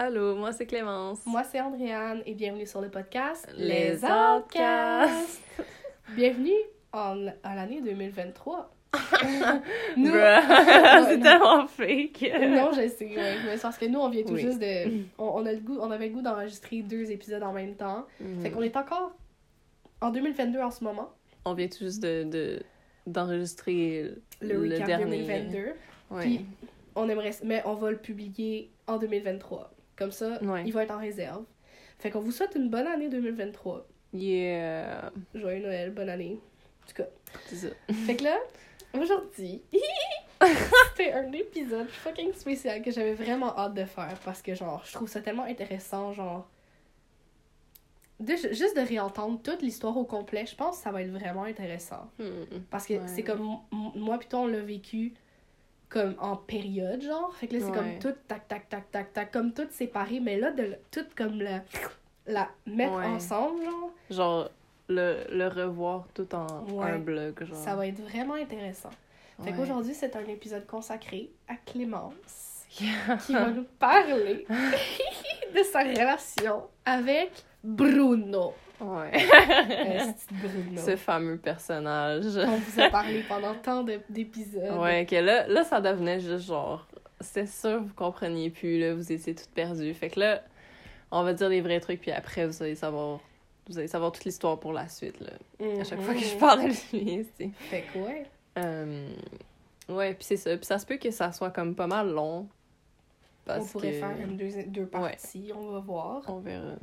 Allô, moi c'est Clémence. Moi c'est Andréane et bienvenue sur le podcast Les Outcasts. bienvenue en, à l'année 2023. nous, c'est tellement fake. non, je sais, ouais. Mais c'est parce que nous, on vient tout Oui. juste de. On, on a le goût, on avait le goût d'enregistrer deux épisodes en même temps. Mhm. Fait qu'on est encore en 2022 en ce moment. On vient tout juste de, de- d'enregistrer Le, le, recap dernier. 2022. Ouais. Puis, on aimerait. Mais on va le publier en 2023. Comme ça, Ouais. il va être en réserve. Fait qu'on vous souhaite une bonne année 2023. Yeah. Joyeux Noël, bonne année. En tout cas. C'est ça. Fait que là, aujourd'hui, c'était un épisode fucking spécial que j'avais vraiment hâte de faire parce que, genre, je trouve ça tellement intéressant, genre. De, juste de réentendre toute l'histoire au complet, je pense que ça va être vraiment intéressant. Hmm. Parce que Ouais. c'est comme. Moi, plutôt, on l'a vécu comme en période, genre. Fait que là, c'est Ouais. comme tout tac, tac, tac, tac, tac, comme tout séparé, mais là, de le- tout comme la, la mettre Ouais. ensemble, genre, Genre, le, le revoir tout en Ouais. un bloc. Genre. ça va être vraiment intéressant. Fait qu'aujourd'hui, c'est un épisode consacré à Clémence, Yeah. qui va nous parler de sa relation avec Bruno. Ouais. Ce fameux personnage. On vous a parlé pendant tant de- d'épisodes. Ouais, que là, là, ça devenait juste genre. C'était sûr, vous compreniez plus, là, vous étiez toutes perdues. Fait que là, on va dire les vrais trucs, puis après, vous allez savoir. Vous allez savoir toute l'histoire pour la suite, là. À chaque fois que je Mhm. parle de lui, c'est. Fait que ouais. Euh, ouais, puis c'est ça. Puis ça se peut que ça soit comme pas mal long. On Parce pourrait que... faire une deux, deux parties, on va voir. On verra.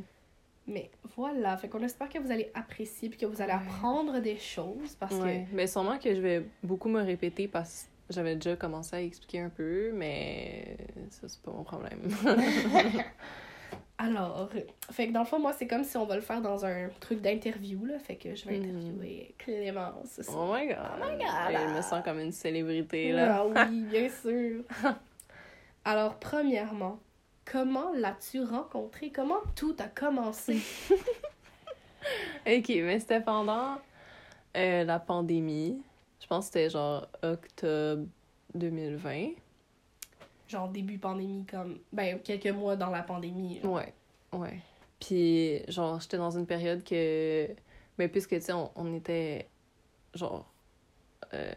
Mais voilà, fait qu'on espère que vous allez apprécier puis que vous allez apprendre des choses parce Ouais. Mais sûrement que je vais beaucoup me répéter parce que j'avais déjà commencé à expliquer un peu, mais ça, c'est pas mon problème. que... Alors, fait que dans le fond, moi, c'est comme si on va le faire dans un truc d'interview, là. Fait que je vais Mhm. interviewer Clémence. ce oh my god. Oh my God. Je me sens comme une célébrité, là. Ah oui, bien sûr. Alors, premièrement, comment l'as-tu rencontré? Comment tout a commencé? Ok, mais c'était pendant euh, la pandémie. Je pense que c'était genre octobre 2020. Genre début pandémie, comme... Ben, quelques mois dans la pandémie. Ouais, ouais. Puis, genre, j'étais dans une période que. Mais puisque, tu sais, on, on était. Genre. euh,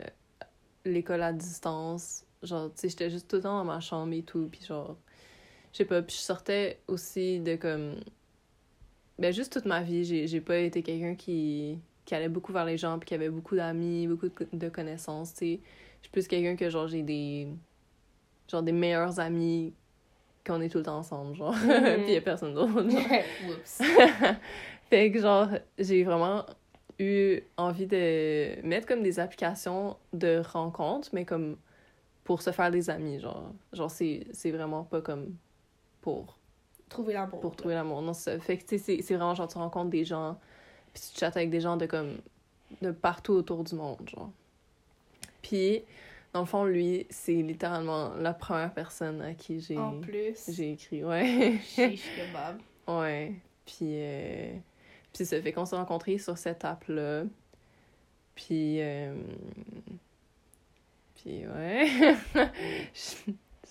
L'école à distance. Genre, tu sais, j'étais juste tout le temps dans ma chambre et tout. Puis, genre. Je sais pas. Puis, je sortais aussi de comme. Ben, juste toute ma vie, j'ai j'ai pas été quelqu'un qui. qui allait beaucoup vers les gens. Puis, qui avait beaucoup d'amis, beaucoup de, co- de connaissances, tu sais. Je suis plus quelqu'un que, genre, j'ai des. Genre, des meilleurs amis qu'on est tout le temps ensemble, genre. Mhm. Puis y a personne d'autre. Oups. fait que, genre, j'ai vraiment eu envie de mettre comme des applications de rencontres, mais comme pour se faire des amis, genre. Genre, c'est c'est vraiment pas comme pour, Trouver l'amour. pour trouver l'amour. Non, c'est ça. Fait que, tu sais, c'est- vraiment genre, tu rencontres des gens, puis tu chattes avec des gens de comme, de partout autour du monde, genre. Puis, dans le fond, lui, c'est littéralement la première personne à qui j'ai En plus, j'ai écrit, ouais. chiche kebab. Ouais. Puis, euh... puis ça fait qu'on s'est rencontrés sur cette app-là. Puis, euh... puis ouais.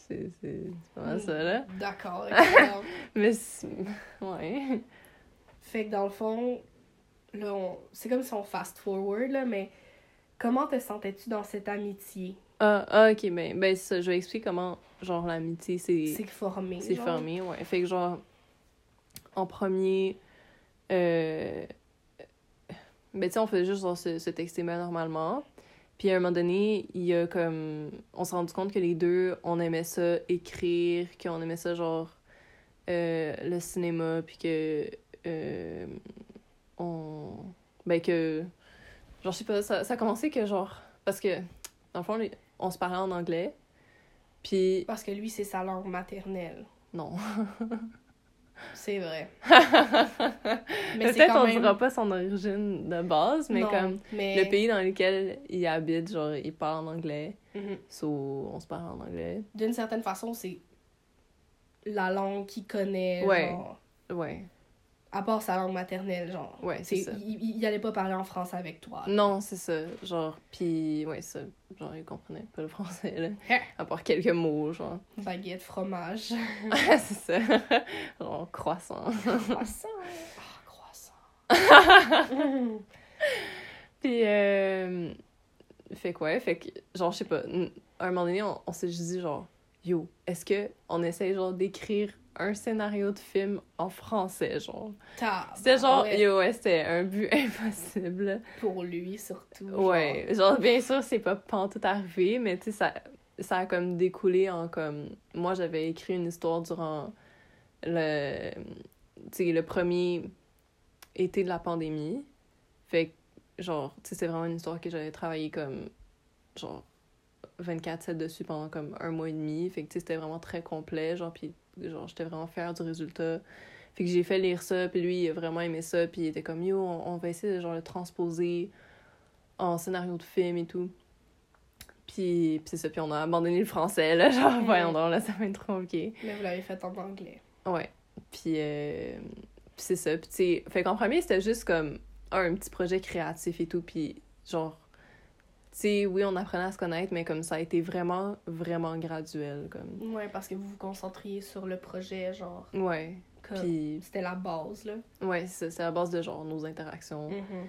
c'est pas mal ça, là. D'accord. Mais, ouais. fait que dans le fond, là, on... c'est comme si on fast forward, là, mais comment te sentais-tu dans cette amitié? Ah, ah, ok, ben, ben ça, je vais expliquer comment, genre, l'amitié, c'est... C'est formé. C'est fermé, ouais. Fait que genre, en premier, euh... ben tu sais, on faisait juste genre, se, se texter ben, normalement. Puis à un moment donné, il y a comme... On s'est rendu compte que les deux, on aimait ça écrire, qu'on aimait ça genre euh, le cinéma, puis que... euh, on... Ben que... Genre, je sais pas, ça, ça a commencé que genre... Parce que, dans le fond, on se parlait en anglais. Puis... Parce que lui, c'est sa langue maternelle. Non. C'est vrai. mais Peut-être on même... dira pas son origine de base, mais Non, comme mais... le pays dans lequel il habite, genre, il parle en anglais. So, on se parle en anglais. D'une certaine façon, c'est la langue qu'il connaît. Ouais. genre, Ouais. À part sa langue maternelle, genre. Ouais, c'est ça. Il, il, allait pas parler en français avec toi. Non, c'est ça. Genre, puis, ouais, ça. Genre, il comprenait pas le français, là. Hein? À part quelques mots, genre. Baguette, fromage. c'est ça. genre, croissant. croissant. Ah, croissant. puis, euh. Fait que, ouais, fait que, genre, je sais pas. À un moment donné, on, on s'est juste dit, genre, yo, est-ce que on essaye, genre, d'écrire un scénario de film en français, genre. C'était genre, ouais. yo, ouais, c'était un but impossible. Pour lui, surtout. Ouais, genre, bien sûr, c'est pas tout arrivé, mais tu sais, ça, ça a comme découlé en comme. Moi, j'avais écrit une histoire durant le. Tu sais, le premier été de la pandémie. Fait que, genre, tu sais, c'est vraiment une histoire que j'avais travaillé comme. Genre, 24-7 dessus pendant comme un mois et demi. Fait que, tu sais, c'était vraiment très complet, genre, puis genre j'étais vraiment fière du résultat fait que j'ai fait lire ça puis lui il a vraiment aimé ça puis il était comme yo on, on va essayer de genre le transposer en scénario de film et tout puis, puis c'est ça puis on a abandonné le français là genre Mm. voyons donc là ça va être trop compliqué Mais vous l'avez fait en anglais. ouais puis euh, puis c'est ça puis tu sais fait qu'en premier c'était juste comme un, petit projet créatif et tout puis genre sais oui on apprenait à se connaître mais comme ça a été vraiment vraiment graduel comme Ouais, parce que vous vous concentriez sur le projet, genre. ouais puis C'était la base, là. Ouais, c'est à base de genre nos interactions. Mm-hmm.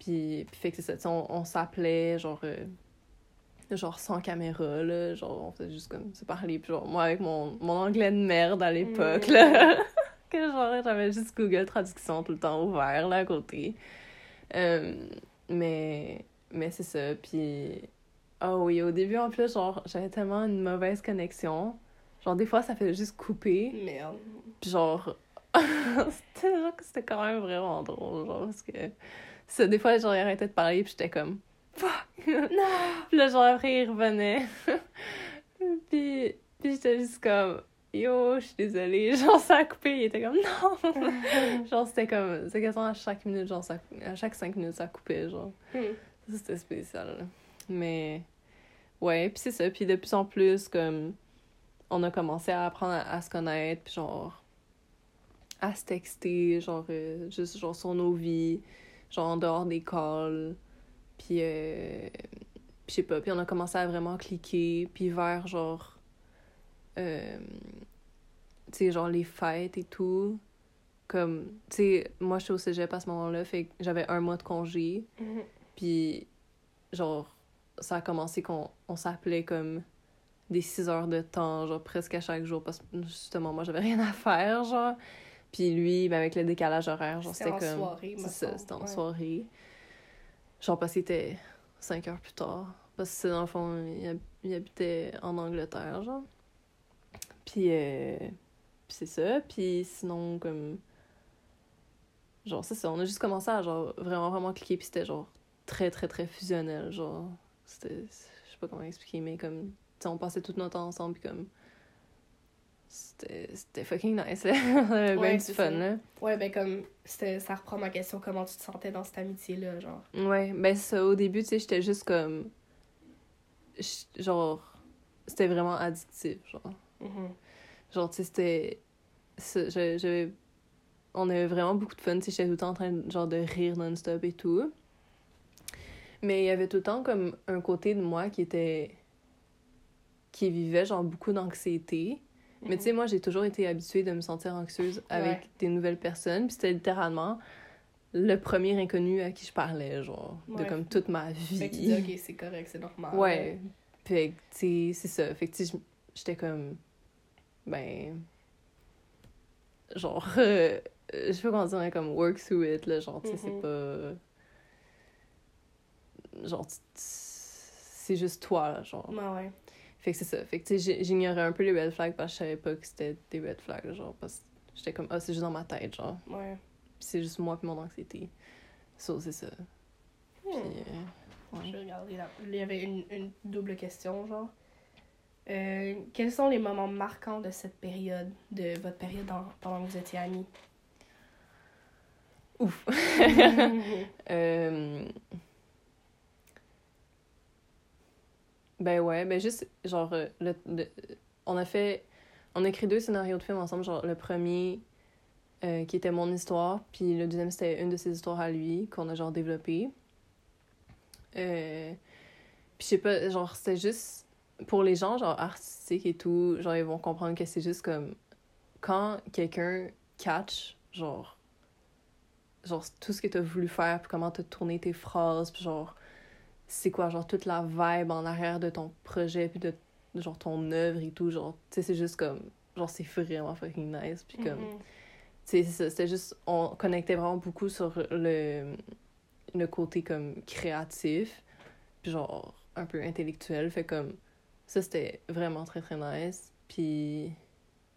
Puis, puis fait que c'est ça, on, on s'appelait genre euh, genre sans caméra là, genre on faisait juste comme se parler puis genre moi avec mon, mon anglais de merde à l'époque Mm. là que genre j'avais juste Google traduction tout le temps ouvert là à côté. Euh, mais mais c'est ça puis oh oui, au début en plus genre j'avais tellement une mauvaise connexion. Genre des fois ça fait juste couper. Merde. Puis genre, c'était genre que c'était quand même vraiment drôle, genre, parce que ça, des fois, genre, il arrêtait de parler, puis j'étais comme, fuck! Non! Puis là, genre, après, il revenait. puis, puis j'étais juste comme, yo, je suis désolée, genre, ça a coupé, il était comme, non! genre, c'était comme, c'est quasiment à chaque minute, genre, ça, à chaque cinq minutes, ça coupait, genre. Hmm. C'était spécial. Mais ouais, puis c'est ça. Puis de plus en plus, comme on a commencé à apprendre à, se connaître, puis genre à se texter, genre euh, juste genre sur nos vies, genre en dehors des calls. Puis euh, puis je sais pas, puis on a commencé à vraiment cliquer, puis vers genre euh, tu sais genre les fêtes et tout. Comme, tu sais, moi, je suis au cégep à ce moment-là, fait que j'avais un mois de congé. Mhm. Puis, genre, ça a commencé qu'on on s'appelait comme des 6 heures de temps, genre presque à chaque jour, parce que justement, moi, j'avais rien à faire, genre. Puis lui, ben, avec le décalage horaire, genre, C'était c'était en comme. soirée, c'était en Ouais. soirée. Genre, parce qu'il était 5 heures plus tard. Parce que, dans le fond, il, hab- il habitait en Angleterre, genre. Puis, euh, puis c'est ça. Puis sinon, comme. Genre, c'est ça. On a juste commencé à, genre, vraiment, vraiment cliquer. Puis c'était, genre, très, très, très fusionnel. Genre, c'était. Je sais pas comment expliquer, mais comme. Tu sais, on passait tout notre temps ensemble. Puis comme. C'était c'était fucking nice, là. Ouais, bien du fun, là. Ouais, ben comme, ça reprend ma question, comment tu te sentais dans cette amitié-là, genre? Ouais, ben ça, au début, tu sais, j'étais juste comme... Genre, c'était vraiment addictif, genre. Mhm. Genre, tu sais, c'était... j'avais-. On avait vraiment beaucoup de fun, tu sais, j'étais tout le temps en train, genre, de rire non-stop et tout. Mais il y avait tout le temps comme un côté de moi qui était... qui vivait, genre, beaucoup d'anxiété. Mais tu sais, moi, j'ai toujours été habituée de me sentir anxieuse avec Ouais. des nouvelles personnes. Puis c'était littéralement le premier inconnu à qui je parlais, genre, de comme toute ma vie. Fait que tu dis, ok, c'est correct, c'est normal. Ouais. Fait que, tu sais, c'est ça. Fait que, tu sais, j'étais comme. Ben. Genre. euh, je sais pas comment dire, comme work through it, là. Genre, tu sais, c'est Mhm. pas. Genre, c'est juste toi, là, genre. Ouais, ouais. Fait que c'est ça. Fait que, tu sais, j'ignorais un peu les red flags parce que je savais pas que c'était des red flags, genre, parce que j'étais comme, ah, c'est juste dans ma tête, genre. Ouais. Puis c'est juste moi puis mon anxiété. So, c'est ça. Puis, Hmm. euh, ouais. Je vais regarder là. Il y avait une, une double question, genre. Euh, quels sont les moments marquants de cette période, de votre période dans- pendant que vous étiez amis? Ouf. Euh, Ben ouais, ben juste, genre, euh, le, on a fait, on a écrit deux scénarios de film ensemble, genre, le premier, euh, qui était mon histoire. Puis le deuxième, c'était une de ses histoires à lui, qu'on a genre développé. Euh, puis je sais pas, genre, c'était juste. Pour les gens, genre, artistiques et tout, genre, ils vont comprendre que c'est juste comme. Quand quelqu'un catch, genre. Genre, tout ce que t'as voulu faire, puis comment t'as tourné tes phrases, puis genre. C'est quoi, genre, toute la vibe en arrière de ton projet, puis de, genre, ton œuvre et tout, genre, tu sais, c'est juste comme. Genre, c'est vraiment fucking nice, puis comme. Mhm. Tu sais, c'était juste. On connectait vraiment beaucoup sur le. Le côté, comme, créatif, puis genre, un peu intellectuel. Fait comme. Ça, c'était vraiment très, très nice. Puis.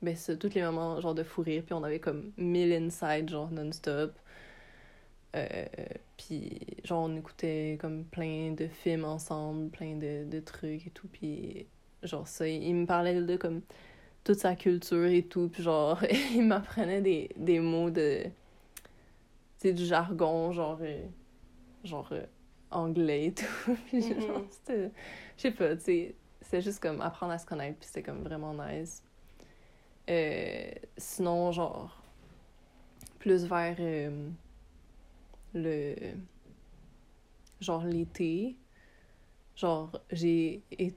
Ben, ça, tous les moments, genre, de fou rire. Puis on avait comme mille insights, genre, non-stop. Euh, puis, genre, on écoutait comme plein de films ensemble, plein de, de trucs et tout. Puis, genre, ça, il, me parlait de comme toute sa culture et tout. Puis, genre, il m'apprenait des, des mots de. Tu sais, du jargon, genre. euh, genre, euh, anglais et tout. Puis, genre, c'était. Je sais pas, tu sais. C'était juste comme apprendre à se connaître, puis c'était comme vraiment nice. Sinon, genre, plus vers le. Genre l'été, genre, j'ai. et-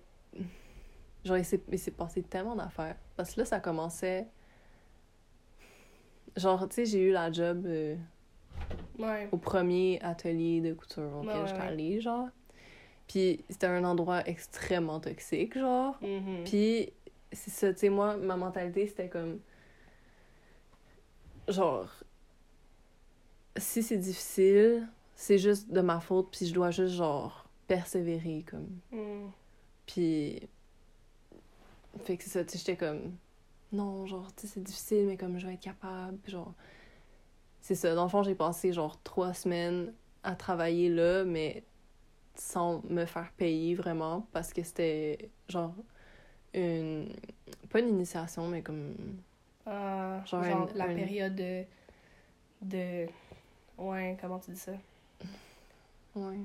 Genre, il s'est passé tellement d'affaires. Parce que là, ça commençait. Genre, tu sais, j'ai eu la job euh, Ouais. au premier atelier de couture auquel Ouais, allée, genre. Puis c'était un endroit extrêmement toxique, genre. Mhm. Puis, c'est ça, tu sais, moi, ma mentalité, c'était comme. Genre. Si c'est difficile, c'est juste de ma faute, puis je dois juste, genre, persévérer, comme. Mhm. Puis. Fait que c'est ça, tu sais, j'étais comme. Non, genre, tu sais, c'est difficile, mais comme je vais être capable, puis genre. C'est ça, dans le fond, j'ai passé, genre, trois semaines à travailler là, mais sans me faire payer vraiment, parce que c'était, genre, une. Pas une initiation, mais comme. Ah, Genre genre, la période de... de... Ouais, comment tu dis ça? Ouais.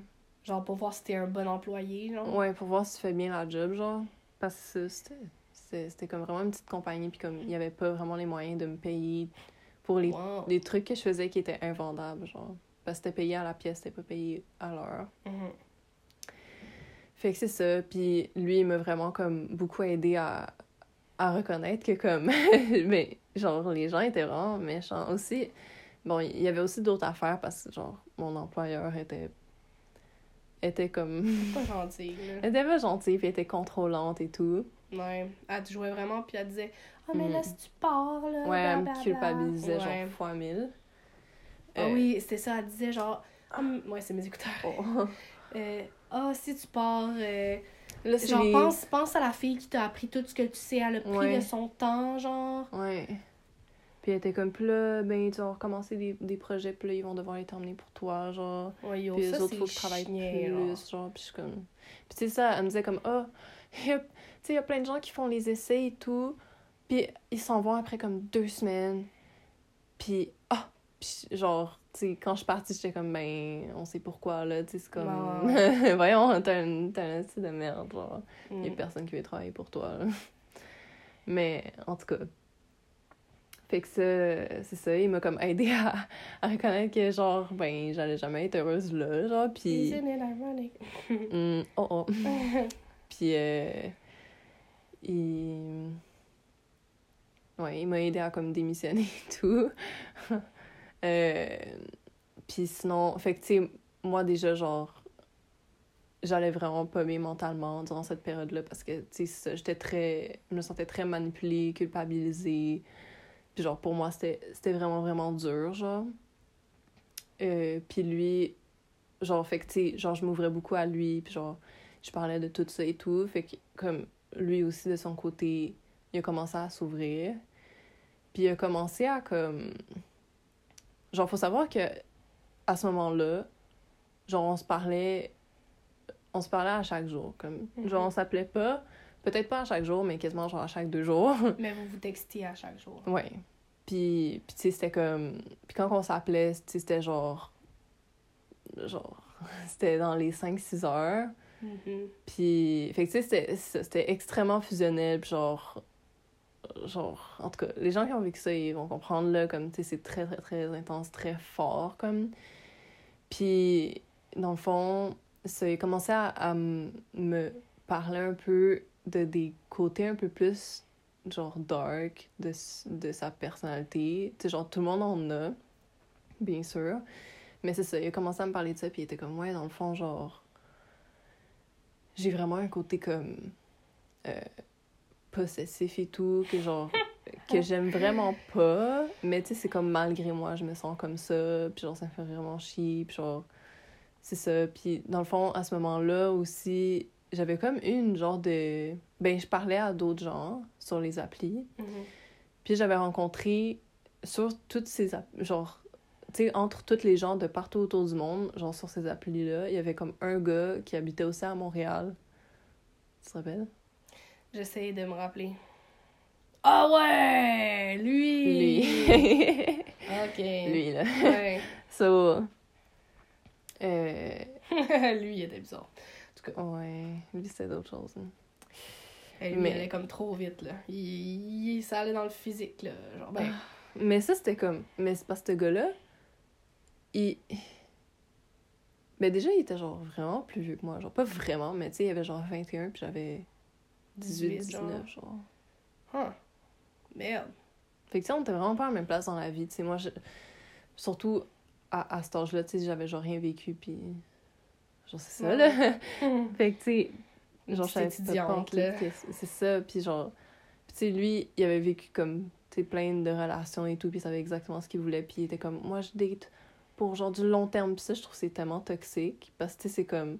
Genre pour voir si t'es un bon employé, genre? Ouais, pour voir si tu fais bien la job, genre. Parce que c'était. C'était comme vraiment une petite compagnie, puis comme il y avait pas vraiment les moyens de me payer pour les Wow. trucs que je faisais qui étaient invendables, genre. Parce que c'était payé à la pièce, c'était pas payé à l'heure. Mhm. Fait que c'est ça. Puis lui, il m'a vraiment comme beaucoup aidé à, à reconnaître que comme... mais genre, les gens étaient vraiment méchants aussi. Bon, il y avait aussi d'autres affaires parce que genre, mon employeur était... était comme... Pas gentil, là. Elle était pas gentille, puis elle était contrôlante et tout. Ouais. Elle te jouait vraiment, puis elle disait Ah, mais Mhm. là, si tu pars, là. Ouais, elle me culpabilisait Ouais. genre fois mille. Ah Euh, oui, c'était ça, elle disait genre. Ah, ouais, c'est mes écouteurs. oh. Euh, Ah, si tu pars. euh, Là, c'est genre, les- pense, pense à la fille qui t'a appris tout ce que tu sais. Elle a pris Ouais. de son temps, genre. Ouais. Puis elle était comme, puis là, ben, tu vas recommencer des, des projets, puis là, ils vont devoir les terminer pour toi, genre. Ouais, yo, Puis ça, les autres, faut que je travaille plus, genre. Puis je suis comme... Puis c'est ça, elle me disait comme, ah, il y a- tu sais, il y a plein de gens qui font les essais et tout, puis ils s'en vont après comme deux semaines. Puis, ah, puis genre, tu sais, quand je suis partie, j'étais comme, ben, on sait pourquoi, là, tu sais, c'est comme... Voyons, t'as un, style de merde, genre. Il y a Mm. personne qui veut travailler pour toi. là. Mais en tout cas. Fait que ça, c'est ça, il m'a comme aidé à, à reconnaître que genre, ben, j'allais jamais être heureuse là, genre, pis. Hum, oh oh. Puis, euh, il. Ouais, il m'a aidé à comme démissionner et tout. euh, puis sinon, fait que tu sais, moi déjà, genre, j'allais vraiment pas bien mentalement durant cette période-là parce que, tu sais, j'étais très. Je me sentais très manipulée, culpabilisée. Puis, genre, pour moi, c'était vraiment, vraiment dur, genre. Euh, puis lui, genre, fait que, tu sais, genre, je m'ouvrais beaucoup à lui, puis genre, je parlais de tout ça et tout. Fait que, comme, lui aussi, de son côté, il a commencé à s'ouvrir. Puis il a commencé à, comme... Genre, faut savoir que à ce moment-là, genre, on se parlait... On se parlait à chaque jour, comme... Mhm. Genre, on s'appelait pas... Peut-être pas à chaque jour, mais quasiment, genre, à chaque deux jours. Mais vous vous textiez à chaque jour. Ouais. Puis, puis tu sais, c'était comme... Puis quand on s'appelait, tu sais, c'était genre... Genre... C'était dans les 5-6 heures. Mhm. Puis, fait que tu sais, c'était- extrêmement fusionnel, puis genre... genre, en tout cas, les gens qui ont vécu ça, ils vont comprendre, là, comme, tu sais, c'est très, très, très intense, très fort, comme. Puis, dans le fond, ça a commencé à, à me parler un peu de des côtés un peu plus, genre, dark de, de sa personnalité. Tu sais, genre, tout le monde en a, bien sûr. Mais c'est ça, il a commencé à me parler de ça, puis il était comme, ouais, dans le fond, genre, j'ai vraiment un côté comme euh, possessif et tout, que genre, que j'aime vraiment pas, mais tu sais, c'est comme malgré moi, je me sens comme ça, puis genre, ça me fait vraiment chier, puis genre, c'est ça. Puis dans le fond, à ce moment-là aussi, j'avais comme une genre de. Ben, je parlais à d'autres gens sur les applis, Mhm. puis j'avais rencontré sur toutes ces app- genre tu sais entre tous les gens de partout autour du monde, genre sur ces applis là, il y avait comme un gars qui habitait aussi à Montréal. Tu te rappelles? J'essaie de me rappeler. Ah ouais! Lui! Lui. Ok. Lui là. Ouais. So euh lui, il était bizarre. ouais, lui c'était d'autres choses. hein. Lui, Mais- il allait comme trop vite, là. Il, il- ça allait dans le physique, là. Genre, ben... Mais ça c'était comme mais c'est parce que ce gars là il ben déjà il était genre vraiment plus vieux que moi, genre pas vraiment, mais tu sais il avait genre 21 puis j'avais 18 18, genre. 19 genre. Huh. Merde. Fait que, tu sais, on était vraiment pas à la même place dans la vie. Tu sais, moi, je... surtout à, à cet âge-là, tu sais, j'avais genre rien vécu, puis. Genre, c'est ça, Ouais. là. fait que, tu sais, genre, je savais pas en c'est ça, puis genre. Tu sais, lui, il avait vécu comme, tu plein de relations et tout, puis il savait exactement ce qu'il voulait, puis il était comme, moi, je date pour genre du long terme, puis ça, je trouve que c'est tellement toxique, parce que, tu sais, c'est comme.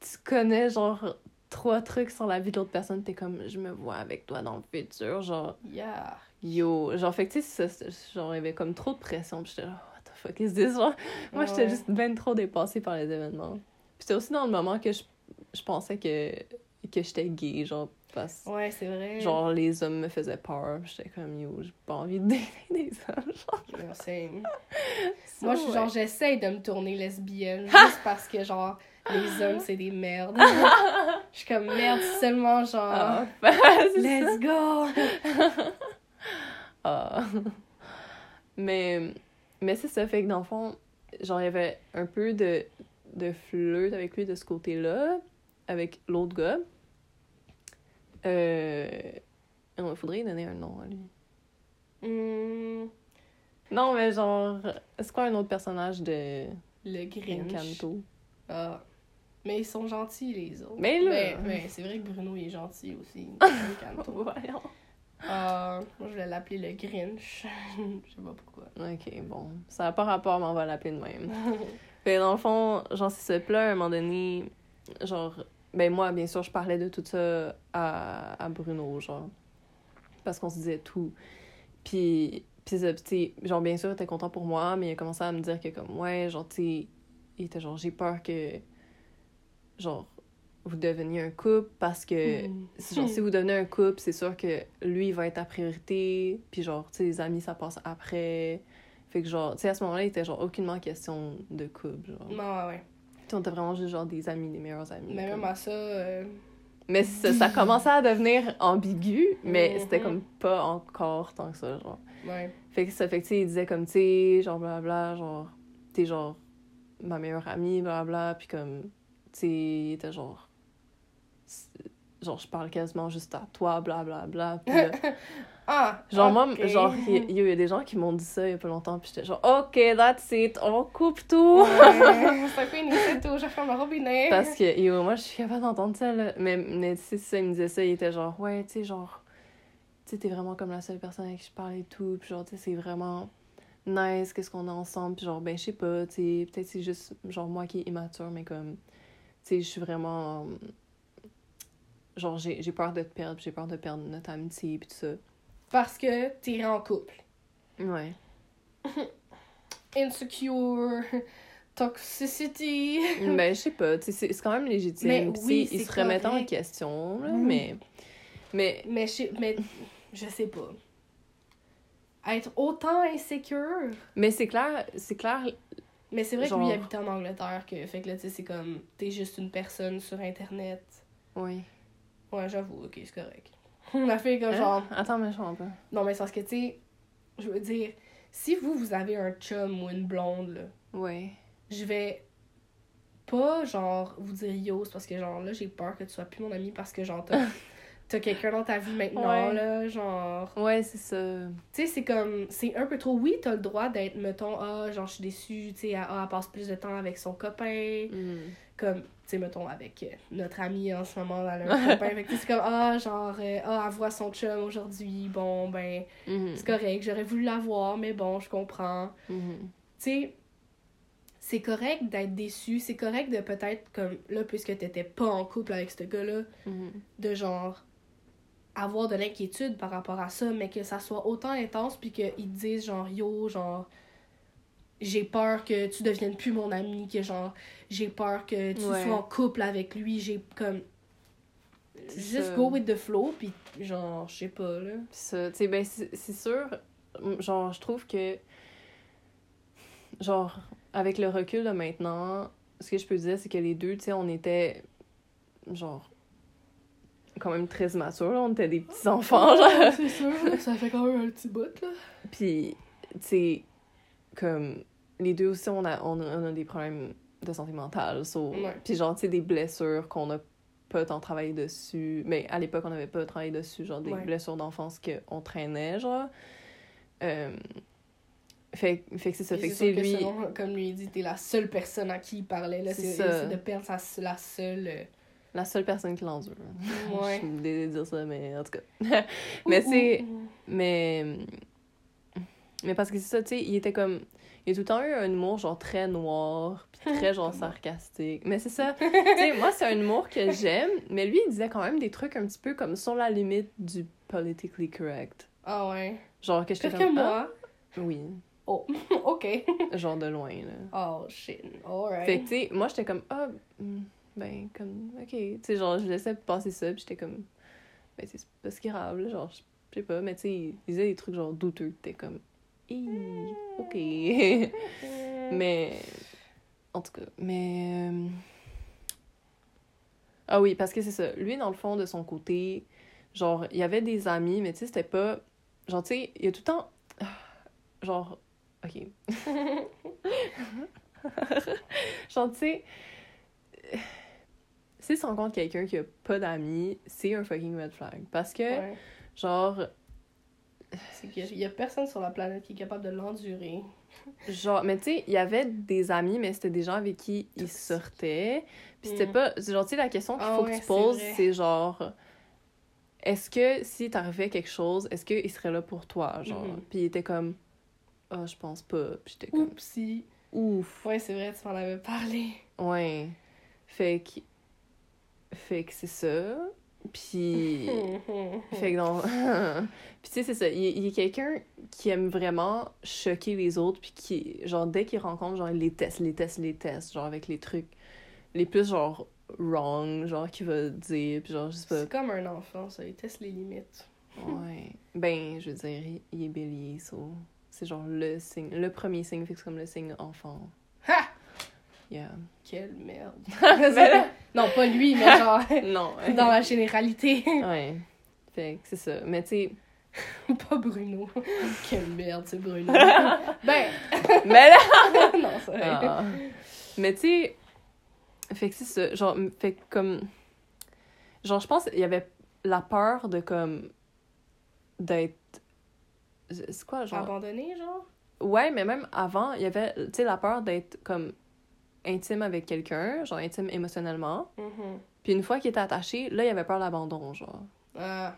Tu connais, genre, trois trucs sur la vie de l'autre personne, t'es comme, je me vois avec toi dans le futur, genre. Yeah. Yo, genre, fait que tu sais, genre, il y avait comme trop de pression, puis j'étais là, what the fuck is this? Genre, moi, j'étais Ouais. juste ben trop dépassée par les événements. Puis c'était aussi dans le moment que je, je pensais que, que j'étais gay, genre, parce Ouais, c'est vrai. genre, les hommes me faisaient peur, j'étais comme, yo, j'ai pas envie de dater des hommes, genre. So, Moi, je, ouais. genre, j'essaye de me tourner lesbienne juste parce que, genre, les hommes, c'est des merdes. Je suis comme, merde, seulement, genre, Ah, let's go! Ah. mais mais c'est ça, fait que dans le fond, genre, il y avait un peu de, de flirt avec lui de ce côté-là, avec l'autre gars. Euh... Il faudrait lui donner un nom à lui. Hmm, Non, mais genre, c'est quoi un autre personnage de le Grinch. Encanto? Ah. Mais ils sont gentils, les autres. Mais là- Mais, mais c'est vrai que Bruno, il est gentil aussi. Encanto. Voyons. Ah, moi, je voulais l'appeler le Grinch. je sais pas pourquoi. Ok, bon. Ça n'a pas rapport, mais on va l'appeler de même. Fait dans le fond, genre, ça. Puis là, à un moment donné, genre, ben moi, bien sûr, je parlais de tout ça à, à Bruno, genre. Parce qu'on se disait tout. Puis, puis tu sais, genre, bien sûr, il était content pour moi, mais il a commencé à me dire que, comme, ouais, genre, tu sais, il était genre, j'ai peur que, genre, vous deveniez un couple parce que, si, genre, si vous devenez un couple, c'est sûr que lui, il va être ta priorité, puis genre, tu sais, les amis, ça passe après. Fait que genre, tu sais, à ce moment-là, il était genre aucunement question de couple, genre. Non, ouais, ouais. On était vraiment juste genre des amis, des meilleurs amis. Mais comme. même à ça, euh, Mais ça, ça commençait à devenir ambigu, mais Mhm. c'était comme pas encore tant que ça, genre. ouais. Fait que ça fait que, tu sais, il disait comme, tu sais, genre, blablabla, genre, t'es genre ma meilleure amie, blablabla, puis comme, tu sais, il était genre, genre, je parle quasiment juste à toi, blablabla, puis là, Ah! Genre, moi, genre, il y, a des gens qui m'ont dit ça il y a pas longtemps, puis j'étais genre, OK, that's it, on coupe tout. Ouais, c'est fini, c'est tout, je ferme le robinet. Parce que, yo, moi, je suis capable d'entendre ça, là. Mais, mais sais, ça, il me disait ça, il était genre, ouais, tu sais, genre, tu sais, t'es vraiment comme la seule personne avec qui je parle et tout, puis genre, tu sais, c'est vraiment nice, qu'est-ce qu'on a ensemble, puis genre, ben, je sais pas, tu sais, peut-être c'est juste, genre, moi qui est immature, mais comme, tu sais, je suis vraiment. Genre, j'ai j'ai peur de te perdre, j'ai peur de perdre notre amitié, puis tout ça. Parce que t'es en couple. Ouais. Insecure, toxicity. Ben, je sais pas, c'est quand même légitime. Mais oui, ils se remettent en question, là, Oui. mais. Mais. Mais je, mais je sais pas. Être autant insécure. Mais c'est clair, c'est clair. Mais c'est vrai que lui il habitait en Angleterre, que fait que là, tu sais, c'est comme, t'es juste une personne sur Internet. Oui. Ouais, j'avoue, ok, c'est correct. On a fait comme Hein? genre. Attends, mais je comprends pas. Non, mais c'est parce que, tu sais, je veux dire, si vous, vous avez un chum ou une blonde, là, Ouais. je vais pas, genre, vous dire yo, c'est parce que, genre, là, j'ai peur que tu sois plus mon ami parce que, genre, t'as, t'as quelqu'un dans ta vie maintenant, Ouais. là, genre. Ouais, c'est ça. Tu sais, c'est comme, c'est un peu trop. Oui, t'as le droit d'être, mettons, ah, genre, je suis déçue, tu sais, ah, elle passe plus de temps avec son copain, Mhm. Comme, tu sais, mettons, avec euh, notre amie en ce moment, sais, c'est comme, ah, genre, euh, ah, elle voit son chum aujourd'hui, bon, ben, Mhm. c'est correct, j'aurais voulu l'avoir, mais bon, je comprends. Mhm. Tu sais, c'est correct d'être déçu, c'est correct de peut-être, comme, là, puisque t'étais pas en couple avec ce gars-là, Mhm. de genre avoir de l'inquiétude par rapport à ça, mais que ça soit autant intense puis qu'ils te disent genre yo, genre j'ai peur que tu deviennes plus mon ami, que genre j'ai peur que tu Ouais. sois en couple avec lui, j'ai comme ça. go with the flow puis genre je sais pas là. Ça, tu sais, ben, c'est sûr, genre, je trouve que, genre, avec le recul de maintenant, ce que je peux dire, c'est que les deux, tu sais, on était, genre, quand même très là, on était des petits enfants, genre. c'est sûr, là, ça fait quand même un petit bout là. Puis, tu sais, comme, les deux aussi, on a, on a, on a des problèmes de santé mentale, so, Ouais. puis genre, tu sais, des blessures qu'on a pas tant travaillé dessus, mais à l'époque, on n'avait pas travaillé dessus, genre, des Ouais. blessures d'enfance qu'on traînait, genre. Euh, fait, fait que c'est ça, fait que c'est lui... selon, comme lui dit, t'es la seule personne à qui il parlait là, C'est c'est ça. c'est de perdre sa, la seule euh, La seule personne qui l'endure. Ouais. Je suis désolée de dire ça, mais en tout cas. mais c'est... Mais. Mais parce que c'est ça, tu sais, il était comme. Il a tout le temps eu un humour genre très noir, puis très genre sarcastique. Mais c'est ça. tu sais, moi, c'est un humour que j'aime, mais lui, il disait quand même des trucs un petit peu comme sur la limite du politically correct. Ah ouais. Genre que j'étais Pire comme. que ah, moi. oui. Oh, ok. Genre de loin, là. Oh shit. Alright. Fait que, tu sais, moi, j'étais comme, ah, hmm, ben, comme, ok. Tu sais, genre, je laissais passer ça, puis j'étais comme, ben, c'est pas si grave, là, genre, je je sais pas, mais tu sais, il disait des trucs, genre, douteux, t'es comme, Hi, ok. mais, en tout cas, mais. euh, Ah oui, parce que c'est ça. Lui, dans le fond, de son côté, genre, il y avait des amis, mais tu sais, c'était pas. Genre, tu sais, il y a tout le temps. Genre, ok. Genre, tu sais, s'il se rencontre quelqu'un qui a pas d'amis, c'est un fucking red flag. Parce que, Ouais. genre, C'est qu'il y a personne sur la planète qui est capable de l'endurer. genre, mais tu sais, il y avait des amis, mais c'était des gens avec qui il sortait. Puis c'était Mm. pas. Genre, tu sais, la question qu'il Ah faut que tu poses, c'est genre. Est-ce que si t'arrivait quelque chose, est-ce qu'il serait là pour toi? Genre, Mhm. puis il était comme. Ah, je pense pas. Puis j'étais comme. Oupsie. Ouf. Ouais, c'est vrai, tu m'en avais parlé. Ouais. Fait que. Fait que c'est ça. Puis. Fait que non. puis tu sais, c'est ça. Il, il est quelqu'un qui aime vraiment choquer les autres. Puis qui, genre, dès qu'il rencontre, genre, il les teste, les teste, les teste. Genre, avec les trucs les plus, genre, wrong, genre, qu'il va dire. Puis genre, je sais pas. C'est comme un enfant, ça. Il teste les limites. Ouais. Ben, je veux dire, il, il est bélier, ça. C'est genre le signe. Le premier signe, fait que c'est comme le signe enfant. Ha! Yeah. Quelle merde. Non, pas lui, mais genre non. dans la généralité. Ouais. Fait que c'est ça. Mais tu sais. pas Bruno. Quelle merde, c'est Bruno. ben, Mais là! non, c'est vrai. Ah. Mais tu sais, fait que c'est ça. Genre, fait que comme. Genre, je pense qu'il y avait la peur de comme. d'être. C'est quoi, genre? Abandonné, genre? Ouais, mais même avant, il y avait, tu sais, la peur d'être comme intime avec quelqu'un, genre intime émotionnellement. Mhm. Puis une fois qu'il était attaché, là, il avait peur de l'abandon, genre. Ah,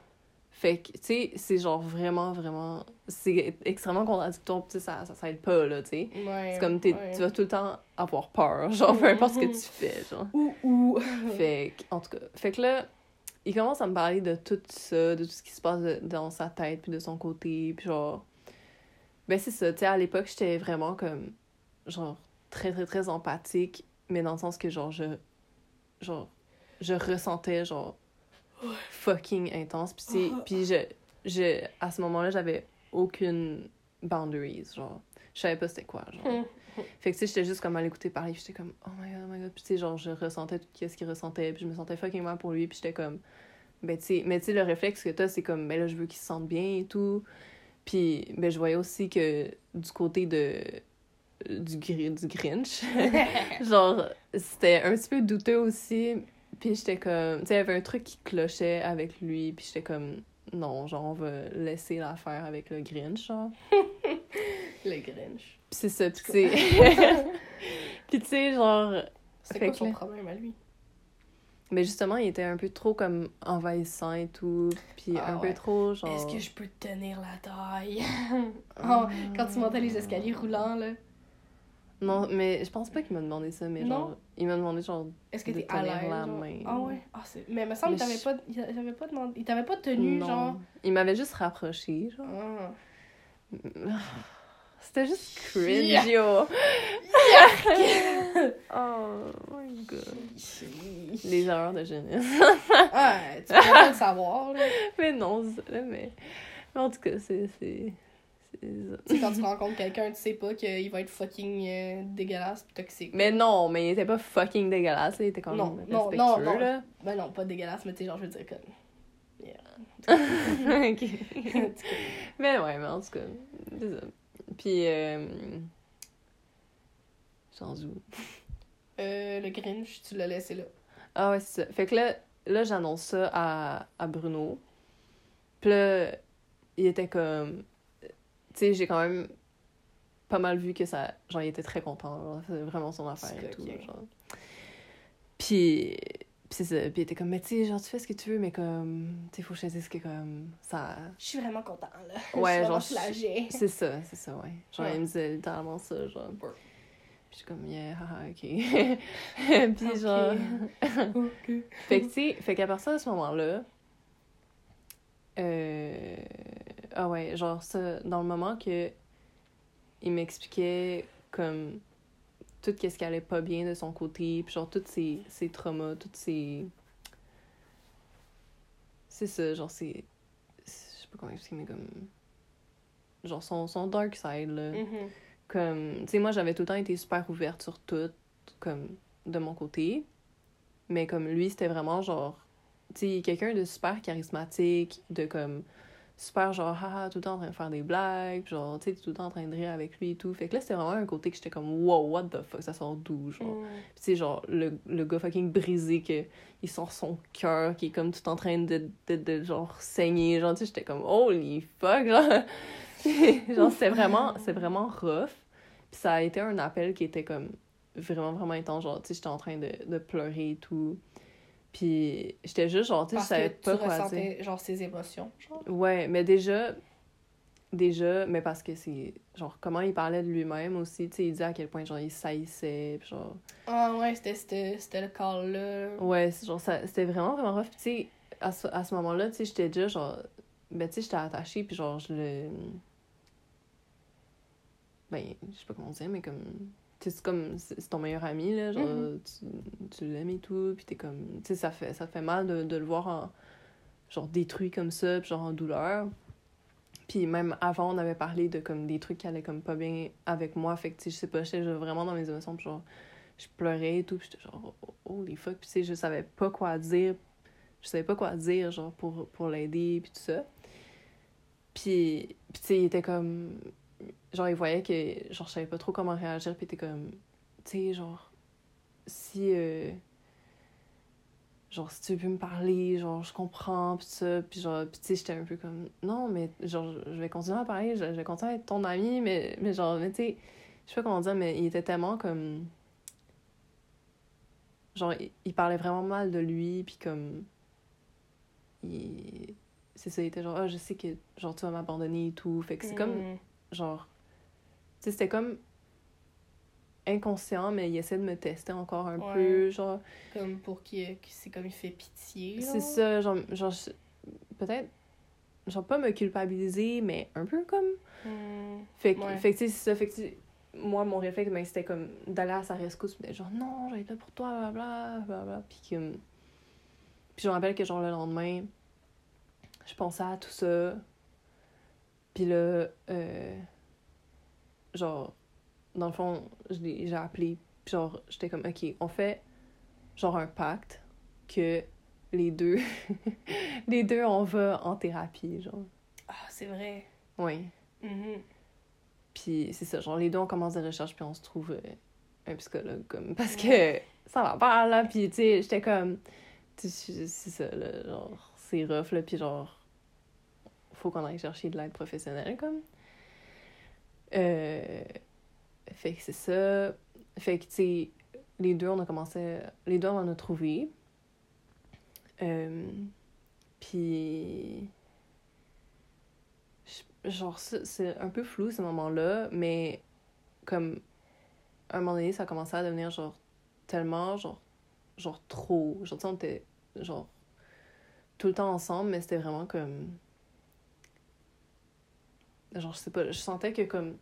Fait que, tu sais, c'est genre vraiment, vraiment. C'est extrêmement contradictoire, tu sais, ça, ça, ça aide pas, là, tu sais. ouais. C'est comme, ouais. tu vas tout le temps avoir peur, genre, peu importe ce que tu fais, genre. Ouh, ouh. Fait que, en tout cas, fait que là, il commence à me parler de tout ça, de tout ce qui se passe de- dans sa tête, puis de son côté, puis genre... Ben c'est ça, tu sais, à l'époque, j'étais vraiment comme, genre, très, très, très empathique, mais dans le sens que, genre, je... Genre, je ressentais, genre, fucking intense, puis c'est... Puis je, je... À ce moment-là, j'avais aucune boundaries, genre. Je savais pas c'était quoi, genre. Hum. Fait que, tu sais, j'étais juste comme à l'écouter parler, j'étais comme, oh my god, oh my god. Puis, tu sais, genre, je ressentais tout ce qu'il ressentait, puis je me sentais fucking mal pour lui, puis j'étais comme, ben, tu sais, mais tu sais, le réflexe que t'as, c'est comme, ben là, je veux qu'il se sente bien et tout. Puis, ben, je voyais aussi que du côté de du, du Grinch, genre, c'était un petit peu douteux aussi. Puis j'étais comme, tu sais, il y avait un truc qui clochait avec lui, puis j'étais comme, non, genre, on va laisser l'affaire avec le Grinch, genre. Le Grinch. Puis c'est ça, sais... puis tu sais, genre... C'est quoi son là- problème à lui? Mais justement, il était un peu trop comme envahissant et tout, puis Ah un ouais. peu trop, genre... Est-ce que je peux te tenir la taille? Ah. Oh, quand tu montais les escaliers roulants, là. Non, mais je pense pas qu'il m'a demandé ça, mais Non? genre... Il m'a demandé, genre... Est-ce que t'es à l'aise? la genre? main. Ah ouais? Ah. Mais il me semble qu'il t'avait je- pas... Il pas demandé... Il t'avait pas tenu, non. genre... Il m'avait juste rapproché, genre... Ah. C'était juste cringe, Yeah. yo! oh my god. Les erreurs de jeunesse. Ah, tu peux pas le savoir, là. mais non, mais... mais en tout cas, c'est... Tu sais, quand tu rencontres quelqu'un, tu sais pas qu'il va être fucking euh, dégueulasse pis toxique. Mais non, mais il était pas fucking dégueulasse, là, il était quand même Non, non, non, non. là. Ben non, pas dégueulasse, mais tu sais, genre, je veux dire, comme... ok. mais ouais, mais en tout cas, c'est ça. Puis, euh... Sans où? Euh, le Grinch, tu l'as laissé là. Ah ouais, c'est ça. Fait que là, là j'annonce ça à, à Bruno. Puis là, il était comme... Tu sais, j'ai quand même pas mal vu que ça... Genre, il était très content. C'est vraiment son affaire et tout. Genre. Puis... Puis c'est ça. Puis il était comme, mais tu sais, genre, tu fais ce que tu veux, mais comme... Tu sais, faut que je te dise que comme... Ça... Je suis vraiment content, là. Ouais, je suis genre. C'est ça, c'est ça, ouais. Genre, Ouais. il me disait littéralement ça, genre. Puis je suis comme, yeah, haha, ok. Puis genre... Fait que, tu sais, fait qu'à partir de ce moment-là, euh... ah ouais, genre ça, dans le moment que il m'expliquait comme tout ce qui allait pas bien de son côté, puis genre tous ses, ses traumas, toutes ses... C'est ça, genre c'est... Je sais pas comment expliquer, mais comme... Genre son, son dark side, là Mhm. comme tu sais moi j'avais tout le temps été super ouverte sur tout comme de mon côté mais comme lui c'était vraiment genre tu sais quelqu'un de super charismatique de comme super genre haha tout le temps en train de faire des blagues puis genre tu sais tout le temps en train de rire avec lui et tout fait que là c'était vraiment un côté que j'étais comme wow what the fuck ça sort d'où genre? Mm. Puis sais, genre, le, le gars fucking brisé, que il sort son cœur, qui est comme tout en train de, de, de, genre, saigner. Genre, tu sais, j'étais comme, holy fuck, genre. genre, c'était vraiment, c'est vraiment rough. Puis ça a été un appel qui était comme vraiment, vraiment intense. Genre, tu sais, j'étais en train de, de pleurer et tout. Puis j'étais juste, genre, tu sais, je savais que pas tu quoi dire. ressentais, genre, ses émotions, genre? Ouais, mais déjà, déjà, mais parce que c'est, genre, comment il parlait de lui-même aussi, tu sais, il disait à quel point, genre, il saillissait, puis genre... Ah ouais, c'était- le call-là. Ouais, c'est genre, ça, c'était vraiment, vraiment rough. Tu sais, à ce, à ce moment-là, tu sais, j'étais déjà, genre, ben, tu sais, j'étais attachée, puis genre, je le. Ben, je sais pas comment dire, mais comme. C'est comme. C'est ton meilleur ami, là, genre, Mhm. tu, tu l'aimes et tout, puis t'es comme. Tu sais, ça fait, ça fait mal de, de le voir en. Genre, détruit comme ça, puis genre, en douleur. Puis même avant, on avait parlé de comme des trucs qui allaient comme pas bien avec moi. Fait que, tu sais, je sais pas, j'étais vraiment dans mes émotions, puis genre, je pleurais et tout, puis j'étais genre, oh, holy fuck. Puis tu sais, je savais pas quoi dire. Je savais pas quoi dire, genre, pour, pour l'aider, puis tout ça. Puis, puis tu sais, il était comme. Genre, il voyait que, genre, je savais pas trop comment réagir, puis était comme. Tu sais, genre, si. euh, genre, si tu veux me parler, genre, je comprends, tout ça. Puis genre, puis tu sais, j'étais un peu comme. Non, mais genre, je vais continuer à parler, je, vais continuer à être ton ami, mais, mais genre, mais tu sais, je sais pas comment dire, mais il était tellement comme. Genre, il, parlait vraiment mal de lui, puis comme. Il. C'est ça, il était genre, ah, je sais que, genre, tu vas m'abandonner et tout. Fait que c'est comme, Mm. Genre. Tu sais, c'était comme. inconscient, mais il essaie de me tester encore un Ouais. peu, genre. Comme pour qu'il c'est comme il fait pitié. C'est ça, genre, genre peut-être, genre pas me culpabiliser, mais un peu comme. Mm. Fait que, Ouais. fait que tu sais, c'est ça, fait que moi, mon réflexe, ben, c'était comme d'aller à sa rescousse, d'être genre, non, été là pour toi, blablabla, blablabla, puis que. Puis je me rappelle que, genre, le lendemain, je pensais à tout ça, puis là, euh, genre, dans le fond, j'ai appelé, puis genre, j'étais comme, ok, on fait, genre, un pacte que les deux, les deux, on va en thérapie, genre. Ah, c'est vrai. Oui. Mhm. Puis c'est ça, genre les deux on commence des recherches puis on se trouve euh, un psychologue comme parce que ça va pas là puis tu sais j'étais comme c'est ça là, genre c'est rough là puis genre faut qu'on aille chercher de l'aide professionnelle comme. Euh, fait que c'est ça. Fait que tu sais les deux on a commencé les deux on en a trouvé. Euh, puis genre c'est un peu flou ce moment-là mais comme à un moment donné ça a commencé à devenir genre tellement genre genre trop. Genre on était genre tout le temps ensemble mais c'était vraiment comme genre je sais pas je sentais que comme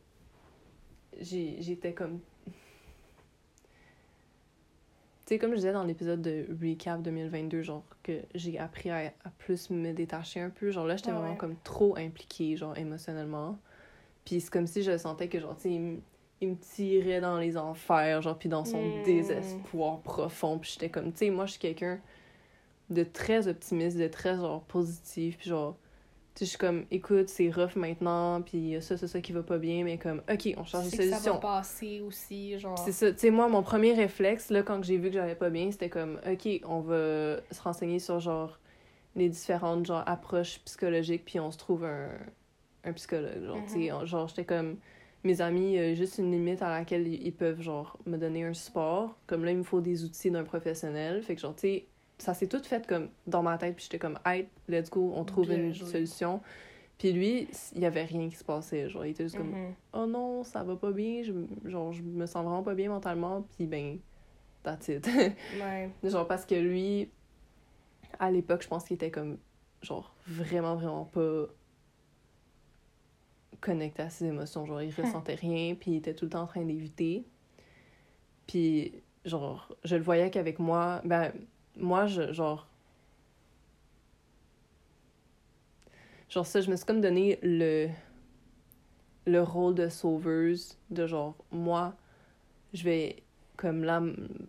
j'ai j'étais comme tu sais comme je disais dans l'épisode de recap 2022 genre que j'ai appris à, à plus me détacher un peu genre là j'étais vraiment ouais. comme trop impliquée genre émotionnellement puis c'est comme si je sentais que genre tu sais il me- il me tirait dans les enfers genre puis dans son Mm. désespoir profond puis j'étais comme tu sais moi je suis quelqu'un de très optimiste de très genre positif puis genre je suis comme écoute c'est rough maintenant puis ça ça ça qui va pas bien mais comme ok on change de C'est que ça va solution. passer aussi, genre. c'est ça, tu sais, moi, mon premier réflexe, là, quand j'ai vu que j'allais pas bien, c'était comme, OK, on va se renseigner sur, genre, les différentes, genre, approches psychologiques, puis on se trouve un, un psychologue, genre, tu sais, Mhm. genre, j'étais comme, mes amis, euh, juste une limite à laquelle ils peuvent, genre, me donner un support, comme là, il me faut des outils d'un professionnel, fait que, genre, tu sais, ça s'est tout fait, comme, dans ma tête, puis j'étais comme, hey, let's go, on trouve Bien une joué. solution. Puis lui, il y avait rien qui se passait, genre, il était juste comme, Mhm. oh non, ça va pas bien, je, genre, je me sens vraiment pas bien mentalement, puis ben, that's it. Ouais. genre, parce que lui, à l'époque, je pense qu'il était comme, genre, vraiment, vraiment pas connecté à ses émotions. Genre, il ressentait rien, puis il était tout le temps en train d'éviter. Puis, genre, je le voyais qu'avec moi, ben, moi, je, genre, genre ça, je me suis comme donné le le rôle de sauveuse de genre moi je vais comme la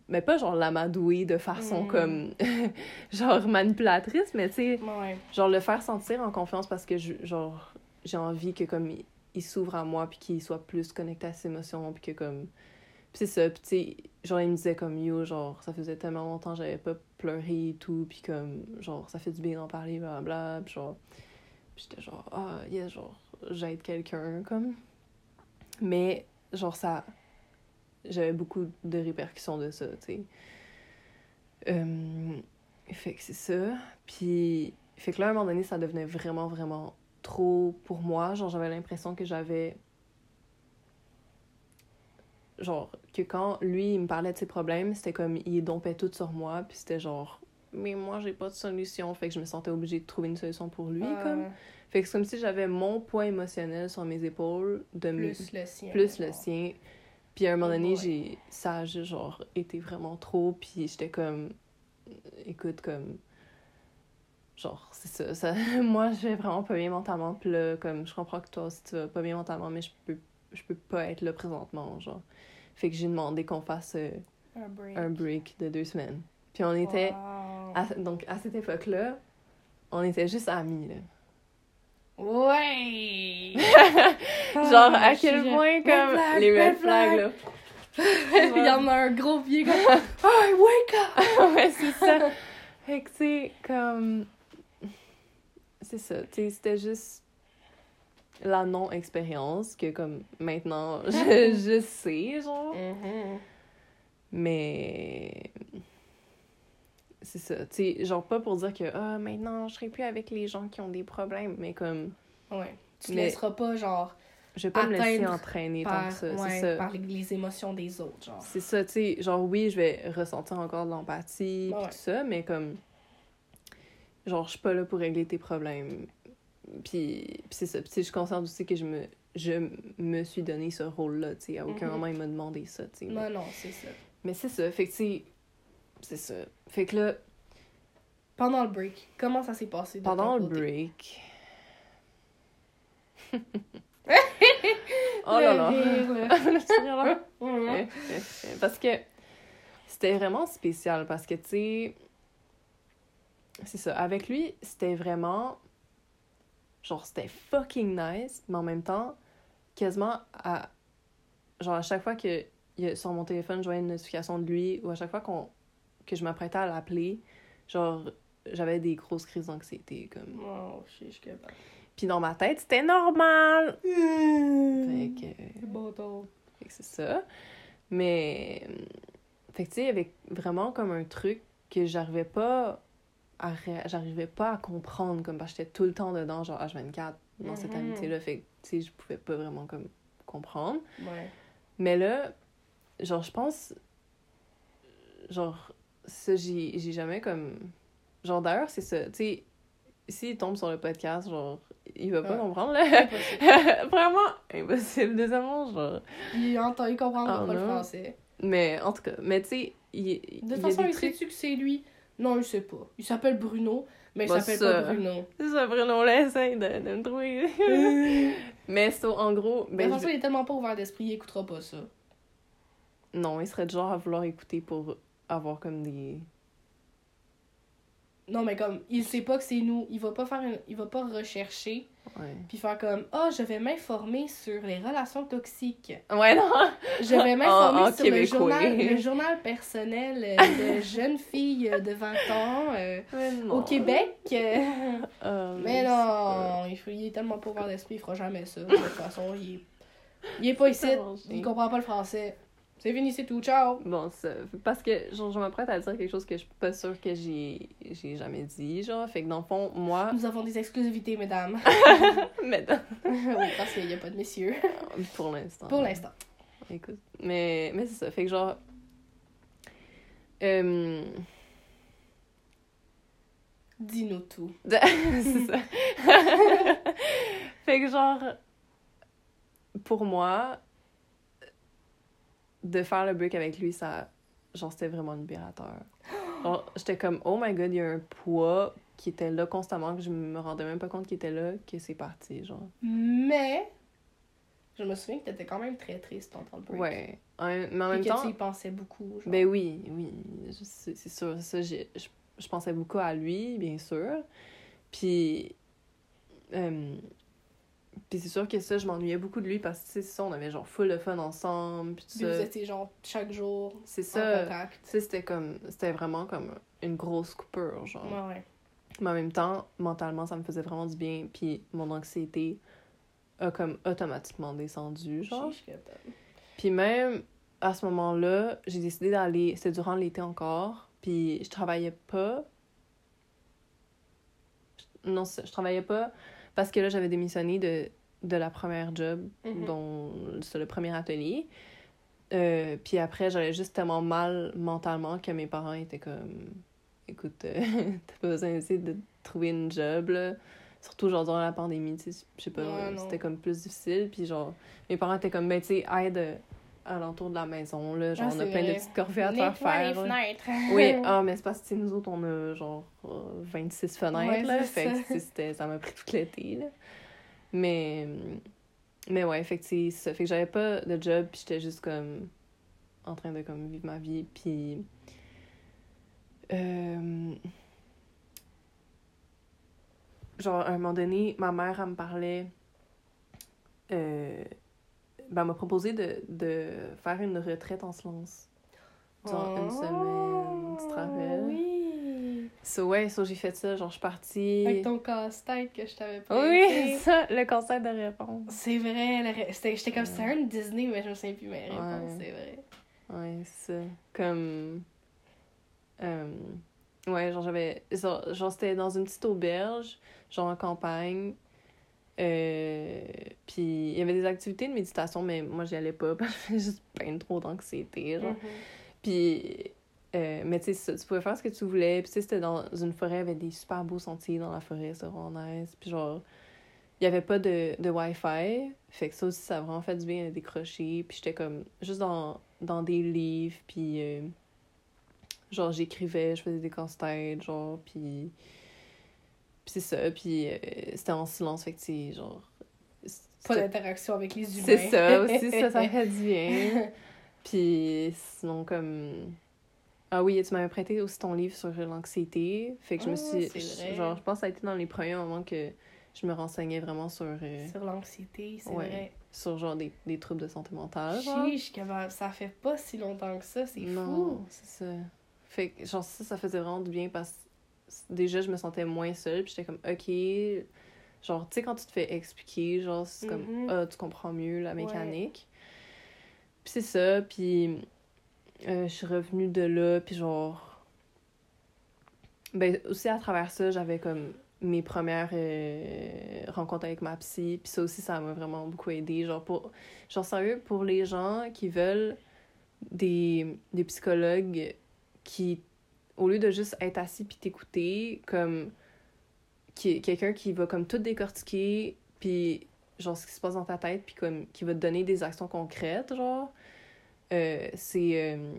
mais pas genre l'amadouer de façon Mm. comme genre manipulatrice mais tu sais Ouais. genre le faire sentir en confiance parce que je, genre j'ai envie que comme il, il s'ouvre à moi puis qu'il soit plus connecté à ses émotions puis que comme c'est ça puis tu sais genre il me disait comme yo genre ça faisait tellement longtemps j'avais pas pleuré et tout puis comme genre ça fait du bien d'en parler blablabla puis genre j'étais genre ah yes genre j'aide quelqu'un comme. Mais genre ça j'avais beaucoup de répercussions de ça tu sais. Euh, fait que c'est ça puis fait que là à un moment donné ça devenait vraiment vraiment trop pour moi. Genre j'avais l'impression que j'avais genre que quand lui il me parlait de ses problèmes c'était comme il dompait tout sur moi puis c'était genre mais moi j'ai pas de solution fait que je me sentais obligée de trouver une solution pour lui Ouais. comme fait que c'est comme si j'avais mon poids émotionnel sur mes épaules de me Plus le sien. plus le genre. sien. Puis à un moment donné, Ouais. j'ai ça a juste, genre été vraiment trop puis j'étais comme écoute comme genre c'est ça, ça moi je vais vraiment pas bien mentalement puis là comme je comprends que toi aussi tu vas pas bien mentalement mais je peux je peux pas être là présentement genre. Fait que j'ai demandé qu'on fasse euh, Un break. un break de deux semaines. Puis on était Wow. à- donc à cette époque-là, on était juste amis là. Ouais! Genre Ah, à quel point comme flag, les red flags là. Il y en a un gros vieux comme Hey, wake up! ouais, c'est ça. Fait que, tu sais, comme. C'est ça. Tu sais, c'était juste la non-expérience que, comme, maintenant, je, je sais, genre. Mhm. Mais. C'est ça. Tu sais, genre, pas pour dire que, ah, maintenant, je serai plus avec les gens qui ont des problèmes, mais comme, Ouais. Tu te Mais- laisseras pas, genre, je vais pas me laisser entraîner tant par, que ça. ouais, ça. par les, les émotions des autres, genre. C'est ça, tu sais, genre oui, je vais ressentir encore de l'empathie Ouais. tout ça, mais comme genre je suis pas là pour régler tes problèmes. Puis, puis c'est ça, puis je suis consciente aussi que je me je me suis donné ce rôle-là, tu sais, à aucun Mhm. moment il m'a demandé ça, tu sais. Mais, Non, non, c'est ça. mais c'est ça, fait que tu c'est ça. Fait que là, Pendant le break, comment ça s'est passé de pendant le break... oh là là. Mhm. parce que c'était vraiment spécial parce que tu sais c'est ça. Avec lui, c'était vraiment. Genre, c'était fucking nice, mais en même temps, quasiment à. Genre, à chaque fois que sur mon téléphone, je voyais une notification de lui, ou à chaque fois qu'on que je m'apprêtais à l'appeler, genre, j'avais des grosses crises d'anxiété. Comme... Oh, je suis capable. Puis dans ma tête, c'était normal! Fait Fait que. Bon. Fait que c'est ça. Mais. euh, Fait que tu sais, il y avait vraiment comme un truc que j'arrivais pas j'arrivais pas à comprendre comme parce que j'étais tout le temps dedans genre H24 dans cette Mhm. amitié là fait que tu sais je pouvais pas vraiment comme comprendre Ouais. mais là genre je pense genre ça j'ai j'ai jamais comme genre d'ailleurs c'est ça tu sais s'il tombe sur le podcast genre il va pas comprendre là Impossible. vraiment impossible deuxièmement genre Il entend, il comprend Ah, pas le non. français. Mais en tout cas, mais tu sais, il, De toute façon, il sait-tu que c'est lui? Non, il sait pas. Il s'appelle Bruno, mais il Bah, s'appelle pas Bruno. C'est ça, Bruno, là, essaye de, de me trouver. mais so, en gros, ben, façon, je- il est tellement pas ouvert d'esprit, il écoutera pas ça. non, il serait du genre à vouloir écouter pour avoir comme des... Non, mais comme, il sait pas que c'est nous. Il va pas faire une- Il va pas rechercher, Ouais. puis faire comme, oh, je vais m'informer sur les relations toxiques. Ouais, non! Je vais m'informer sur le journal, le journal personnel euh, de jeunes filles de 20 ans euh, au Québec. euh. Euh, Mais non, il, faut- il est tellement pas ouvert d'esprit, il fera jamais ça. De toute façon, il est, il est pas ici, il comprend pas le français. C'est fini, c'est tout, ciao! Bon, ça, parce que genre, je m'apprête à dire quelque chose que je suis pas sûre que j'ai j'ai jamais dit, genre. Fait que dans le fond, moi... Nous avons des exclusivités, mesdames. non, oui, parce qu'il y a pas de messieurs. pour l'instant. Pour l'instant. Écoute, mais, mais c'est ça. Fait que genre. euh, Dis-nous tout. c'est ça. fait que genre. Pour moi, de faire le break avec lui, ça. Genre, c'était vraiment libérateur. J'étais comme, oh my god, il y a un poids qui était là constamment, que je me rendais même pas compte qu'il était là, que c'est parti, genre. Mais, je me souviens que t'étais quand même très triste en temps de break. Ouais. Mais en Et même que temps. tu y pensais beaucoup. Genre. Ben oui, oui, c'est sûr. Ça, j'ai- je, je pensais beaucoup à lui, bien sûr. Puis, euh, puis c'est sûr que ça, je m'ennuyais beaucoup de lui parce que, c'est ça, on avait genre full de fun ensemble, puis Puis vous ça. étiez genre chaque jour C'est en ça. contact. Tu sais, c'était comme, c'était vraiment comme une grosse coupure, genre. Ouais, ouais. Mais en même temps, mentalement, ça me faisait vraiment du bien. Puis mon anxiété a comme automatiquement descendu, genre. Puis même à ce moment-là, j'ai décidé d'aller. C'était durant l'été encore. Puis je travaillais pas. Non, je travaillais pas parce que là, j'avais démissionné de, de la première job, Mhm. dont c'est le premier atelier. Euh, puis après, j'allais juste tellement mal mentalement que mes parents étaient comme écoute, euh, t'as pas besoin d'essayer de trouver une job, là. Surtout, genre, durant la pandémie, tu sais, je sais pas, Ouais, c'était comme plus difficile. Puis, genre, mes parents étaient comme, ben, tu sais, aide euh, à l'entour de la maison, là. Genre, Ah, on a plein de petites corvées à faire faire. fenêtres. Oui, ah, mais c'est parce que, nous autres, on a, genre, euh, 26 fenêtres, Ouais, là. Fait ça. ça m'a pris tout l'été, là. Mais, mais ouais, fait que, ça fait que j'avais pas de job, puis j'étais juste, comme, en train de, comme, vivre ma vie, puis... Euh, genre, à un moment donné, ma mère, elle me parlait. Euh, ben, m'a proposé de, de faire une retraite en silence. Genre une semaine, tu te rappelles? Oh, Oui. So, ouais, so, j'ai fait ça. Genre, je suis partie. Avec ton casse-tête que je t'avais pas Oui, ça, le conseil de réponse. C'est vrai, ré- j'étais comme c'était un Disney, mais je me souviens plus mes réponses, Ouais. c'est vrai. Ouais, c'est ça. Comme. euh, ouais, genre, j'avais. Genre, genre, c'était dans une petite auberge, genre en campagne. Euh, puis il y avait des activités de méditation, mais moi, j'y allais pas parce que j'avais juste plein trop d'anxiété, genre. Mhm. Puis. euh, mais tu sais, tu pouvais faire ce que tu voulais. Puis tu sais, c'était dans une forêt, il y avait des super beaux sentiers dans la forêt, c'était vraiment nice. Puis genre, il y avait pas de, de Wi-Fi. Fait que ça aussi, ça a vraiment fait du bien à décrocher. Puis j'étais comme juste dans, dans des livres. Puis euh, genre, j'écrivais, je faisais des casse-têtes, genre. Puis. Puis c'est ça. Puis euh, c'était en silence. Fait que sais, genre. Pas d'interaction avec les humains. c'est ça aussi, ça, ça fait du bien. Puis sinon, comme. Ah oui, tu m'avais prêté aussi ton livre sur l'anxiété. Fait que je me Ah, suis. c'est. Genre, je pense que ça a été dans les premiers moments que je me renseignais vraiment sur. euh, Sur l'anxiété, c'est Ouais. vrai. sur genre des, des troubles de santé mentale. Chiche, que ça fait pas si longtemps que ça, c'est Non, fou. c'est ça. Fait que, genre, ça, ça faisait vraiment du bien parce que déjà, je me sentais moins seule. Puis j'étais comme, OK. Genre, tu sais, quand tu te fais expliquer, genre, c'est comme, Mhm. ah, tu comprends mieux la mécanique. Puis c'est ça. Puis euh, je suis revenue de là. Puis genre. Ben, aussi à travers ça, j'avais comme mes premières euh, rencontres avec ma psy. Puis ça aussi, ça m'a vraiment beaucoup aidé. Genre, pour, genre, sérieux, pour les gens qui veulent des, des psychologues qui, au lieu de juste être assis puis t'écouter, comme qui, quelqu'un qui va comme tout décortiquer, puis genre ce qui se passe dans ta tête, puis comme qui va te donner des actions concrètes, genre, euh, c'est euh,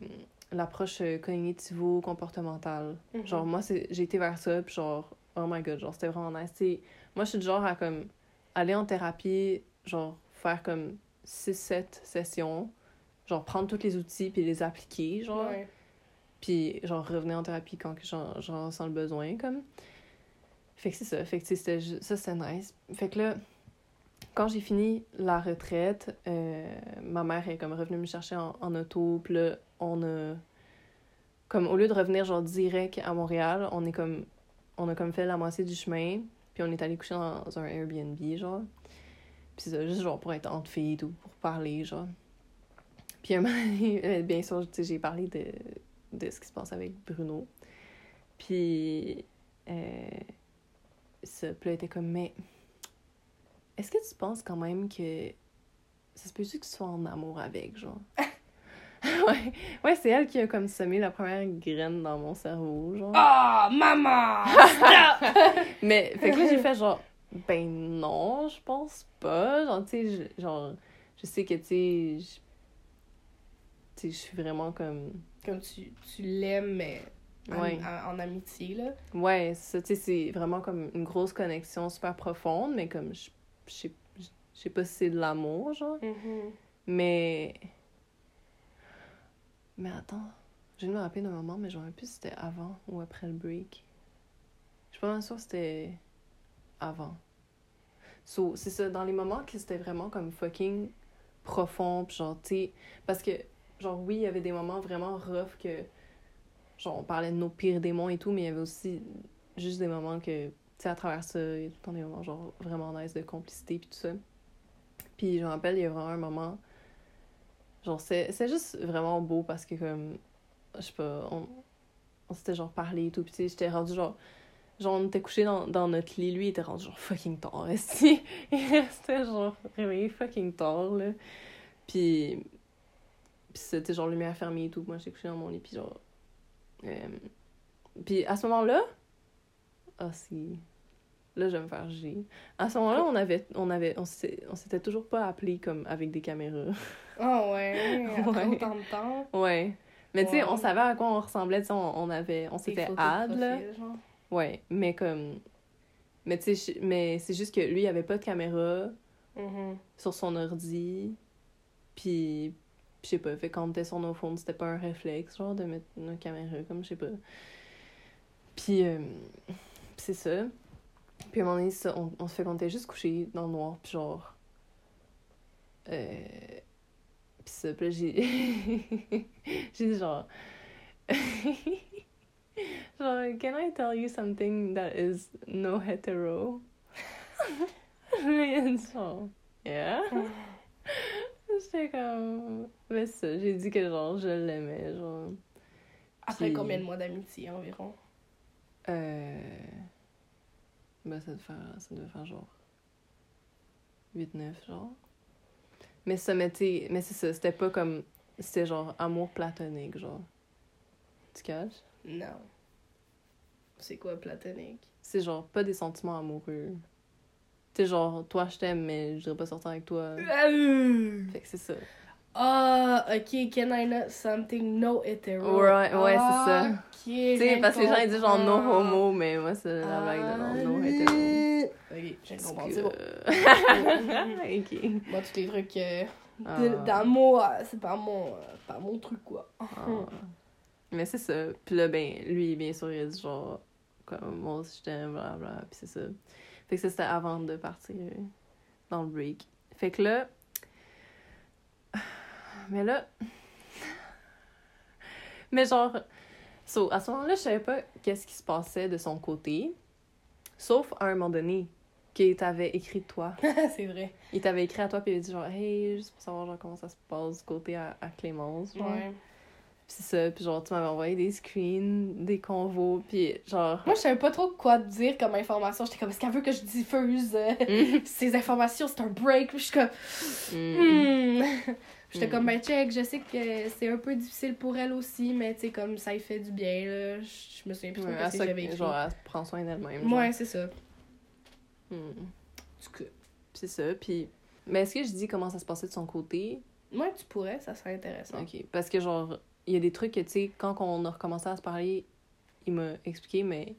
l'approche euh, cognitivo-comportementale. Mhm. Genre, moi, j'ai été vers ça, puis genre, oh my god, genre, c'était vraiment nice. T'sais, moi, je suis du genre à comme aller en thérapie, genre, faire comme 6-7 sessions, genre, prendre tous les outils puis les appliquer, genre, Ouais. Puis genre, revenir en thérapie quand j'en sens le besoin, comme. Fait que c'est ça, fait que c'était ça, c'était nice. Fait que là, quand j'ai fini la retraite, euh, ma mère est comme revenue me chercher en, auto, puis là, on a comme au lieu de revenir genre direct à Montréal, on est comme on a comme fait la moitié du chemin, puis on est allé coucher dans un Airbnb genre. Puis ça juste genre pour être entre filles et tout, pour parler genre. Puis un moment bien sûr, j'ai parlé de, de ce qui se passe avec Bruno. Puis euh, ça, puis là, était comme mais est-ce que tu penses quand même que ça se peut-tu que tu sois en amour avec genre? Ouais, ouais c'est elle qui a comme semé la première graine dans mon cerveau, genre. Ah, maman! Mais, fait que là, j'ai fait genre, ben non, je pense pas. Genre, tu sais, genre, je sais que, tu sais, je- suis vraiment comme. Comme tu, tu l'aimes, mais en, Ouais. en, en amitié, là. Ouais, c'est ça, tu sais, c'est vraiment comme une grosse connexion super profonde, mais comme, je sais je sais pas si c'est de l'amour, genre. Mais. Mais attends, je viens de me rappeler d'un moment, mais je me rappelle plus si c'était avant ou après le break. Je suis pas sûre que c'était avant. So, c'est ça, dans les moments que c'était vraiment comme fucking profond, pis genre, tu parce que, genre, oui, il y avait des moments vraiment rough que, genre, on parlait de nos pires démons et tout, mais il y avait aussi juste des moments que, tu sais, à travers ça, il y a tout le temps des moments, genre, vraiment nice de complicité pis tout ça. Puis je me rappelle, il y a vraiment un moment, genre, c'est juste vraiment beau parce que, comme, je sais pas, on, on s'était genre parlé et tout, pis tu sais, j'étais rendu genre, genre, on était couché dans, dans notre lit, lui, il était rendu genre fucking tard, esti. il restait genre réveillé fucking tard, là. Puis, pis c'était genre lumière fermée et tout, moi j'étais couché dans mon lit, pis genre. euh, Puis à ce moment-là, ah, si. Là, je vais me faire G. À ce moment-là, on avait, on avait, on s'était on s'était toujours pas appelé comme avec des caméras. Ah ouais, après Ouais. autant de temps. ouais. Mais tu sais, Ouais. on savait à quoi on ressemblait, tu sais, on, on avait, on s'était ad, là. genre. Ouais, mais comme. Mais tu sais, mais c'est juste que lui, il avait pas de caméra Mhm. sur son ordi. Puis, je sais pas, fait quand on était sur nos phones, c'était pas un réflexe, genre, de mettre une caméra, comme je sais pas. Puis, euh, c'est ça. Puis à un moment donné, ça, on, on se fait qu'on était juste couchés dans le noir, puis genre. Euh, puis ça, puis là, j'ai. j'ai dit genre. genre, can I tell you something that is no hetero? Genre, yeah. J'étais comme. Mais ça, j'ai dit que genre, je l'aimais, genre. Après Puis- combien de mois d'amitié environ? Euh. Ben, ça devait faire, ça devait faire genre. 8-9, genre. Mais ça, mais t'sais, mais c'est ça, c'était pas comme. C'était genre amour platonique, genre. Tu caches? Non. C'est quoi platonique? C'est genre pas des sentiments amoureux. Tu sais, genre, toi je t'aime, mais je voudrais pas sortir avec toi. Fait que c'est ça. Ah, ok, can I not something no hetero? Ouais, ouais, c'est ça. Ok, Tu sais, parce que les gens ils disent genre no homo, mais moi c'est la blague de genre no Ah, hetero. Ok, comprendre, que- c'est bon. ok. Moi, tous les trucs euh, Ah. d'amour, euh, c'est pas mon, euh, pas mon truc, quoi. Ah. Mais c'est ça. Puis là, ben, lui, bien sûr, il dit genre, comme, moi aussi je t'aime, blablabla. Puis c'est ça. Fait que ça, c'était avant de partir euh, dans le break. Fait que là. Mais là. Mais genre. So, à ce moment-là, je savais pas qu'est-ce qui se passait de son côté. Sauf à un moment donné, qu'il t'avait écrit de toi. c'est vrai. Il t'avait écrit à toi, puis il a dit genre, hey, juste pour savoir genre, comment ça se passe du côté à, à Clémence. Genre. Ouais. Puis c'est ça, puis genre, tu m'avais envoyé des screens, des convos, puis genre. Moi, je savais pas trop quoi te dire comme information. J'étais comme, est-ce qu'elle veut que je diffuse euh, ces informations? C'est un break. Puis je suis comme, Mm. hmm. J'étais Mm. comme, ben, check, je sais que c'est un peu difficile pour elle aussi, mais tu sais, comme ça, il fait du bien, là. Je me souviens plus trop Ouais, que j'avais écrit. genre, elle prend soin d'elle-même. Ouais, c'est ça. Mm. Du coup, C'est ça, puis. Mais est-ce que je dis comment ça se passait de son côté? moi, tu pourrais, ça serait intéressant. Ok. Parce que, genre, il y a des trucs que, tu sais, quand on a recommencé à se parler, il m'a expliqué, mais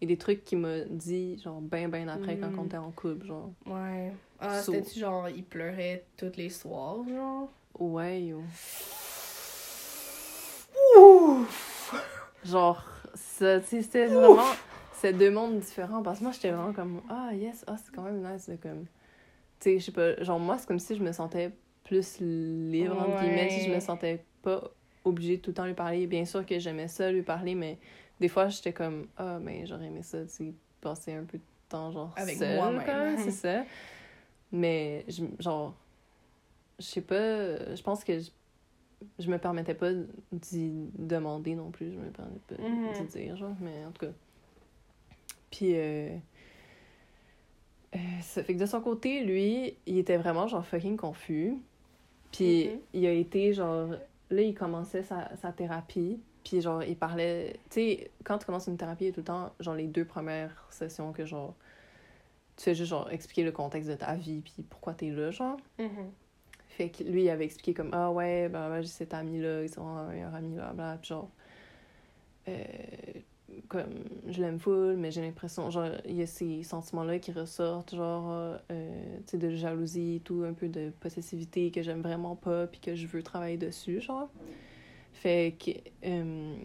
il y a des trucs qu'il m'a dit, genre, ben, ben après, quand Mm. on était en couple, genre. Ouais. Ah, So- c'était-tu genre, il pleurait tous les soirs, genre? Ouais, yo. Ouf! Genre, ça, c'était vraiment. C'est deux mondes différents. Parce que moi, j'étais vraiment comme, ah, yes, ah, c'est quand même nice de comme. Tu sais, je sais pas, genre, moi, c'est comme si je me sentais plus libre, entre guillemets, si je me sentais pas obligée de tout le temps lui parler. Bien sûr que j'aimais ça, lui parler, mais des fois, j'étais comme, ah, mais j'aurais aimé ça, tu sais, passer un peu de temps, genre, Avec seule, comme, c'est ça. Mais, genre, je sais pas, je pense que je, me permettais pas d'y demander non plus, je me permettais pas Mhm. d'y dire, genre, mais en tout cas. Puis, euh, euh, ça fait que de son côté, lui, il était vraiment, genre, fucking confus. Puis, Mhm. il a été, genre, là, il commençait sa, sa thérapie. Puis, genre, il parlait, tu sais, quand tu commences une thérapie, il y a tout le temps, genre, les deux premières sessions que, genre, tu fais juste, genre, expliquer le contexte de ta vie, puis pourquoi t'es là, genre. Mhm. Fait que lui, il avait expliqué comme Ah ouais, ben j'ai cet ami-là, ils sont un meilleur ami, bla Puis genre, euh, comme, je l'aime full, mais j'ai l'impression, genre, il y a ces sentiments-là qui ressortent, genre, euh, tu sais, de jalousie et tout, un peu de possessivité que j'aime vraiment pas, puis que je veux travailler dessus, genre. Fait que, euh,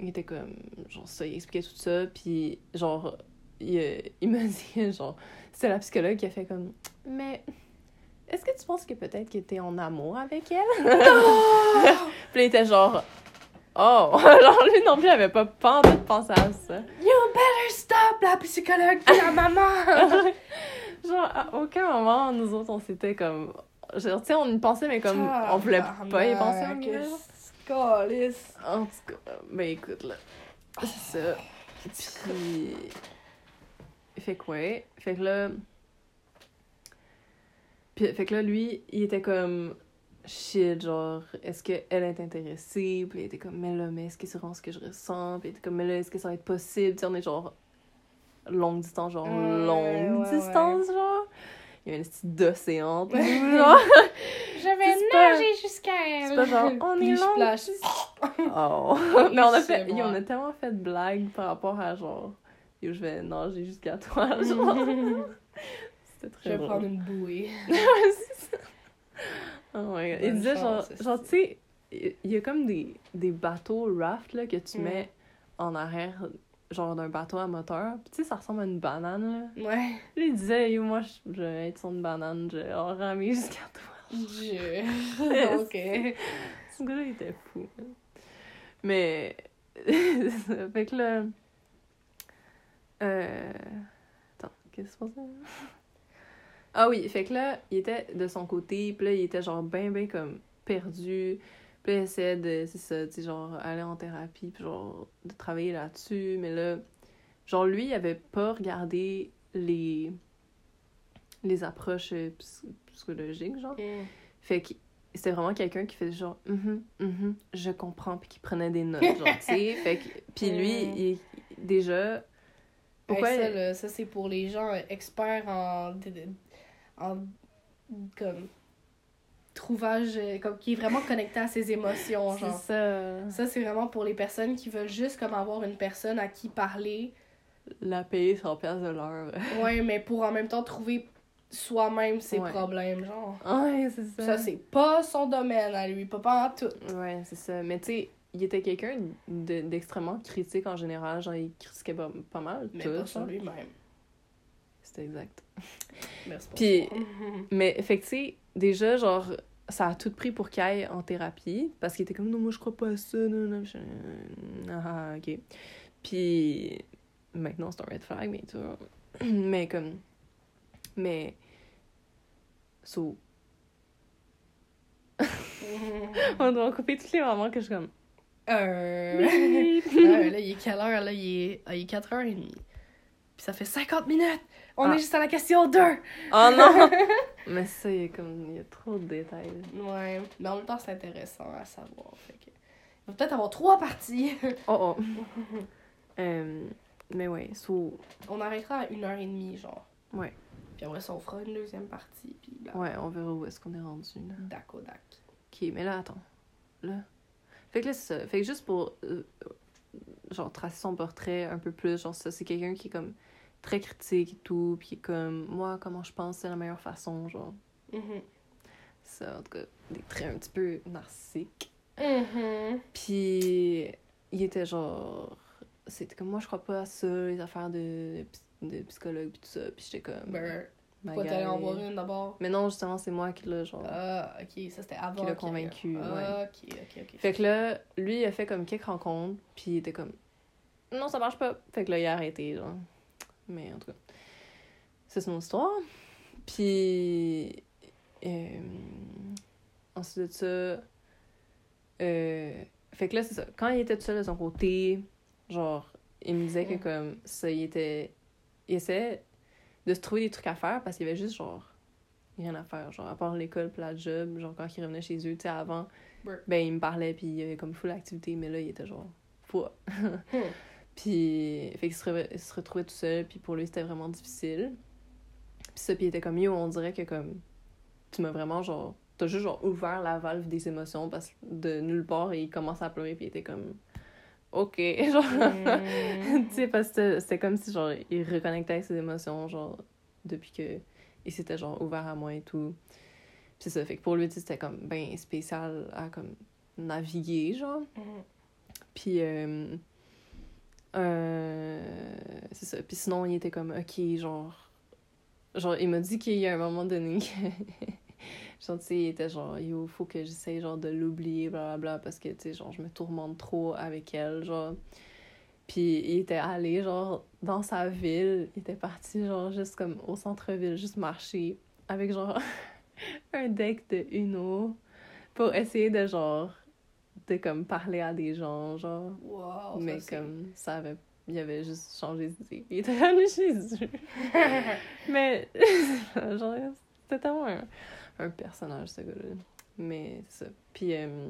il était comme, genre, ça, il expliquait tout ça, puis genre, il, euh, il m'a dit, genre, c'est la psychologue qui a fait comme, mais est-ce que tu penses que peut-être que t'es en amour avec elle? Puis il était genre, oh! genre, lui non plus, il avait pas, envie de penser à ça. You better stop, la psychologue puis la maman! genre, à aucun moment, nous autres, on s'était comme. Genre, tu sais, on y pensait, mais comme, on voulait pas y penser. en tout cas, ben écoute, là. C'est ça. Puis. Fait que ouais. Fait que là. Puis, fait que là, lui, il était comme. Shit, genre, est-ce qu'elle est intéressée? Puis il était comme, mais là, mais est-ce que c'est vraiment ce que je ressens? Puis il était comme, mais là, est-ce que ça va être possible? Tu on est genre. Longue distance, genre, longue ouais, distance, genre. Il y a une petite d'océan, genre. Je vais pas- nager jusqu'à elle. c'est pas genre, on est Puis je long. splash. Oh. mais on a fait, yo, on a tellement fait de blagues par rapport à genre, yo, je vais nager jusqu'à toi, genre. C'était Je très vais drôle. prendre une bouée. C'est ça. oh my god. Il disait genre, genre tu sais, il y a comme des, des bateaux raft là, que tu Mm. mets en arrière, genre d'un bateau à moteur. Puis tu sais, ça ressemble à une banane là. Ouais. Lui, il disait, yo, moi, je je vais être sur une banane, je vais ramer jusqu'à toi. Je... ok. Ce gars-là, il était fou. man. Mais. ça fait que là. Euh... Attends, qu'est-ce qui se passe là? Ah oui, fait que là, il était de son côté, puis là, il était genre ben, ben comme perdu. Puis là, il essayait de, c'est ça, tu sais, genre, aller en thérapie, puis genre, de travailler là-dessus. Mais là, genre, lui, il avait pas regardé les. les approches euh, psy- psychologiques, genre. Fait que c'était vraiment quelqu'un qui faisait genre Mhm, mhm, je comprends puis qui prenait des notes genre tu sais fait que puis lui Mm. il, déjà pourquoi Hey, ça, là, ça c'est pour les gens euh, experts en, en comme trouvage, euh, comme qui est vraiment connecté à ses émotions, genre. ça Ça, c'est vraiment pour les personnes qui veulent juste comme avoir une personne à qui parler. la payer 100 pièces de l'heure Ouais, mais pour en même temps trouver soi-même ses Ouais. problèmes, genre. ouais c'est ça Ça, c'est pas son domaine à lui, pas, pas en tout. ouais c'est ça mais tu sais il était quelqu'un de- d'extrêmement critique en général. Genre, il critiquait pas, pas mal. Mais tout, pas sur lui-même. C'était exact. Merci pour Puis- ça. Mais, fait que, tu sais, déjà, genre, ça a tout pris pour qu'il aille en thérapie. Parce qu'il était comme, non, moi, je crois pas à ça. Non, non. Je... Ah, ah, ok. Puis, maintenant, c'est un red flag, mais tu vois. Mais, comme. Mais. So. On doit couper tous les moments que je suis comme. Euh... Ouais, là, il est quelle heure? Là, il est, ah, il est 4h30. Puis ça fait 50 minutes! On Ah. est juste à la question 2! Oh non! mais ça, il y a comme. Il y a trop de détails. Ouais, mais en même temps, c'est intéressant à savoir. Fait que... Il va peut-être avoir trois parties. Oh oh. Euh, mais ouais, so. on arrêtera à 1h30, genre. Ouais. Puis après ça, on fera une deuxième partie. Puis là, Ouais, on verra où est-ce qu'on est rendu, là. dac au dac. Ok, mais là, attends. Là. Fait que là, c'est ça. Fait que juste pour. euh, genre, tracer son portrait un peu plus, genre, ça, c'est quelqu'un qui est comme très critique et tout, puis comme, moi, comment je pense, c'est la meilleure façon, genre. Mhm. Ça, en tout cas, des traits un petit peu narcissiques. Mhm. Puis, il était genre. C'était comme, moi, je crois pas à ça, les affaires de, de psychologue, puis tout ça. Puis j'étais comme. Ben, ma pourquoi t'allais en voir une d'abord? Mais non, justement, c'est moi qui l'a, genre. Ah, ok, ça c'était avant. Qui l'a convaincu, Ah, ok, ok, ok. Fait que là, lui, il a fait comme quelques rencontres, puis il était comme non, ça marche pas. Fait que là, il a arrêté, genre. Mais en tout cas, c'est son histoire. Puis, euh, ensuite de ça, euh, fait que là, c'est ça. Quand il était tout seul de son côté, genre, il me disait que Mm. comme ça, il était. Il essayait de se trouver des trucs à faire parce qu'il y avait juste, genre, rien à faire. Genre, à part l'école puis la job, genre, quand il revenait chez eux, tu sais, avant, ben, il me parlait puis il y avait comme full activité, mais là, il était genre, fou. Puis, fait qu'il se, re- il se retrouvait tout seul, puis pour lui, c'était vraiment difficile. Puis ça, puis il était comme, yo, on dirait que comme, tu m'as vraiment, genre, t'as juste, genre, ouvert la valve des émotions, parce que de nulle part, il commence à pleurer, puis il était comme, ok, genre, Mm. tu sais, parce que c'était- comme si, genre, il reconnectait avec ses émotions, genre, depuis que il s'était, genre, ouvert à moi et tout. Puis c'est ça, fait que pour lui, tu sais, c'était comme, ben, spécial à, comme, naviguer, genre. Mhm. Puis, euh, euh, c'est ça. Puis sinon, il était comme, ok, genre, genre, il m'a dit qu'il y a un moment donné genre, tu sais, il était genre, yo, faut que j'essaye, genre, de l'oublier, blablabla, parce que, tu sais, genre, je me tourmente trop avec elle, genre. Puis il était allé, genre, dans sa ville, il était parti, genre, juste comme au centre-ville, juste marcher, avec, genre, un deck de Uno, pour essayer de, genre, de, comme, parler à des gens, genre. Wow, Mais ça, comme ça avait. Il avait juste changé d'idée. Il était allé chez eux. Mais genre, c'était tellement un, un personnage, ce gars-là. Mais c'est ça. Puis, euh,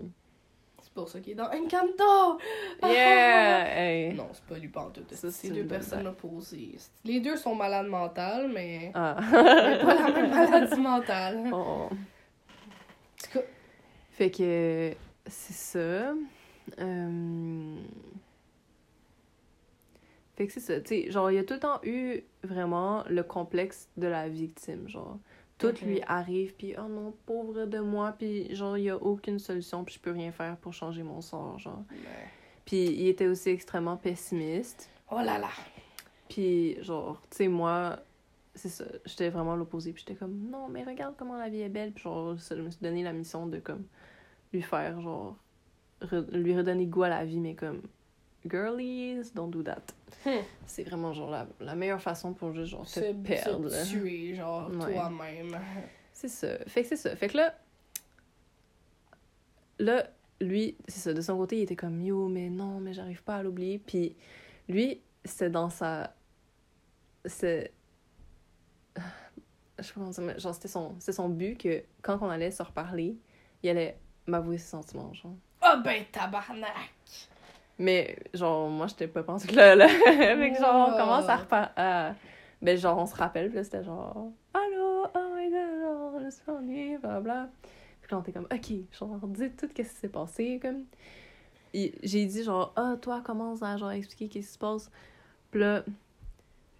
C'est pour ça qu'il est dans Encanto! yeah! Hey. Non, c'est pas lui pantoute. C'est c'est deux personnes opposées. Les deux sont malades mentales, mais Ah. mais pas la même maladie mentale. Oh. En tout cas, Fait que c'est ça. Euh... Fait que c'est ça. Tu sais, genre, il y a tout le temps eu vraiment le complexe de la victime. Genre, tout lui arrive, puis oh non, pauvre de moi, puis genre, il y a aucune solution, puis je peux rien faire pour changer mon sort. Genre. mais- Puis il était aussi extrêmement pessimiste. Oh là là! Puis, genre, tu sais, moi, c'est ça, j'étais vraiment l'opposé. Puis j'étais comme, non, mais regarde comment la vie est belle. Puis genre, ça, je me suis donné la mission de, comme, lui faire, genre, re- lui redonner goût à la vie, mais comme, girlies, don't do that. Hmm. C'est vraiment, genre, la, la meilleure façon pour juste, genre, te Se, perdre. là. se tuer, genre, Ouais. toi-même. C'est ça. Fait que c'est ça. Fait que là, là, lui, c'est ça, de son côté, il était comme yo, mais non, mais j'arrive pas à l'oublier. Puis lui, c'était dans sa. C'est. Je sais pas comment dire, mais genre, c'était son, c'était son but que quand on allait se reparler, il allait m'avouer ses sentiments, genre. Ah ben tabarnak! Mais genre, moi, j'étais pas pensée que là, là. fait que genre, on commence à reparler. Ben, genre, on se rappelle, puis là, c'était genre, allô, oh my god, genre, je suis ennuyée, blablabla. Puis là, on était comme, ok, genre, dis tout qu'est-ce qui s'est passé, comme. J'ai dit, genre, ah, toi, commence à, genre, expliquer qu'est-ce qui se passe. Puis là,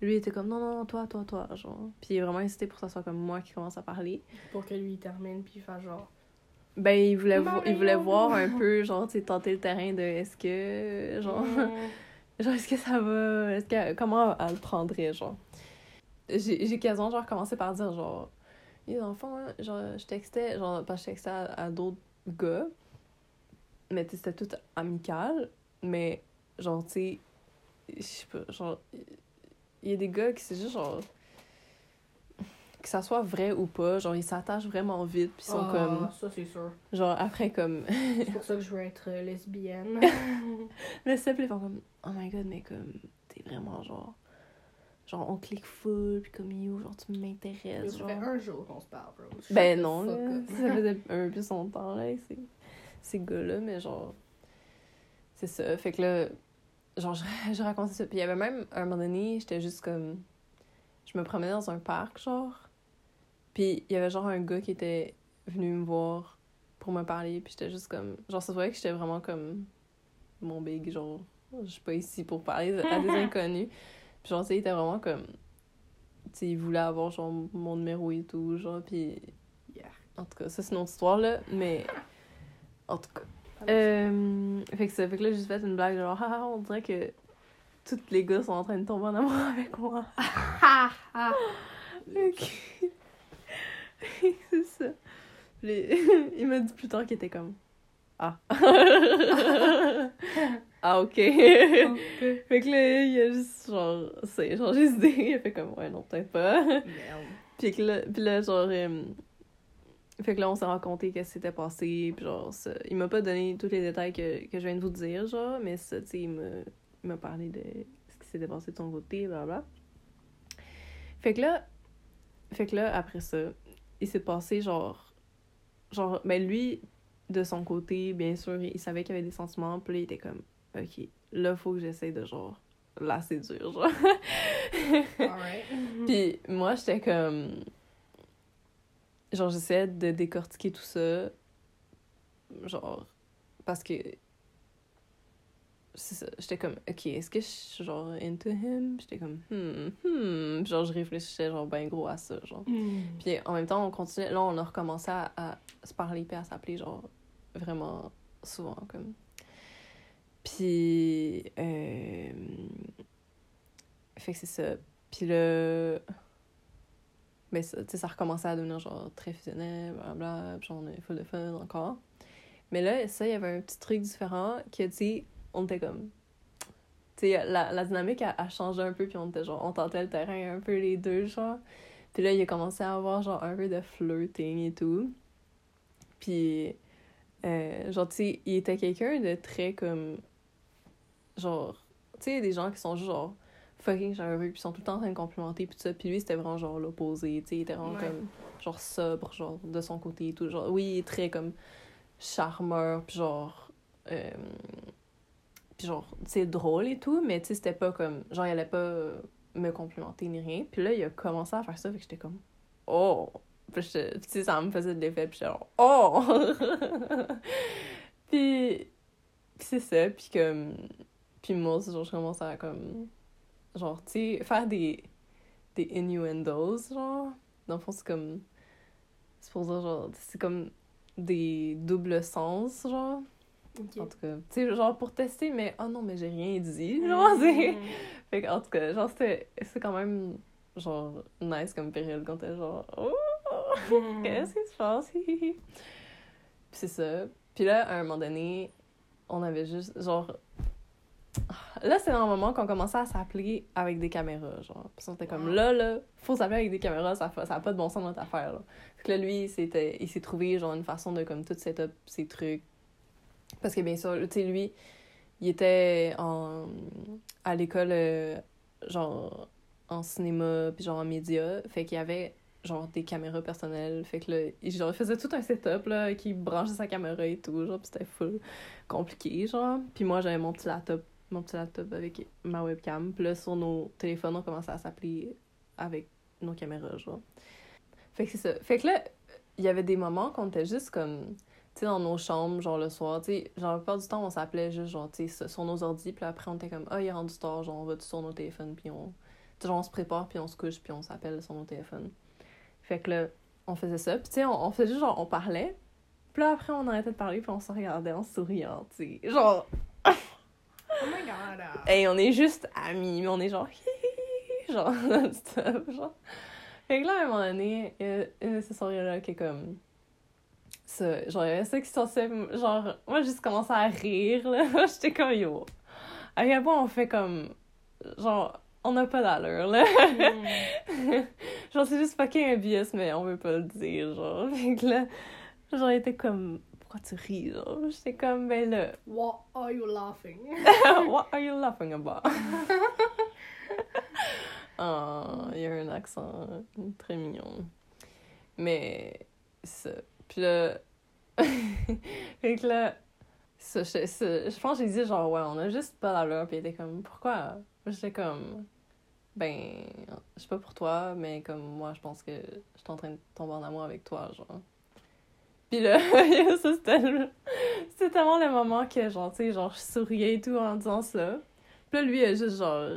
lui, était comme, non, non, toi, toi, toi, genre. Puis il a vraiment insisté pour que ça soit comme moi qui commence à parler. Pour que lui il termine, puis il fasse genre. Ben, il voulait, vo- il voulait voir un peu, genre, tu tenter le terrain de est-ce que, genre, genre est-ce que ça va, est-ce que, comment elle le prendrait, genre? J'ai quasiment, genre, commencé par dire, genre, les enfants, hein, genre, je textais, genre, parce que je textais à, à d'autres gars, mais c'était tout amical, mais, genre, tu sais, je sais pas, genre, il y a des gars qui, c'est juste, genre, que ça soit vrai ou pas, genre, ils s'attachent vraiment vite, puis ils sont Ah, comme, Ça, c'est sûr. genre, après, comme, C'est pour ça que je veux être euh, lesbienne. Mais plaît, ils comme Oh my god, mais comme t'es vraiment genre. Genre on clique full, puis comme you, genre tu m'intéresses. Ça Genre. fait un jour qu'on se parle, bro. Ben non, là. Ça faisait un peu son temps, là, ces, ces gars-là, mais genre. C'est ça. Fait que là, genre, je, je racontais ça. Puis il y avait même un moment donné, j'étais juste comme. Je me promenais dans un parc, genre. Puis il y avait genre un gars qui était venu me voir pour me parler, puis j'étais juste comme. Genre, ça se voyait que j'étais vraiment comme. Mon big, genre. Je suis pas ici pour parler à des inconnus. Puis genre, tu sais, il était vraiment comme. Tu sais, il voulait avoir genre mon numéro et tout, genre, puis. Yeah. En tout cas, ça c'est une autre histoire, là, mais. En tout cas. Euh, fait que ça, fait que là, j'ai juste fait une blague, genre, ah, on dirait que tous les gars sont en train de tomber en amour avec moi. Ok. c'est ça. Les- Il m'a dit plus tard qu'il était comme. Ah. ah, ok. fait que là, il a juste, genre, c'est changé d'idée. Il a fait comme, ouais, non, peut-être pas. Merde. Puis que là, puis là genre. euh, fait que là, on s'est raconté qu'est-ce qui s'était passé. Puis genre, ça- il m'a pas donné tous les détails que, que je viens de vous dire, genre, mais ça, tu sais, il m'a il m'a parlé de ce qui s'était passé de son côté, blablabla. Fait que là, fait que là, après ça, il s'est passé genre. Genre, ben lui, de son côté, bien sûr, il savait qu'il y avait des sentiments, puis là, il était comme, ok, là, faut que j'essaie de genre. Là, c'est dur, genre. Alright. Puis moi, j'étais comme. Genre, j'essayais de décortiquer tout ça. Genre. Parce que. C'est ça. J'étais comme, ok, est-ce que je suis genre into him? J'étais comme, hmm, hmm. Puis Genre, je réfléchissais genre ben gros à ça, genre. Mm. Puis en même temps, on continuait. Là, on a recommencé à, à se parler puis à s'appeler, genre, vraiment souvent, comme. Puis. Euh... Fait que c'est ça. Puis là. Mais ça, tu sais, ça recommençait à devenir, genre, très fusionnel, blablabla. Puis genre, on avait full de fun encore. Mais là, ça, il y avait un petit truc différent que, tu sais, on était comme. Tu sais, la, la dynamique a, a changé un peu, puis on était genre, on tentait le terrain un peu les deux, genre. Puis là, il a commencé à avoir genre un peu de flirting et tout. Puis, euh, genre, tu sais, il était quelqu'un de très comme. Genre, tu sais, des gens qui sont juste genre fucking chaleureux, puis sont tout le temps en train de complimenter, puis tout ça. Puis lui, c'était vraiment genre l'opposé, tu sais, il était vraiment Ouais. comme. Genre sobre, genre de son côté et tout. Genre, oui, il est très comme charmeur, puis genre. euh, puis genre, sais, drôle et tout, mais tu sais, c'était pas comme. Genre, il allait pas me complimenter ni rien. Puis là, il a commencé à faire ça, fait que j'étais comme. Oh! Puis tu sais, ça me faisait de l'effet, puis j'étais genre. Oh! puis. Puis c'est ça, puis comme. Puis moi, c'est genre, je commence à comme. Genre, tu sais, faire des. Des innuendos, genre. Dans le fond, c'est comme. C'est pour dire, genre, c'est comme des doubles sens, genre. En tout cas, tu sais, genre pour tester, mais oh non, mais j'ai rien dit. Genre, c'est. Mm. Fait que, en tout cas, genre, c'était. C'est quand même, genre, nice comme période quand t'es genre, oh, Mm. qu'est-ce qui se passe? Puis c'est ça. Puis là, à un moment donné, on avait juste, genre. Là, c'est dans le moment qu'on commençait à s'appeler avec des caméras, genre. Puis on était comme, là, là, faut s'appeler avec des caméras, ça, fa- ça a pas de bon sens notre affaire, là. Fait que là, lui, il s'est trouvé, genre, une façon de, comme, tout setup ses trucs. Parce que, bien sûr, tu sais, lui, il était en, à l'école, euh, genre, en cinéma, puis genre en média. Fait qu'il y avait, genre, des caméras personnelles. Fait que là, il, faisait tout un setup, là, qui branchait sa caméra et tout, genre, c'était full compliqué, genre. Puis moi, j'avais mon petit laptop, mon petit laptop avec ma webcam. Puis là, sur nos téléphones, on commençait à s'appeler avec nos caméras, genre. Fait que c'est ça. Fait que là, il y avait des moments qu'on était juste comme sais, dans nos chambres, genre le soir, tu sais, genre la plupart du temps, on s'appelait juste, genre, tu sais, sur nos ordi, puis après, on était comme, ah, il est rendu tard, genre, on va tout sur nos téléphones, puis on, tu genre, on se prépare, puis on se couche, puis on s'appelle sur nos téléphones. Fait que là, on faisait ça, puis tu sais, on, on faisait juste, genre, on parlait, Puis là, après, on arrêtait de parler, puis on se regardait en souriant, tu sais. Genre, Oh my god. hey, on est juste amis, mais on est genre, genre, non-stop, genre. Fait que là, à un moment donné, il y a une de ces soirées-là qui est comme. Ça, genre, ça qui sortait. Genre, moi, j'ai juste commencé à rire, là. J'étais comme, yo. À quel point on fait comme. Genre, on n'a pas d'allure, là. Mm. genre, c'est juste fucking un BS, mais on veut pas le dire, genre. Fait que là, genre, était comme. Pourquoi tu ris, genre? J'étais comme, ben là. What are you laughing? What are you laughing about? oh, il y a un accent très mignon. Mais, ça. Puis là. fait je, pense que j'ai dit genre, ouais, on a juste pas d'allure. Puis il était comme, pourquoi? J'étais comme, ben, je sais pas pour toi, mais comme moi, je pense que je suis en train de tomber en amour avec toi, genre. Puis là, c'était le- c'était tellement le moment que, genre, tu sais, genre, je souriais et tout en disant ça. Puis là, lui, il a juste, genre,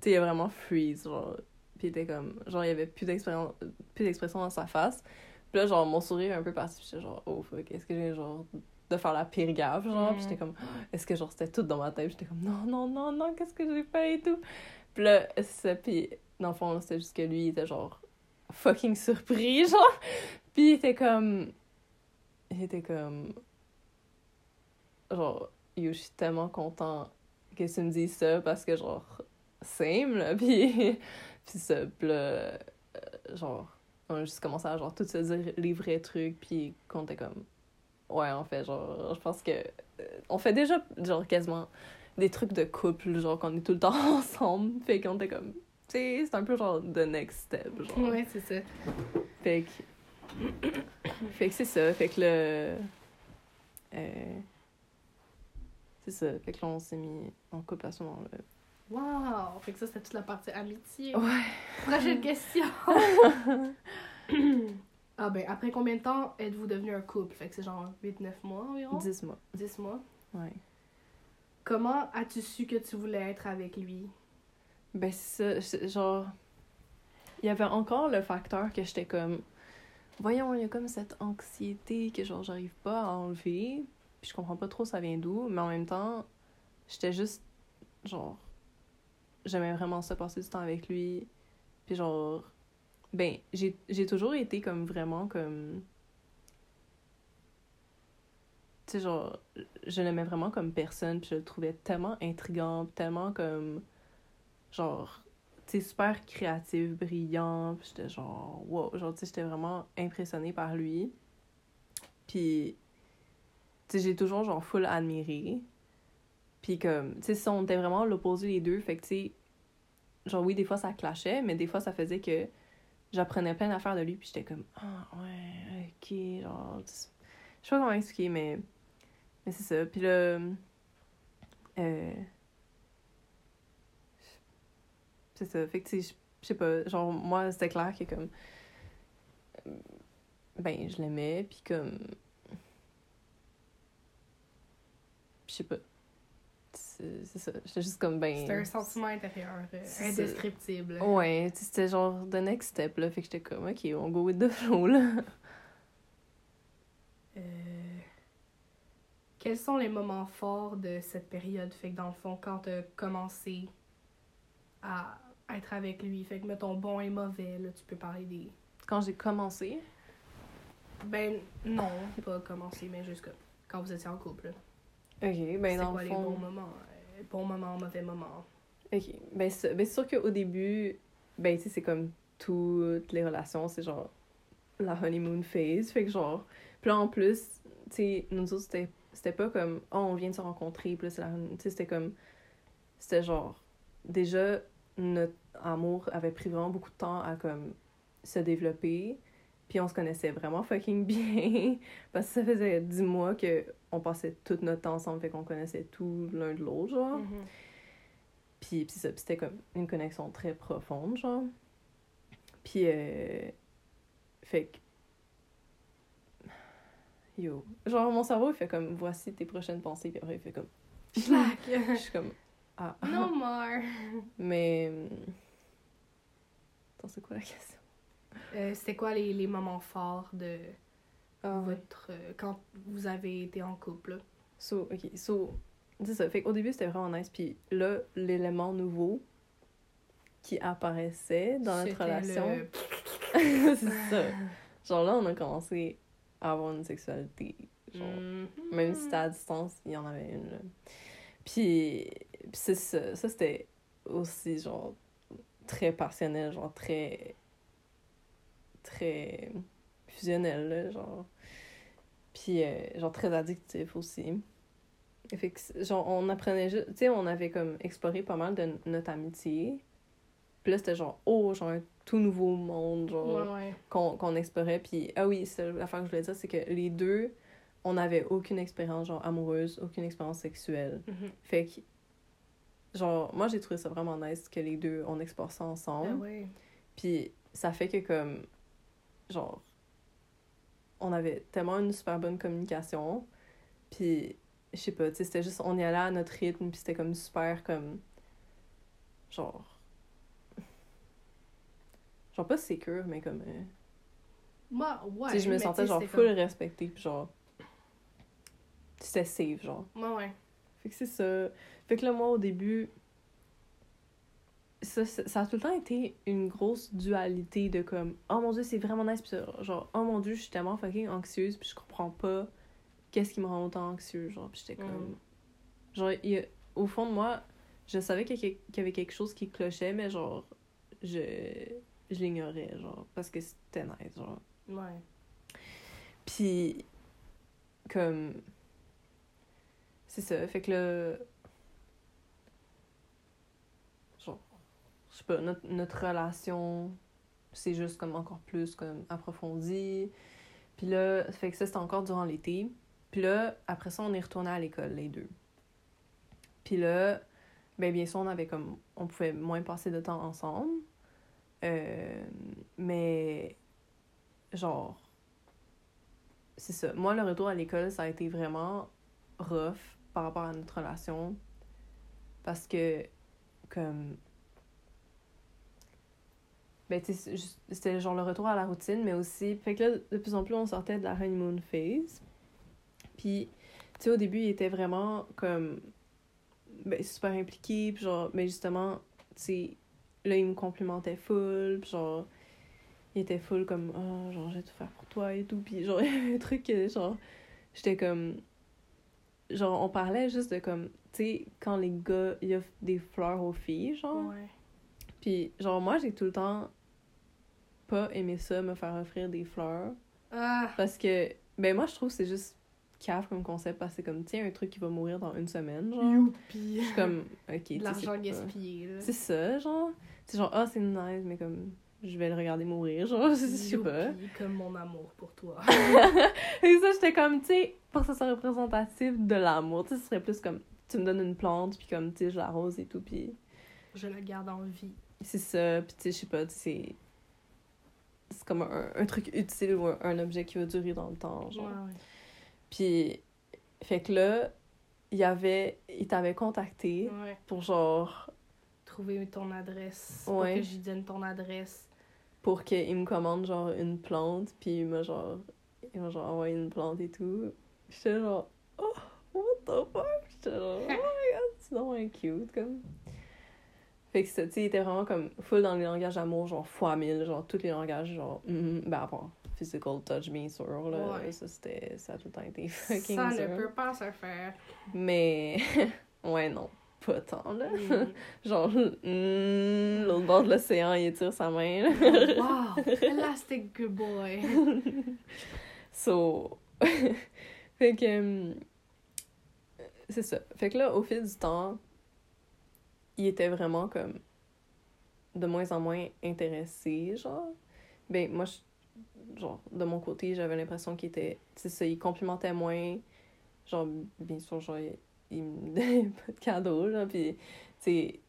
tu sais, il a vraiment freeze, genre. Puis il était comme, genre, il y avait plus d'expression dans sa face. Puis là, genre, mon sourire est un peu parti, puis j'étais genre, oh fuck, est-ce que j'ai, genre, de faire la pire gaffe, genre? Puis Mm. j'étais comme, est-ce que, genre, c'était tout dans ma tête? Puis j'étais comme, non, non, non, non, qu'est-ce que j'ai fait et tout? Puis là, c'est ça, puis dans le fond, c'était juste que lui, il était, genre, fucking surpris, genre. Puis il était comme, il était comme, genre, yo, je suis tellement content que tu me dises ça parce que, genre, same, là. Puis, puis ça, puis là, euh, genre, on a juste commencé à, genre, tout se dire les vrais trucs, puis qu'on était comme, ouais, en fait, genre, je pense que, euh, on fait déjà, genre, quasiment des trucs de couple, genre, qu'on est tout le temps ensemble. Fait qu'on était comme, tu sais, c'est un peu, genre, the next step, genre. Ouais, c'est ça. Fait que. fait que c'est ça. Fait que le. Euh... C'est ça. Fait que là, on s'est mis en couple à ce moment-là. Wow! Fait que ça, c'était toute la partie amitié. Ouais. Prochaine question! ah ben, après combien de temps êtes-vous devenu un couple? Fait que c'est genre 8-9 mois environ? 10 mois. 10 mois. Ouais. Comment as-tu su que tu voulais être avec lui? Ben, c'est ça. Genre. Il y avait encore le facteur que j'étais comme. Voyons, il y a comme cette anxiété que, genre, j'arrive pas à enlever. Puis je comprends pas trop ça vient d'où. Mais en même temps, j'étais juste. Genre. J'aimais vraiment ça, passer du temps avec lui. Puis genre. Ben, j'ai toujours été comme vraiment comme. Tu sais, genre. Je l'aimais vraiment comme personne. Puis je le trouvais tellement intriguant. Tellement comme. Genre. Tu sais, super créatif, brillant. Puis j'étais genre. Wow. Genre, tu sais, j'étais vraiment impressionnée par lui. Puis. Tu sais, j'ai toujours, genre, full admiré. Puis comme, tu sais, si on était vraiment l'opposé les deux, fait que, tu sais, genre, oui, des fois, ça clashait, mais des fois, ça faisait que j'apprenais plein d'affaires de lui, puis j'étais comme, ah, ouais, ok, genre, je sais pas comment expliquer, mais, mais c'est ça. Puis là, euh, c'est ça, fait que, tu je sais pas, genre, moi, c'était clair que, comme, ben, je l'aimais, puis comme, je sais pas. C'est ça. J'étais juste comme ben. C'était un sentiment intérieur euh, indescriptible. Ouais, c'était genre the next step là. Fait que j'étais comme ok, on go with the flow là. Euh, Quels sont les moments forts de cette période? Fait que dans le fond, quand t'as commencé à être avec lui, fait que mettons bon et mauvais, là, tu peux parler des. Quand j'ai commencé? Ben non, pas commencé, mais juste que quand vous étiez en couple. là. Ok, ben dans quoi le les bons fond. moments? euh, Bons moments, mauvais moments. Ok, ben c'est ben, sûr qu'au début, ben tu sais, c'est comme toutes les relations, c'est genre la honeymoon phase. Fait que genre. Puis en plus, tu sais, nous autres, c'était c'était pas comme oh, on vient de se rencontrer, puis là c'est la. Tu sais, c'était comme. C'était genre. Déjà, notre amour avait pris vraiment beaucoup de temps à comme se développer. Puis on se connaissait vraiment fucking bien. Parce que ça faisait dix mois que on passait tout notre temps ensemble, fait qu'on connaissait tout l'un de l'autre, genre. Mhm. Puis, puis ça, c'était comme une connexion très profonde, genre. Puis, euh, fait que. Yo. Genre, mon cerveau, il fait comme, voici tes prochaines pensées, puis après, il fait comme. Schlack! Je suis comme, ah. no more! Mais. hum, Attends, c'est quoi la question? Euh, C'était quoi les, les moments forts de, Ah, votre, euh, quand vous avez été en couple. So, ok, so, c'est ça. Fait qu'au début, c'était vraiment nice. Puis là, l'élément nouveau qui apparaissait dans notre relation, le- c'est ça. Genre là, on a commencé à avoir une sexualité. Genre, Mhm. Même si c'était à distance, il y en avait une, là. Puis, puis c'est ça. Ça, c'était aussi, genre, très passionnel, genre, très... Très fusionnel, là, genre. Puis, euh, genre, très addictif aussi. Fait que, genre, on apprenait juste... Tu sais, on avait, comme, exploré pas mal de notre amitié. Puis là, c'était genre, oh, genre, un tout nouveau monde, genre Ouais, ouais. qu'on explorait. Puis, ah oui, c'est l'affaire que je voulais dire, c'est que les deux, on n'avait aucune expérience, genre, amoureuse, aucune expérience sexuelle. Mhm. Fait que, genre, moi, j'ai trouvé ça vraiment nice que les deux, on explore ça ensemble. Ah ouais. Puis, ça fait que, comme, genre, on avait tellement une super bonne communication. Puis, je sais pas, tu sais, c'était juste, on y allait à notre rythme, puis c'était comme super, comme, genre, genre pas sécure, mais comme... euh, Moi, ouais. tu sais, je me sentais genre full respectée, puis genre. C'était safe, genre. Ouais, ouais. Fait que c'est ça. Fait que là, moi, au début. Ça, ça ça a tout le temps été une grosse dualité de comme, oh mon dieu, c'est vraiment nice, puis ça, genre, oh mon dieu, je suis tellement fucking anxieuse, puis je comprends pas qu'est-ce qui me rend autant anxieuse, genre, puis j'étais comme. Mm. Genre, il y a- au fond de moi, je savais qu'il y avait quelque chose qui clochait, mais genre, je, je l'ignorais, genre, parce que c'était nice, genre. Ouais. Puis, comme. C'est ça. Fait que là. Genre. Je sais pas, notre, relation, c'est juste comme encore plus comme approfondi. Puis là, fait que ça, c'était encore durant l'été. Puis là, après ça, on est retourné à l'école, les deux. Puis là, ben bien sûr, on avait comme. On pouvait moins passer de temps ensemble. Euh, mais. Genre c'est ça. Moi, le retour à l'école, ça a été vraiment rough par rapport à notre relation. Parce que, comme. Ben, c'était genre le retour à la routine, mais aussi. Fait que là, de plus en plus, on sortait de la honeymoon phase. Puis, tu sais, au début, il était vraiment comme. Ben, super impliqué, puis genre, mais justement, tu sais, là, il me complimentait full, puis genre il était full comme ah genre je vais tout faire pour toi et tout puis genre il y avait un truc que genre j'étais comme genre on parlait juste de comme tu sais quand les gars ils offrent des fleurs aux filles genre Ouais. puis genre moi j'ai tout le temps pas aimé ça me faire offrir des fleurs Ah! parce que ben moi je trouve que c'est juste cave comme concept parce que c'est comme tiens un truc qui va mourir dans une semaine genre Youpi! je suis comme ok l'argent pas- gaspillé, là. c'est ça genre c'est genre ah c'est nice mais comme je vais le regarder mourir genre je sais pas Youpi, comme mon amour pour toi. Et ça, j'étais comme, tu sais, pour que ça soit représentatif de l'amour, tu sais, ce serait plus comme, tu me donnes une plante, puis comme, tu sais, je l'arrose et tout, puis Je la garde en vie. c'est ça, puis tu sais, je sais pas, tu sais, c'est... Comme un, un truc utile ou un, un objet qui va durer dans le temps, genre. Ouais, ouais. Puis, fait que là, il avait... Il t'avait contacté Ouais. pour genre... Trouver ton adresse. Ouais. Pour que j'y donne ton adresse. Pour qu'il me commande, genre, une plante, puis il m'a genre... Il m'a genre envoyé une plante et tout. J'étais genre... Oh, what the fuck? J'étais genre... Oh my god, c'est vraiment cute, comme... Fait que ça, tu sais, il était vraiment comme full dans les langages d'amour, genre fois mille, genre tous les langages, genre, mm, ben part physical touch, bien sûr, là, Ouais. ça c'était, ça a tout le temps été fucking Ça dur. ne peut pas se faire. Mais, ouais, non, pas tant, là. Mm. Genre, mm, l'autre bord de l'océan, il tire sa main, là. wow! Elastic good boy. So, fait que, hum, c'est ça. Fait que là, au fil du temps, il était vraiment comme de moins en moins intéressé, genre. Ben, moi, je- genre, de mon côté, j'avais l'impression qu'il était, il complimentait moins. Genre, bien sûr, genre, il, il me donnait pas de cadeaux, genre, pis, tu sais,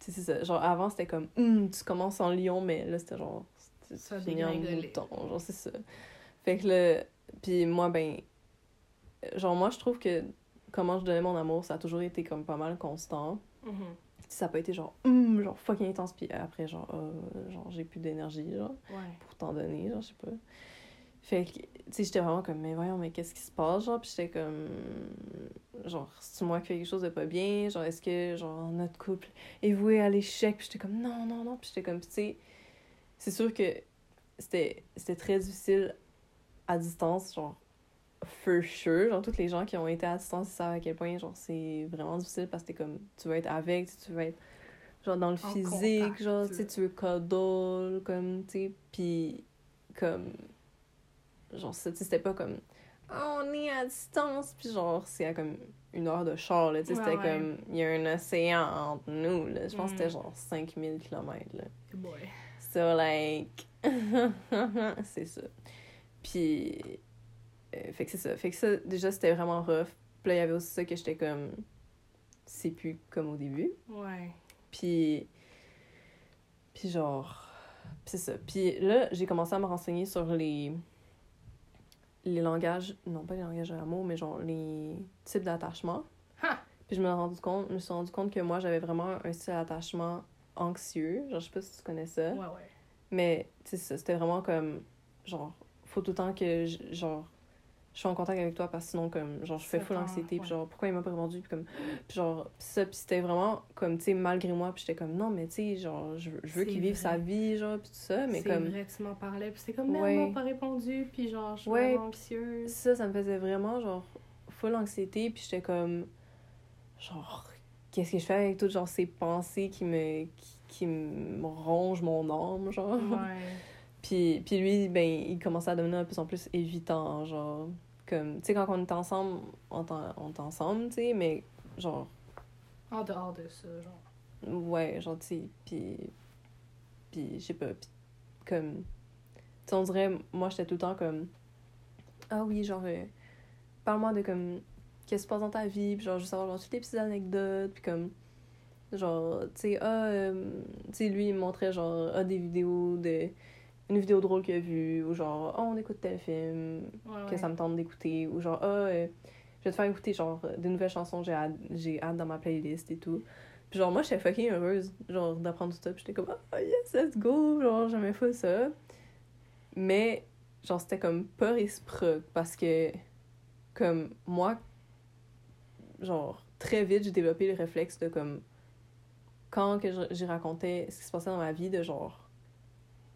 tu sais, c'est ça. Genre, avant, c'était comme, Hum, tu commences en lion, mais là, c'était genre, tu Ça a finis en mouton, genre, c'est ça. Fait que là, puis moi, ben, genre, moi, je trouve que comment je donnais mon amour, ça a toujours été comme pas mal constant. Mhm. Ça a pas été genre, hum, genre fucking intense, puis après, genre, euh, genre j'ai plus d'énergie, genre, Ouais. pour t'en donner, genre, je sais pas. Fait que, tu sais, j'étais vraiment comme, mais voyons, mais qu'est-ce qui se passe, genre? Puis j'étais comme, genre, c'est moi qui fais quelque chose de pas bien? Genre, est-ce que, genre, notre couple est voué à l'échec? Puis j'étais comme, non, non, non. Puis j'étais comme, tu sais, c'est sûr que c'était c'était très difficile à distance, genre, for sure. Genre, tous les gens qui ont été à distance, ils savent à quel point, genre, c'est vraiment difficile parce que t'es comme, tu veux être avec, tu veux être, genre, dans le En physique, contact, genre, tu sais, tu veux cuddle, comme, tu sais, puis comme, genre, ça, tu sais, c'était pas comme, Ah, on est à distance, puis genre, c'est à comme une heure de char, là, tu sais, Ouais, c'était ouais. comme, il y a un océan entre nous, là. Je pense que Mm. c'était genre 5000 km, là. Boy. So, like, c'est ça. Puis, euh, fait que c'est ça. Fait que ça, déjà, c'était vraiment rough. Puis là, il y avait aussi ça que j'étais comme, c'est plus comme au début. Ouais. Puis, puis genre, puis c'est ça. Puis là, j'ai commencé à me renseigner sur les, les langages, non pas les langages de l'amour, mais genre les types d'attachement. Ha! Puis je me, rendu compte, je me suis rendu compte que moi, j'avais vraiment un style d'attachement anxieux. Genre, je sais pas si tu connais ça. Ouais, ouais. Mais, tu sais, ça, c'était vraiment comme, genre, faut tout le temps que, je- genre, je suis en contact avec toi parce que sinon, comme, genre, je fais full anxiété, puis genre, pourquoi il m'a pas répondu, puis comme, puis genre, pis ça, puis c'était vraiment, comme, tu sais, malgré moi, puis j'étais comme, non, mais tu sais, genre, je, veux- je veux C'est qu'il vive sa vie, genre, puis tout ça, mais c'est comme, vrai, tu m'en parlais, puis c'est comme, mais elle m'a pas répondu, puis genre, je suis Ouais, vraiment anxieuse. ça, ça me faisait vraiment, genre, full anxiété, puis j'étais comme, genre, qu'est-ce que je fais avec toutes, genre, ces pensées qui me, qui, qui me rongent mon âme, genre? Ouais. Puis, puis lui, ben, il commençait à devenir de plus en plus évitant, genre, comme, tu sais, quand on est ensemble, on est, ensemble, tu sais, mais, genre, En dehors de ça, genre. ouais, genre, tu sais, puis, puis, je sais pas, puis, comme, tu on dirait, moi, j'étais tout le temps comme, ah oui, genre, euh, parle-moi de, comme, qu'est-ce qui se passe dans ta vie, puis genre, juste savoir, genre, toutes les petites anecdotes, puis comme, genre, tu sais, ah, euh, tu sais, lui, il me montrait, genre, ah, des vidéos de, une vidéo drôle qu'il a vue, ou genre, ah, on écoute tel film, Ouais, que ouais. ça me tente d'écouter, ou genre, ah, euh, je vais te faire écouter, genre, des nouvelles chansons, j'ai hâte, j'ai hâte dans ma playlist et tout. Puis genre, moi, j'étais fucking heureuse, genre, d'apprendre tout ça, puis j'étais comme, ah, yes, let's go, genre, j'aimais pas ça. Mais, genre, c'était comme pas réciproque, parce que, comme, moi, genre, très vite, j'ai développé le réflexe de, comme, quand que j'ai raconté ce qui se passait dans ma vie, de genre,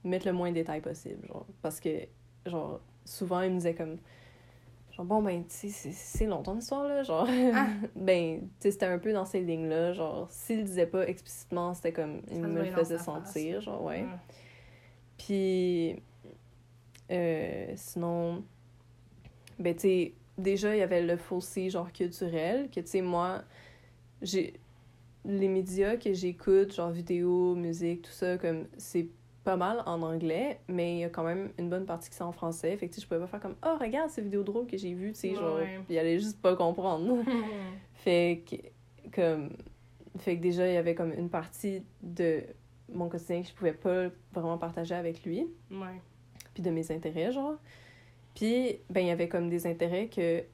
mettre le moins de détails possible, genre, parce que, genre, souvent, il me disait comme, genre, bon, ben, tu sais, c'est- long ton histoire, là, genre, Ah. ben, tu sais, c'était un peu dans ces lignes-là, genre, s'il le disait pas explicitement, c'était comme, il me le faisait face. sentir, genre, ouais. Ouais. Puis, euh, sinon, ben, tu sais, déjà, il y avait le fossé, genre, culturel, que, tu sais, moi, j'ai. Les médias que j'écoute, genre vidéo, musique, tout ça, comme, c'est pas mal en anglais, mais il y a quand même une bonne partie qui c'est en français. Fait que, je pouvais pas faire comme, oh, regarde ces vidéos drôles que j'ai vues, tu sais, genre, Ouais. puis il allait juste pas comprendre. Fait que, comme, fait que déjà, il y avait comme une partie de mon quotidien que je pouvais pas vraiment partager avec lui, ouais. puis de mes intérêts, genre. Puis, ben, il y avait comme des intérêts que, tu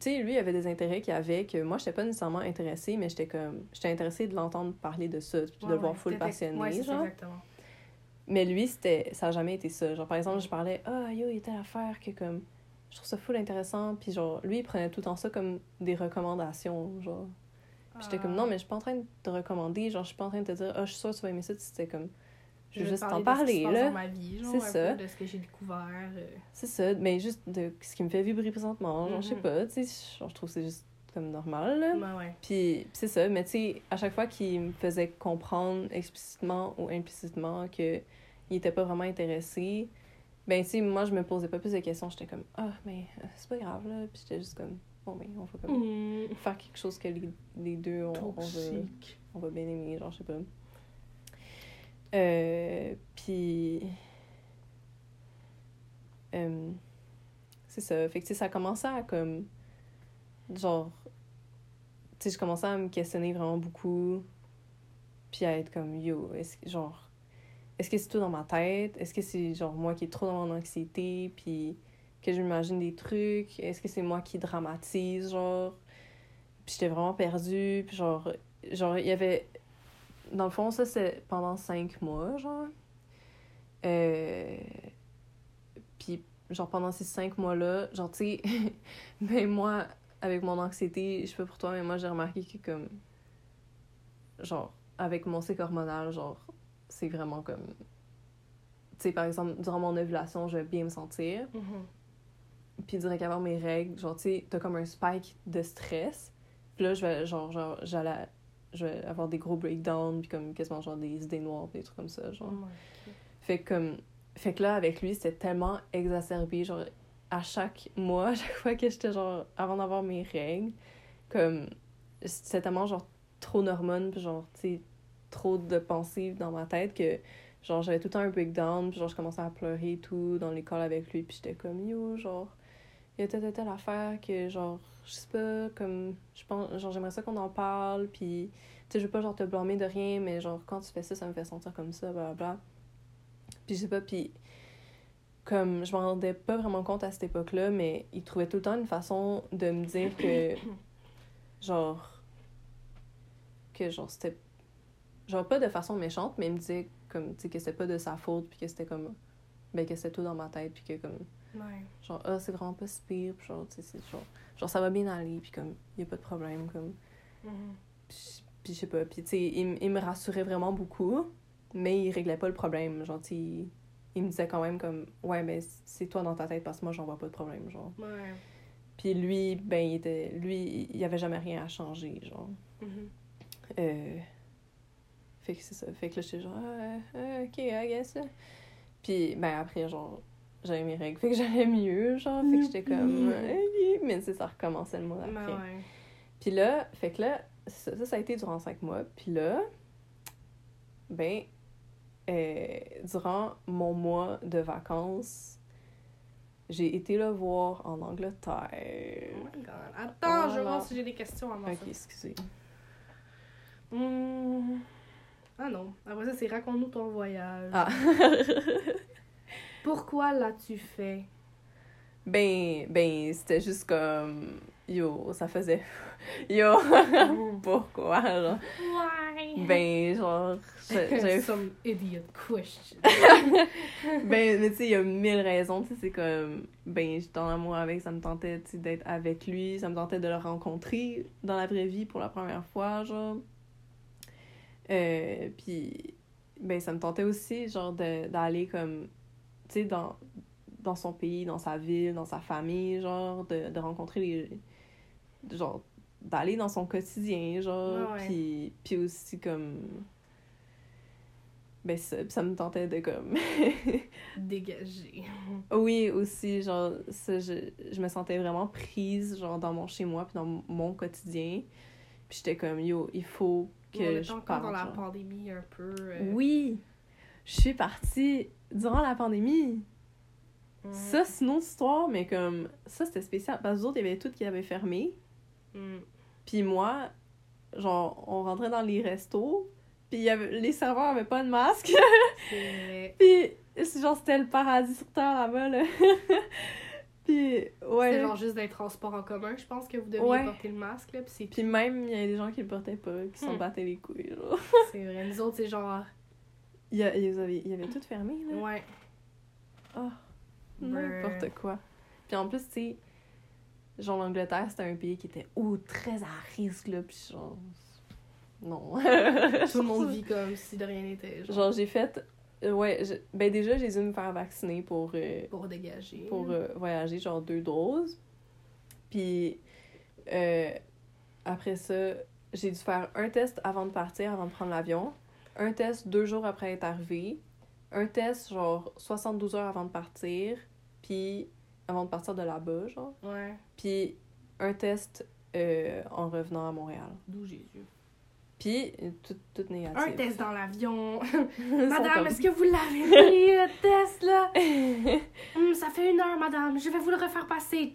sais, lui, il avait des intérêts qu'il avait que moi, j'étais pas nécessairement intéressée, mais j'étais comme, j'étais intéressée de l'entendre parler de ça, puis de le voir full passionné, Ouais, genre. exactement. Mais lui, c'était ça a jamais été ça. Genre, par exemple, je parlais, ah, yo, il y a telle affaire que, comme, je trouve ça full intéressant. Puis, genre, lui, il prenait tout le temps ça comme des recommandations, genre. Puis j'étais comme, Ah. non, mais je suis pas en train de te recommander, genre, je suis pas en train de te dire, ah, je suis sûre que tu vas aimer ça. C'était comme, je veux juste te t'en de ce qui parler, là. C'est ça. peu de ce que j'ai découvert. euh. C'est ça, mais juste de ce qui me fait vibrer présentement, genre, je sais Mhm. pas, tu sais, genre, je trouve que c'est juste comme normal, là. Ouais. Puis, puis c'est ça, mais tu sais, à chaque fois qu'il me faisait comprendre explicitement ou implicitement que il était pas vraiment intéressé, ben tu sais, moi je me posais pas plus de questions, j'étais comme ah mais euh, c'est pas grave là, puis j'étais juste comme bon ben on va comme Mmh. faire quelque chose que les, les deux on, on va on va bien aimer, genre je sais pas. Euh, puis euh, c'est ça, fait que tu sais ça commençait à comme genre tu sais je commençais à me questionner vraiment beaucoup puis à être comme yo est-ce que genre est-ce que c'est tout dans ma tête? Est-ce que c'est genre moi qui est trop dans mon anxiété puis que je m'imagine des trucs? Est-ce que c'est moi qui dramatise genre? Puis j'étais vraiment perdue puis genre genre il y avait dans le fond ça c'est pendant cinq mois genre. Euh, puis genre pendant ces cinq mois-là, genre, tu sais, ben moi, avec mon anxiété, je sais pas pour toi, mais moi, j'ai remarqué que, comme, genre, avec mon cycle hormonal, genre, c'est vraiment comme. Tu sais, par exemple, durant mon ovulation, je vais bien me sentir. Mhm. Puis direct avant mes règles, genre, tu sais, t'as comme un spike de stress. Puis là, je vais, genre, genre j'allais. Je vais avoir des gros breakdowns, puis comme quasiment genre des idées noires, des trucs comme ça, genre. Ouais. Fait que comme. Fait que là, avec lui, c'était tellement exacerbé, genre, à chaque mois, à chaque fois que j'étais genre. Avant d'avoir mes règles, comme. C'était tellement genre trop d'hormones, puis genre, tu sais, trop de pensées dans ma tête que. Genre, j'avais tout le temps un breakdown, puis genre, je commençais à pleurer tout dans l'école avec lui, puis j'étais comme, yo, genre, il y a telle, telle, telle affaire que, genre, je sais pas, comme, je pense, genre, j'aimerais ça qu'on en parle, puis, tu sais, je veux pas, genre, te blâmer de rien, mais, genre, quand tu fais ça, ça me fait sentir comme ça, blablabla. Puis, je sais pas, puis, comme, je m'en rendais pas vraiment compte à cette époque-là, mais il trouvait tout le temps une façon de me dire que, genre, que, genre, c'était, genre, pas de façon méchante, mais il me disait, comme, tu sais, que c'était pas de sa faute, puis que c'était comme, ben, que c'était tout dans ma tête, puis que, comme, Ouais. genre ah c'est vraiment pas si pire puis genre tu sais genre genre ça va bien aller puis comme y a pas de problème comme Mhm. puis, puis je sais pas puis tu sais il, il me rassurait vraiment beaucoup mais il réglait pas le problème genre tu il, me disait quand même comme ouais mais c'est toi dans ta tête parce que moi j'en vois pas de problème genre Ouais. puis lui ben il était lui il y avait jamais rien à changer genre Mhm. euh, fait que c'est ça. Fait que là, j'étais genre, ah, ah, ok, I guess. Puis, ben après, genre, j'avais mes règles. Fait que j'allais mieux, genre. Fait que j'étais comme, ok. Mais sais, ça recommençait le mois Ben d'après. Puis là, fait que là, ça, ça, ça a été durant cinq mois. Puis là, ben, euh, durant mon mois de vacances, j'ai été le voir en Angleterre. Oh my god. Attends, je vais voir si j'ai des questions avant Ok, ça. excusez. Hmm. Ah non. Après ça, c'est raconte-nous ton voyage. Ah. Pourquoi l'as-tu fait? Ben, ben, c'était juste comme. Yo, ça faisait. Yo, pourquoi, genre? Why? Ben, genre, j'a- j'avais. Some idiot question. Ben, mais tu sais, il y a mille raisons, tu sais, c'est comme. Ben, j'étais en amour avec, ça me tentait, d'être avec lui, ça me tentait de le rencontrer dans la vraie vie pour la première fois, genre. Euh, puis, ben, ça me tentait aussi, genre, d'aller comme. Tu sais, dans, dans son pays, dans sa ville, dans sa famille, genre, de, de rencontrer les. Genre, d'aller dans son quotidien, genre. Ouais, ouais. Puis, puis aussi, comme. Ben, ça, ça me tentait de, comme. Dégagé. Oui, aussi, genre, ça, je, je me sentais vraiment prise, genre, dans mon chez-moi, puis dans mon quotidien. Puis j'étais comme, yo, il faut que on je encore dans la genre. pandémie un peu. euh, Oui! Je suis partie durant la pandémie. mm, Ça, c'est une autre histoire, mais comme, ça, c'était spécial. Parce que les autres, il y avait tout qui avait fermé. mm. Puis moi, genre, on rentrait dans les restos, puis y avait, les serveurs avaient pas de masque. Puis, genre, c'était le paradis sur terre là-bas, là. puis, ouais. C'est genre juste des transports en commun, je pense que vous deviez Ouais. porter le masque, là, pis c'est Puis même, il y a des gens qui le portaient pas, qui s'en Hmm. battaient les couilles, genre. C'est vrai. Nous autres, c'est genre. Il y, y avait, il y avait tout fermé, là. Ouais. Ah, n'importe quoi. Puis en plus, tu sais, genre l'Angleterre, c'était un pays qui était ou très à risque, là, puis genre... Non. Tout le monde vit comme si de rien n'était. Genre, Genre, j'ai fait... euh, Ouais, je- ben déjà, j'ai dû me faire vacciner pour, euh, pour dégager. pour euh, voyager, genre deux doses. Puis euh, après ça, j'ai dû faire un test avant de partir, avant de prendre l'avion. Un test deux jours après être arrivé. Un test, genre 72 heures avant de partir. Puis avant de partir de là-bas, genre. Ouais. Puis un test en revenant à Montréal. D'où Jésus. Puis tout, tout négatif. Un test dans l'avion. Madame, est-ce que vous l'avez pris, le test, là? Hum, ça fait une heure, madame. Je vais vous le refaire passer.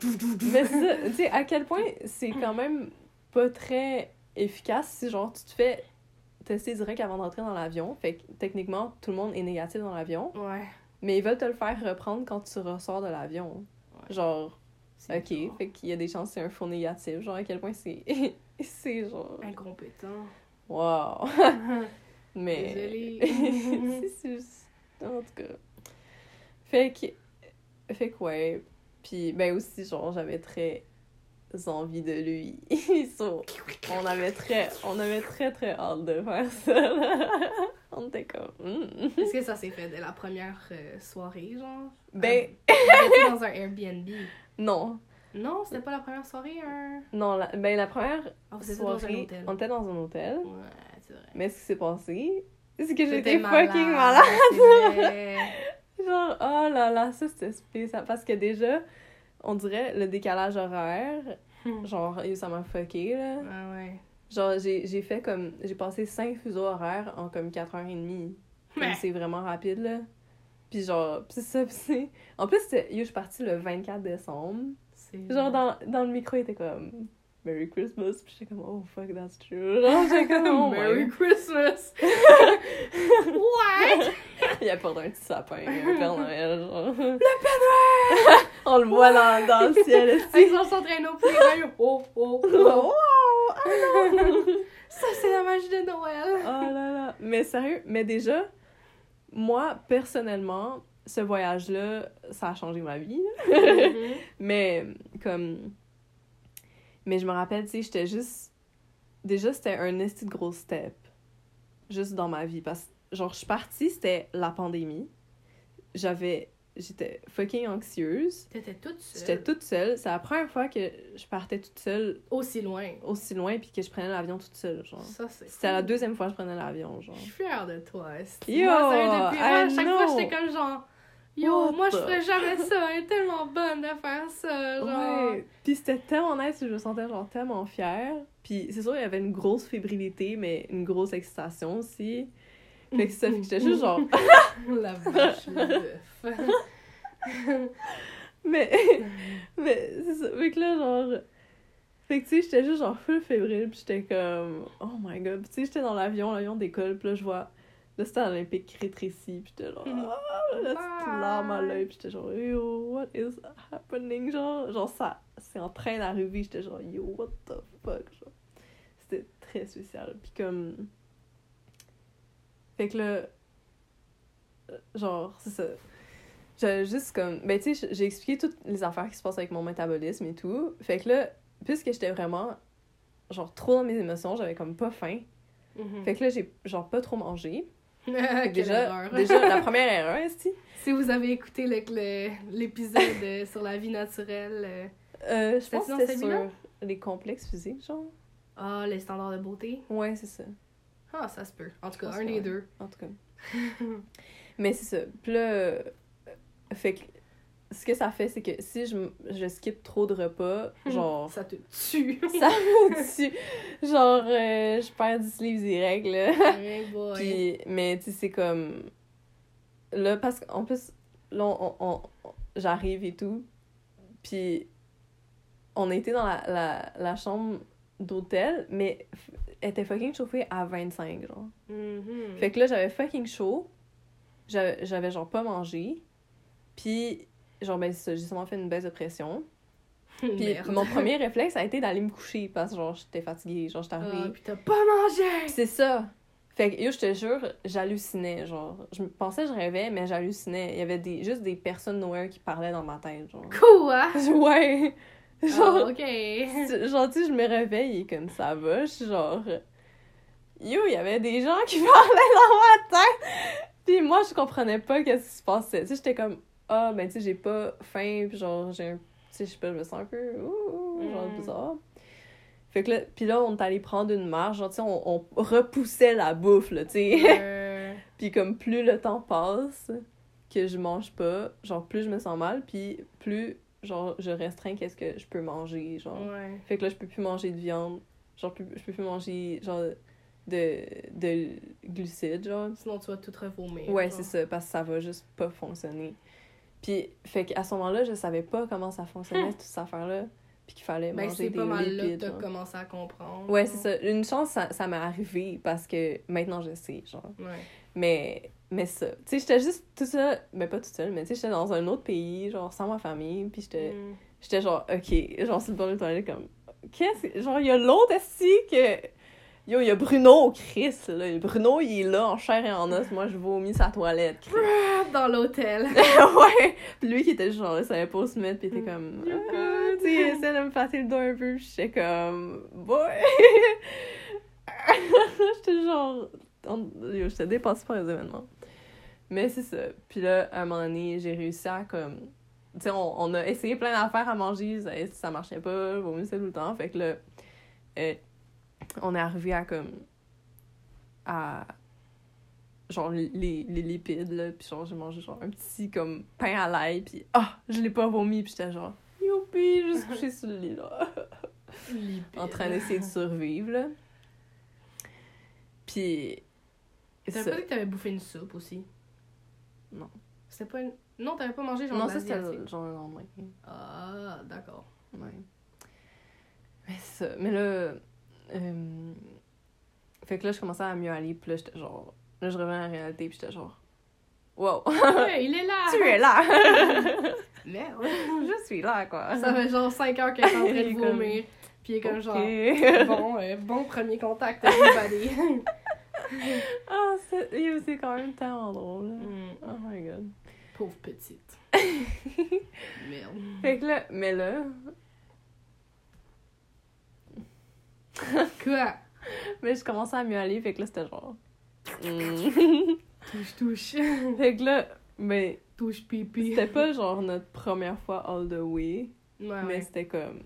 Mais ça, tu sais, à quel point c'est quand même pas très efficace si, genre, tu te fais tester direct avant d'entrer dans l'avion. Fait que, techniquement, tout le monde est négatif dans l'avion. Ouais. Mais ils veulent te le faire reprendre quand tu ressors de l'avion. Ouais. Genre, ok, bizarre. fait qu'il y a des chances que c'est un faux négatif. Genre, à quel point c'est... c'est genre... Incompétent. Wow! Mais... Désolée. c'est juste... En tout cas... Fait que... fait que ouais. Puis, ben aussi, genre, j'avais très envie de lui. So, on avait très, on avait très, très hâte de faire ça. on était comme... hmm. Est-ce que ça s'est fait dès la première euh, soirée, genre? Ben, Euh, dans un Airbnb. non. Non, c'était pas la première soirée, un... Non, la, ben la première dans un soirée, on était dans un hôtel. Ouais, c'est vrai. Mais ce qui s'est passé, c'est que J'étais fucking malade. Genre, oh là là, ça c'était spécial. Parce que déjà, on dirait le décalage horaire, genre, yo, ça m'a fucké, là. Ah ouais. Genre, j'ai fait comme. J'ai passé 5 fuseaux horaires en comme 4h30. Comme Mais- c'est vraiment rapide, là. Puis genre, pis ça, pis c'est. En plus, yo, je suis partie le 24 décembre. C'est... Genre, dans, dans le micro, il était comme. Merry Christmas. Puis j'étais comme, oh fuck, that's true. Genre, j'étais comme, oh Merry Christmas! What? Il apporte un petit sapin, un Père Noël, genre. Le Père Noël! On le voit dans, dans le ciel Avec aussi. son s'entraîne au pied, oh, oh, oh. Wow! Ça, c'est la magie de Noël. Oh là là. Mais sérieux, mais déjà, moi, personnellement, ce voyage-là, ça a changé ma vie. là. Mhm. Mais, comme... Mais je me rappelle, tu sais, j'étais juste... Déjà, c'était un esti de gros step. Juste dans ma vie. Parce que, genre, je suis partie, c'était la pandémie. J'avais... J'étais fucking anxieuse. T'étais toute seule. J'étais toute seule. C'est la première fois que je partais toute seule Aussi loin. aussi loin puis que je prenais l'avion toute seule, genre. Ça, c'est C'était la deuxième fois que je prenais l'avion, genre. Je suis fière de toi. esti. Yo, Moi, depuis, moi, à I chaque fois, j'étais comme genre... Yo, What moi, je ferais jamais ça. Elle est tellement bonne de faire ça. Genre... Ouais. Puis c'était tellement nice, je me sentais genre tellement fière. Puis c'est sûr, il y avait une grosse fébrilité, mais une grosse excitation aussi. Fait que ça, fait que j'étais juste genre... La vache, mais, mais c'est ça. Fait que là, genre... Fait que tu sais, j'étais juste genre full fébrile, puis j'étais comme... Oh my god. Puis tu sais, j'étais dans l'avion, l'avion décolle, puis là, je vois... Là, c'était olympique rétrécit, puis j'étais genre... Ah, là, petite larme à l'œil, puis j'étais genre... Yo, what is happening? Genre, genre ça, c'est en train d'arriver, j'étais genre... Yo, what the fuck? Genre. C'était très spécial. Puis comme... Fait que là... euh, Genre, c'est ça. J'ai juste comme... Ben, tu sais, j'ai expliqué toutes les affaires qui se passent avec mon métabolisme et tout. Fait que là, puisque j'étais vraiment... Genre, trop dans mes émotions, j'avais comme pas faim. Mhm. Fait que là, j'ai genre pas trop mangé. Quelle déjà, la première erreur, est Si vous avez écouté l'épisode euh, sur la vie naturelle, euh, euh, Je pense que c'était sur les complexes physiques, genre. ah, les standards de beauté, Ouais, c'est ça. ah, ça se peut. En tout cas, un des deux. En tout cas. Mais c'est ça. Puis là, fait que ce que ça fait, c'est que si je, je skip trop de repas, genre, Ça te tue. ça me tue. Genre, euh, je perds 10 livres direct, là. Hey boy. Puis, mais tu sais, c'est comme. Là, parce qu'en plus, là, on, on- on- j'arrive et tout. Puis, on était dans la, la, la chambre d'hôtel, mais elle était fucking chauffée à 25, genre. Mhm. Fait que là, j'avais fucking chaud. J'avais, j'avais genre pas mangé. Puis, genre, ben, j'ai sûrement fait une baisse de pression. Puis, mon premier réflexe a été d'aller me coucher parce que, genre, j'étais fatiguée. Genre, j'étais arrivée. Ah, puis t'as pas mangé! C'est ça. Fait que, yo, je te jure, j'hallucinais, genre. Je pensais que je rêvais, mais j'hallucinais. Il y avait des, juste des personnes nowhere qui parlaient dans ma tête, genre. Quoi? Ouais! Ah, Genre, ok. genre, tu je me réveille et comme ça va, je suis genre... Yo, il y avait des gens qui parlaient dans ma tête! Puis moi, je comprenais pas qu'est-ce qui se passait. Tu sais, j'étais comme, ah, ben, tu sais, j'ai pas faim, puis genre, j'ai un... Tu sais, je sais pas, je me sens un peu... ouh, ouh, genre, Mm. bizarre. Fait que là, puis là, on est allé prendre une marche, genre, tu sais, on, on repoussait la bouffe, là, tu sais. Euh, puis comme plus le temps passe, que je mange pas, genre, plus je me sens mal, puis plus, genre, je restreins qu'est-ce que je peux manger, genre. ouais. Fait que là, je peux plus manger de viande. Genre, je peux, plus manger, genre, de, de glucides, genre. Sinon, tu vas tout revomir. Ouais, c'est ça, parce que ça va juste pas fonctionner. Puis, fait qu'à ce moment-là, je savais pas comment ça fonctionnait, toute cette affaire-là. Puis qu'il fallait Ben, manger c'est des pas mal là que t'as commencé à comprendre. Ouais, c'est ça. Une chance, ça, ça m'est arrivé parce que maintenant, je sais, genre. Ouais. Mais, mais ça. Tu sais, j'étais juste toute seule, mais pas toute seule, mais tu sais, j'étais dans un autre pays, genre, sans ma famille, puis j'étais... Mm. J'étais genre, ok, genre, sur le bord de toilette, comme, qu'est-ce que. Genre, il y a l'autre ici que. Yo, il y a Bruno, Chris, là. Bruno, il est là, en chair et en os. Moi, je vomis sa toilette. Chris. Dans l'hôtel. ouais! Puis lui qui était genre, il savait pas se mettre, pis il était comme. Ah, tu sais, il essaie de me passer le dos un peu, pis j'étais comme. Boy! j'étais genre. Yo, j'étais dépassée par les événements. Mais c'est ça. Puis là, à un moment donné, j'ai réussi à comme. Tu sais, on, on a essayé plein d'affaires à manger, ça, ça marchait pas, je vomissais tout le temps. Fait que là, euh, on est arrivé à comme. à. genre les, les lipides, là. Puis genre, j'ai mangé genre un petit comme pain à l'ail, puis ah, je l'ai pas vomi, puis j'étais genre. Youpi, juste couché sur le lit, là. en train d'essayer de survivre, là. Puis. T'avais pas dit que t'avais bouffé une soupe aussi? Non. C'était pas une... Non, t'avais pas mangé genre Non, de ça c'était l'asiatique? le- genre le lendemain. Ah, d'accord. Ouais. Mais ça. Mais là. Euh, Fait que là, je commençais à mieux aller, puis là, j'étais genre. Là, je reviens à la réalité, puis j'étais genre. Wow! Ouais, il est là! tu es là! Merde! je suis là, quoi. Ça fait genre 5 heures qu'elle est en train de vomir. Puis il est comme genre... Bon, euh, bon premier contact, everybody. Ah, c'est quand même tellement drôle. là. Mm. Oh my god. Pauvre petite. Merde. Fait que là, mais là. Quoi? Mais je commençais à mieux aller, fait que là, c'était genre. mm. Touche, touche. fait que là, mais touche pipi. c'était pas genre notre première fois all the way, Ouais, mais ouais. c'était comme.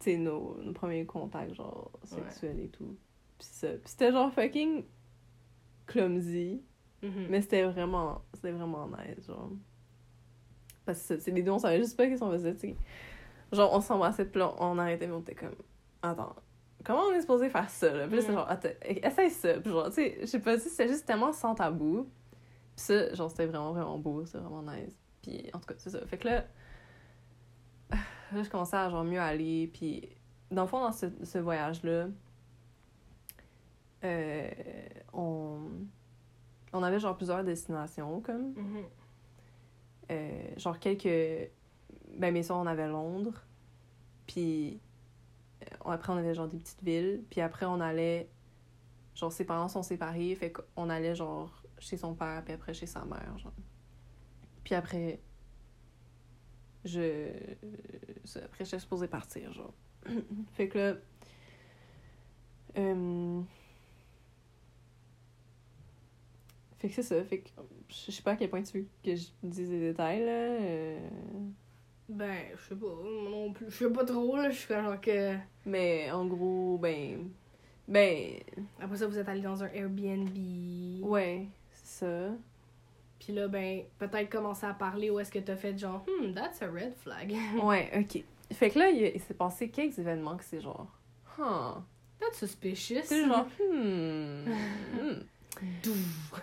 Tu sais, nos, nos premiers contacts, genre, sexuels et tout. Pis ça. Pis c'était genre fucking clumsy, Mhm. mais c'était vraiment. C'était vraiment nice, genre. Parce que c'est- c'est les deux, on savait juste pas qu'est-ce qu'on faisait, tu sais. Genre, on s'embrassait, pis là, on arrêtait, mais on était comme. Attends, comment on est supposé faire ça, là? Puis là, c'est Mhm. genre, attends, essaye ça. Puis genre, tu sais, je sais pas si c'était juste tellement sans tabou. Puis ça, genre, c'était vraiment, vraiment beau, c'était vraiment nice. Puis en tout cas, c'est ça. Fait que là, là, je commençais à genre mieux aller. Puis dans le fond, dans ce, ce voyage-là, euh, on, on avait genre plusieurs destinations, comme. Mhm. Euh, genre quelques. Ben, mais ça, on avait Londres. Puis après, on avait genre des petites villes. Puis après, on allait. Genre, ses parents sont séparés. Fait qu'on allait genre chez son père, puis après chez sa mère. Genre. Puis après. Je. Après, j'étais supposée partir, genre. fait que là. euh, Fait que c'est ça. Fait que je sais pas à quel point tu veux que je dise les détails, là. euh, Ben, je sais pas, moi non plus. Je sais pas trop, là. Je suis genre que. Mais en gros, ben. Ben. Après ça, vous êtes allé dans un Airbnb. Ouais, c'est ça. Puis là, ben, peut-être commencer à parler où est-ce que t'as fait genre, hmm, that's a red flag. Ouais, ok. Fait que là, il, il s'est passé quelques événements que c'est genre. Huh. That's suspicious. C'est genre. Hmm. hmm.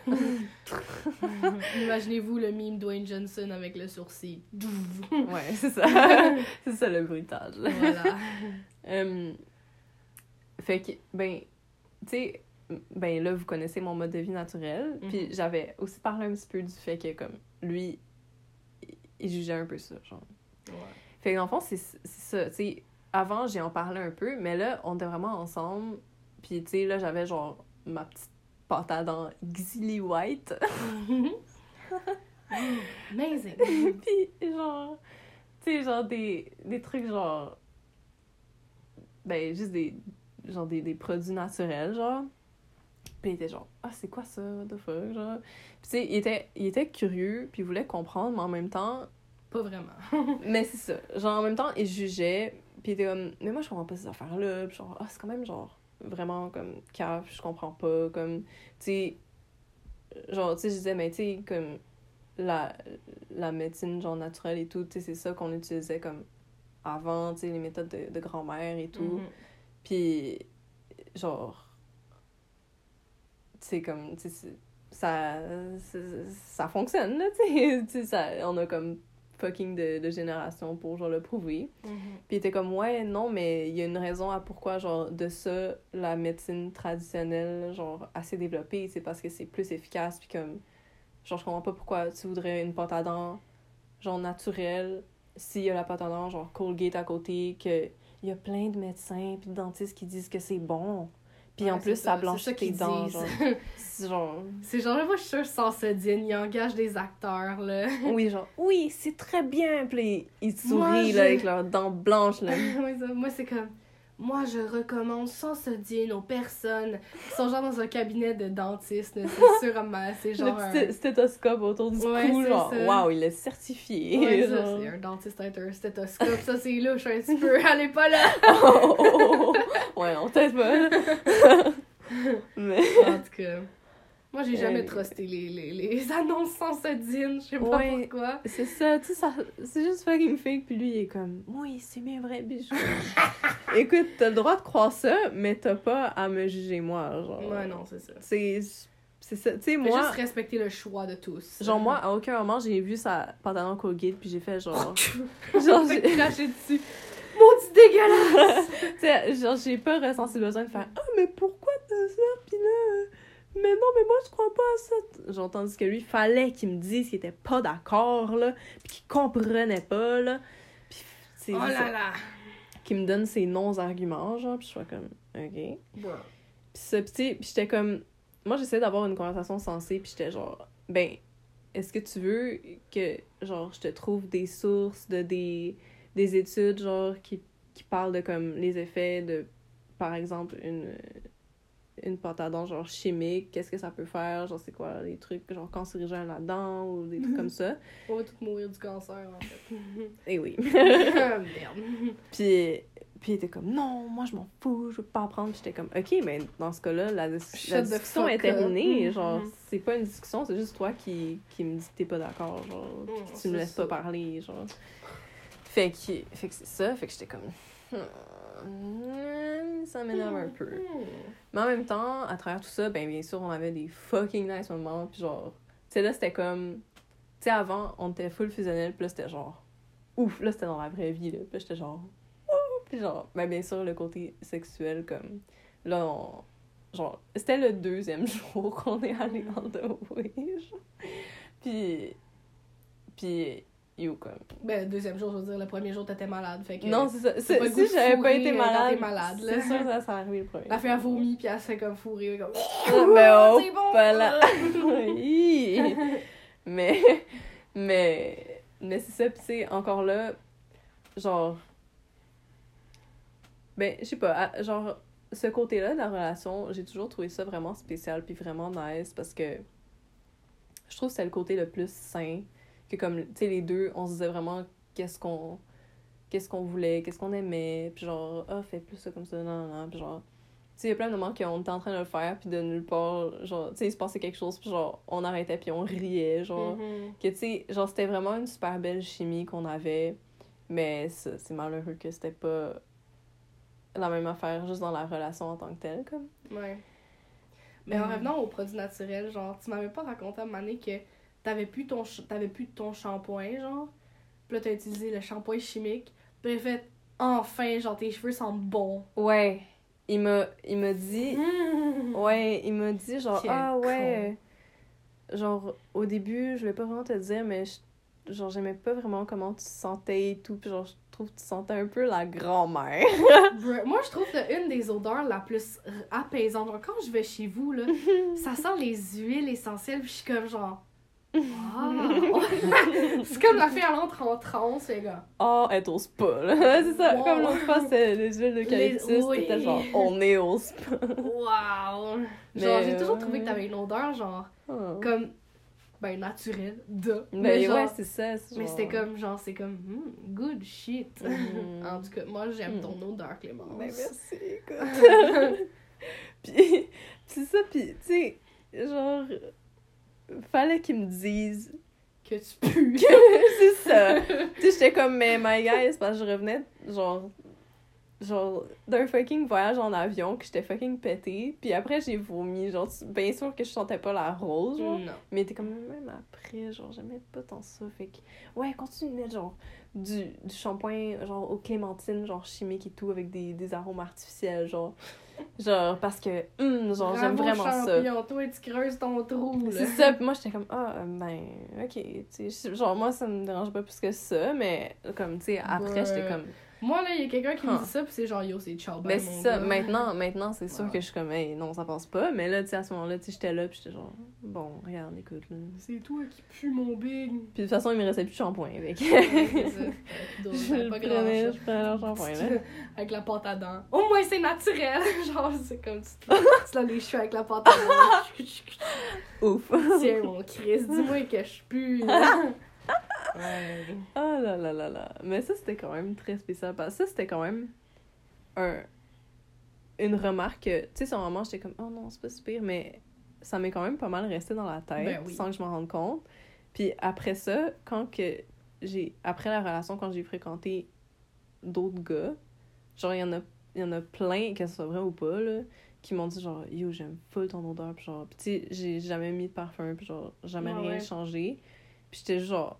Imaginez-vous le meme Dwayne Johnson avec le sourcil. Ouais, c'est ça. c'est ça le bruitage. voilà. Euh, fait que, ben, tu sais, ben là, vous connaissez mon mode de vie naturel. Puis Mhm. j'avais aussi parlé un petit peu du fait que, comme, lui, il- jugeait un peu ça, genre. Ouais. Fait que dans le fond, c'est c'est ça, tu sais, avant, j'ai en parlé un peu, mais là, on était vraiment ensemble. Puis, tu sais, là, j'avais genre ma petite dents Xilly White. Amazing. Puis, genre, tu sais, genre des, des trucs genre. Ben, juste des. Genre des, des produits naturels, genre. Puis il était genre, ah, c'est quoi ça, what the fuck, genre. Puis, tu sais, il était, il était curieux, puis il voulait comprendre, mais en même temps. Pas vraiment. Mais c'est ça. Genre, en même temps, il jugeait, puis il était comme, mais moi, je comprends pas ces affaires-là. Puis, genre, ah, c'est quand même, genre, vraiment, comme, cave, je comprends pas, comme, tu sais. Genre, tu sais, je disais, mais tu sais, comme, la, la médecine, genre, naturelle et tout, tu sais, c'est ça qu'on utilisait, comme, avant, tu sais, les méthodes de, de grand-mère et tout. Mhm. Puis, genre, tu sais, comme, tu sais, ça, c'est- ça fonctionne, là, tu sais. Ça, on a comme fucking de, de génération pour, genre, le prouver. Mhm. Puis il était comme, ouais, non, mais il y a une raison à pourquoi, genre, de ça, la médecine traditionnelle, genre, assez développée, c'est parce que c'est plus efficace, puis comme, genre, je comprends pas pourquoi tu voudrais une pâte à dents, genre, naturelle, s'il y a la pâte à dents, genre, Colgate à côté, que il y a plein de médecins puis de dentistes qui disent que c'est bon. Puis en plus, ça blanchit tes dents, genre. C'est genre... C'est genre, moi, je suis sûre, sans se dire, ils engagent des acteurs, là. Oui, genre, oui, c'est très bien. Puis ils sourient, Moi, là, avec leurs dents blanches, là. Moi, c'est comme. Moi, je recommande sans se dire aux personnes qui sont genre dans un cabinet de dentiste. C'est sûr, c'est genre. le un- petit stéthoscope autour du Ouais, cou, genre, waouh, il est certifié. Ouais, ça, genre. c'est un dentiste avec un stéthoscope. Ça, c'est louche un petit peu. Allez pas là! Oh, oh, oh. Ouais, non, peut-être pas. Mais. En tout cas, moi, j'ai jamais Euh, trusté les, les, les annonces sans se dire. Je sais pas Ouais. pourquoi. C'est ça, tu sais, ça, c'est juste fucking fake. Puis lui, il est comme, oui, c'est bien vrai, bijou. Écoute, t'as le droit de croire ça, mais t'as pas à me juger, moi. Genre, Ouais, non, c'est ça. C'est, c'est ça. Tu sais, Moi... juste respecter le choix de tous. genre, moi, à aucun moment, j'ai vu sa pantalon Colgate, puis j'ai fait genre. genre, J'ai craché dessus. Maudit dégueulasse! tu sais, genre, j'ai pas ressenti le besoin de faire, ah, mais pourquoi t'as ça? Puis là. Mais non, mais moi, je crois pas à ça. Genre, tandis que lui, fallait qu'il me dise qu'il était pas d'accord, là, puis qu'il comprenait pas, là. Puis, c'est Oh là là! qui me donne ses non-arguments, genre, puis je suis comme, ok. Bon. Puis ça, puis j'étais comme, moi j'essayais d'avoir une conversation sensée, puis j'étais genre, ben, est-ce que tu veux que, genre, je te trouve des sources de des, des études, genre, qui, qui parlent de comme les effets de, par exemple, une, une pâte à dents, genre, chimique, qu'est-ce que ça peut faire, genre, c'est quoi, les trucs, genre, cancérigènes là-dedans, ou des trucs comme ça. On va tous mourir du cancer, en fait. Et oui. Merde. Puis, puis il était comme, non, moi je m'en fous, je veux pas apprendre. Puis j'étais comme, ok, mais dans ce cas-là, la, la discussion est terminée. up. Genre, c'est pas une discussion, c'est juste toi qui, qui me dis que t'es pas d'accord. Genre, puis tu me laisses ça. pas parler. Genre. Fait que, fait que c'est ça, fait que j'étais comme, Hmm, ça m'énerve un peu. Mais en même temps, à travers tout ça, ben bien sûr, on avait des fucking nice moments. Puis genre, tu sais, là, c'était comme. Tu sais, avant, on était full fusionnel. Puis là, c'était genre. Ouf, là, c'était dans la vraie vie. Là. Puis j'étais genre. Ouh! Puis genre, ben bien sûr, le côté sexuel, comme. Là, on. Genre, c'était le deuxième jour qu'on est allé en genre. Puis. Puis. You, comme. Ben, deuxième jour, je veux dire, le premier jour, t'étais malade. Fait que. Non, c'est ça. Si j'avais pas été quand malade. malade, là. C'est sûr que ça serait arrivé le premier. La fille a vomi, puis elle se fait comme fourrer. Comme... Ah, mais oh, c'est bon! pas là. Oui. mais, mais, mais c'est ça, pis c'est encore là, genre, ben, je sais pas, genre, ce côté-là de la relation, j'ai toujours trouvé ça vraiment spécial puis vraiment nice parce que je trouve que c'est le côté le plus sain que comme, tu sais, les deux, on se disait vraiment qu'est-ce qu'on qu'est-ce qu'on voulait, qu'est-ce qu'on aimait, puis genre, ah, fais plus ça comme ça, non, non, non, puis genre, tu sais, il y a plein de moments qu'on était en train de le faire, puis de nulle part, genre, tu sais, il se passait quelque chose, puis genre, on arrêtait, puis on riait, genre. Mhm. Que, tu sais, genre, c'était vraiment une super belle chimie qu'on avait, mais c'est malheureux que c'était pas la même affaire juste dans la relation en tant que telle, comme. Ouais. Mais en Mm. revenant aux produits naturels, genre, tu m'avais pas raconté à un moment donné que t'avais plus ton, ch- t'avais plus ton shampoing, genre. Puis là, t'as utilisé le shampoing chimique. Puis fait, enfin, genre, tes cheveux sentent bon. Ouais. Il m'a il m'a dit... Ouais. Ouais, il m'a dit genre, Quel ah ouais... Genre, au début, je vais pas vraiment te dire, mais je- genre, j'aimais pas vraiment comment tu te sentais et tout, puis genre, je trouve que tu sentais un peu la grand-mère. Moi, je trouve que une des odeurs la plus apaisante, genre, quand je vais chez vous, là, ça sent les huiles essentielles, puis je suis comme genre. Wow! c'est comme la fille, elle entre en transe, les gars. Oh, elle au spa, là. C'est ça, Wow. comme l'autre fois, c'est les huiles d'eucalyptus, Les- oui. c'était genre, on est au spa. Wow! Genre, Mais, j'ai toujours trouvé que t'avais une odeur, genre, Oh. comme. Ben, naturelle, de. Ben mais genre, ouais, c'est ça. c'est mais genre- c'était comme, genre, c'est comme, hmm, good shit. Mhm. en tout cas, moi, j'aime ton odeur, Clémence. Ben merci, écoute. puis, c'est ça, puis, tu sais, genre, fallait qu'ils me disent que tu pues. c'est ça. tu sais, j'étais comme, mais my guy, c'est parce que je revenais, genre, genre, d'un fucking voyage en avion, que j'étais fucking pété. Puis après, j'ai vomi. Genre, bien sûr que je sentais pas la rose, genre. non. Mais t'es comme, même après, genre, j'aimais pas tant ça. Fait que, ouais, continue de mettre, genre, du, du shampoing, genre, aux clémentines, genre, chimique et tout, avec des, des arômes artificiels, genre. Genre, parce que, hum, genre, j'aime vraiment ça. toi, tu creuses ton trou, là. C'est ça, puis moi j'étais comme, ah, ben, ok, tu sais, genre, moi ça me dérange pas plus que ça, mais comme, tu sais, après Ouais. j'étais comme, Moi, là, il y a quelqu'un qui me dit ça, puis c'est genre, yo, c'est ciao, Mais mon c'est ça, gars. maintenant, maintenant c'est sûr que je suis comme, hey, non, ça passe pas. Mais là, tu sais, à ce moment-là, tu sais, j'étais là, puis j'étais genre, bon, regarde, écoute, là. C'est toi qui pue mon big. Puis de toute façon, il me restait plus de shampoing avec. Ouais. Donc, je pas grand prenais, je prenais leur shampoing, là. Avec la pâte à dents. Au moins, c'est naturel. genre, c'est comme tu te tu laves les cheveux avec la pâte à dents. Ouf. Tiens, mon Chris, dis-moi que je pue. Ah là là là là. Mais ça, c'était quand même très spécial. Parce que ça, c'était quand même un... une remarque que, tu sais, sur un moment, j'étais comme, oh non, c'est pas si pire, mais ça m'est quand même pas mal resté dans la tête Ben oui. sans que je m'en rende compte. Puis après ça, quand que j'ai. Après la relation, quand j'ai fréquenté d'autres gars, genre, il y en a, il y en a plein, que ce soit vrai ou pas, là, qui m'ont dit, genre, yo, j'aime full ton odeur. Puis genre, puis tu sais, j'ai jamais mis de parfum, puis genre, jamais Ouais, rien ouais. changé. Puis j'étais genre,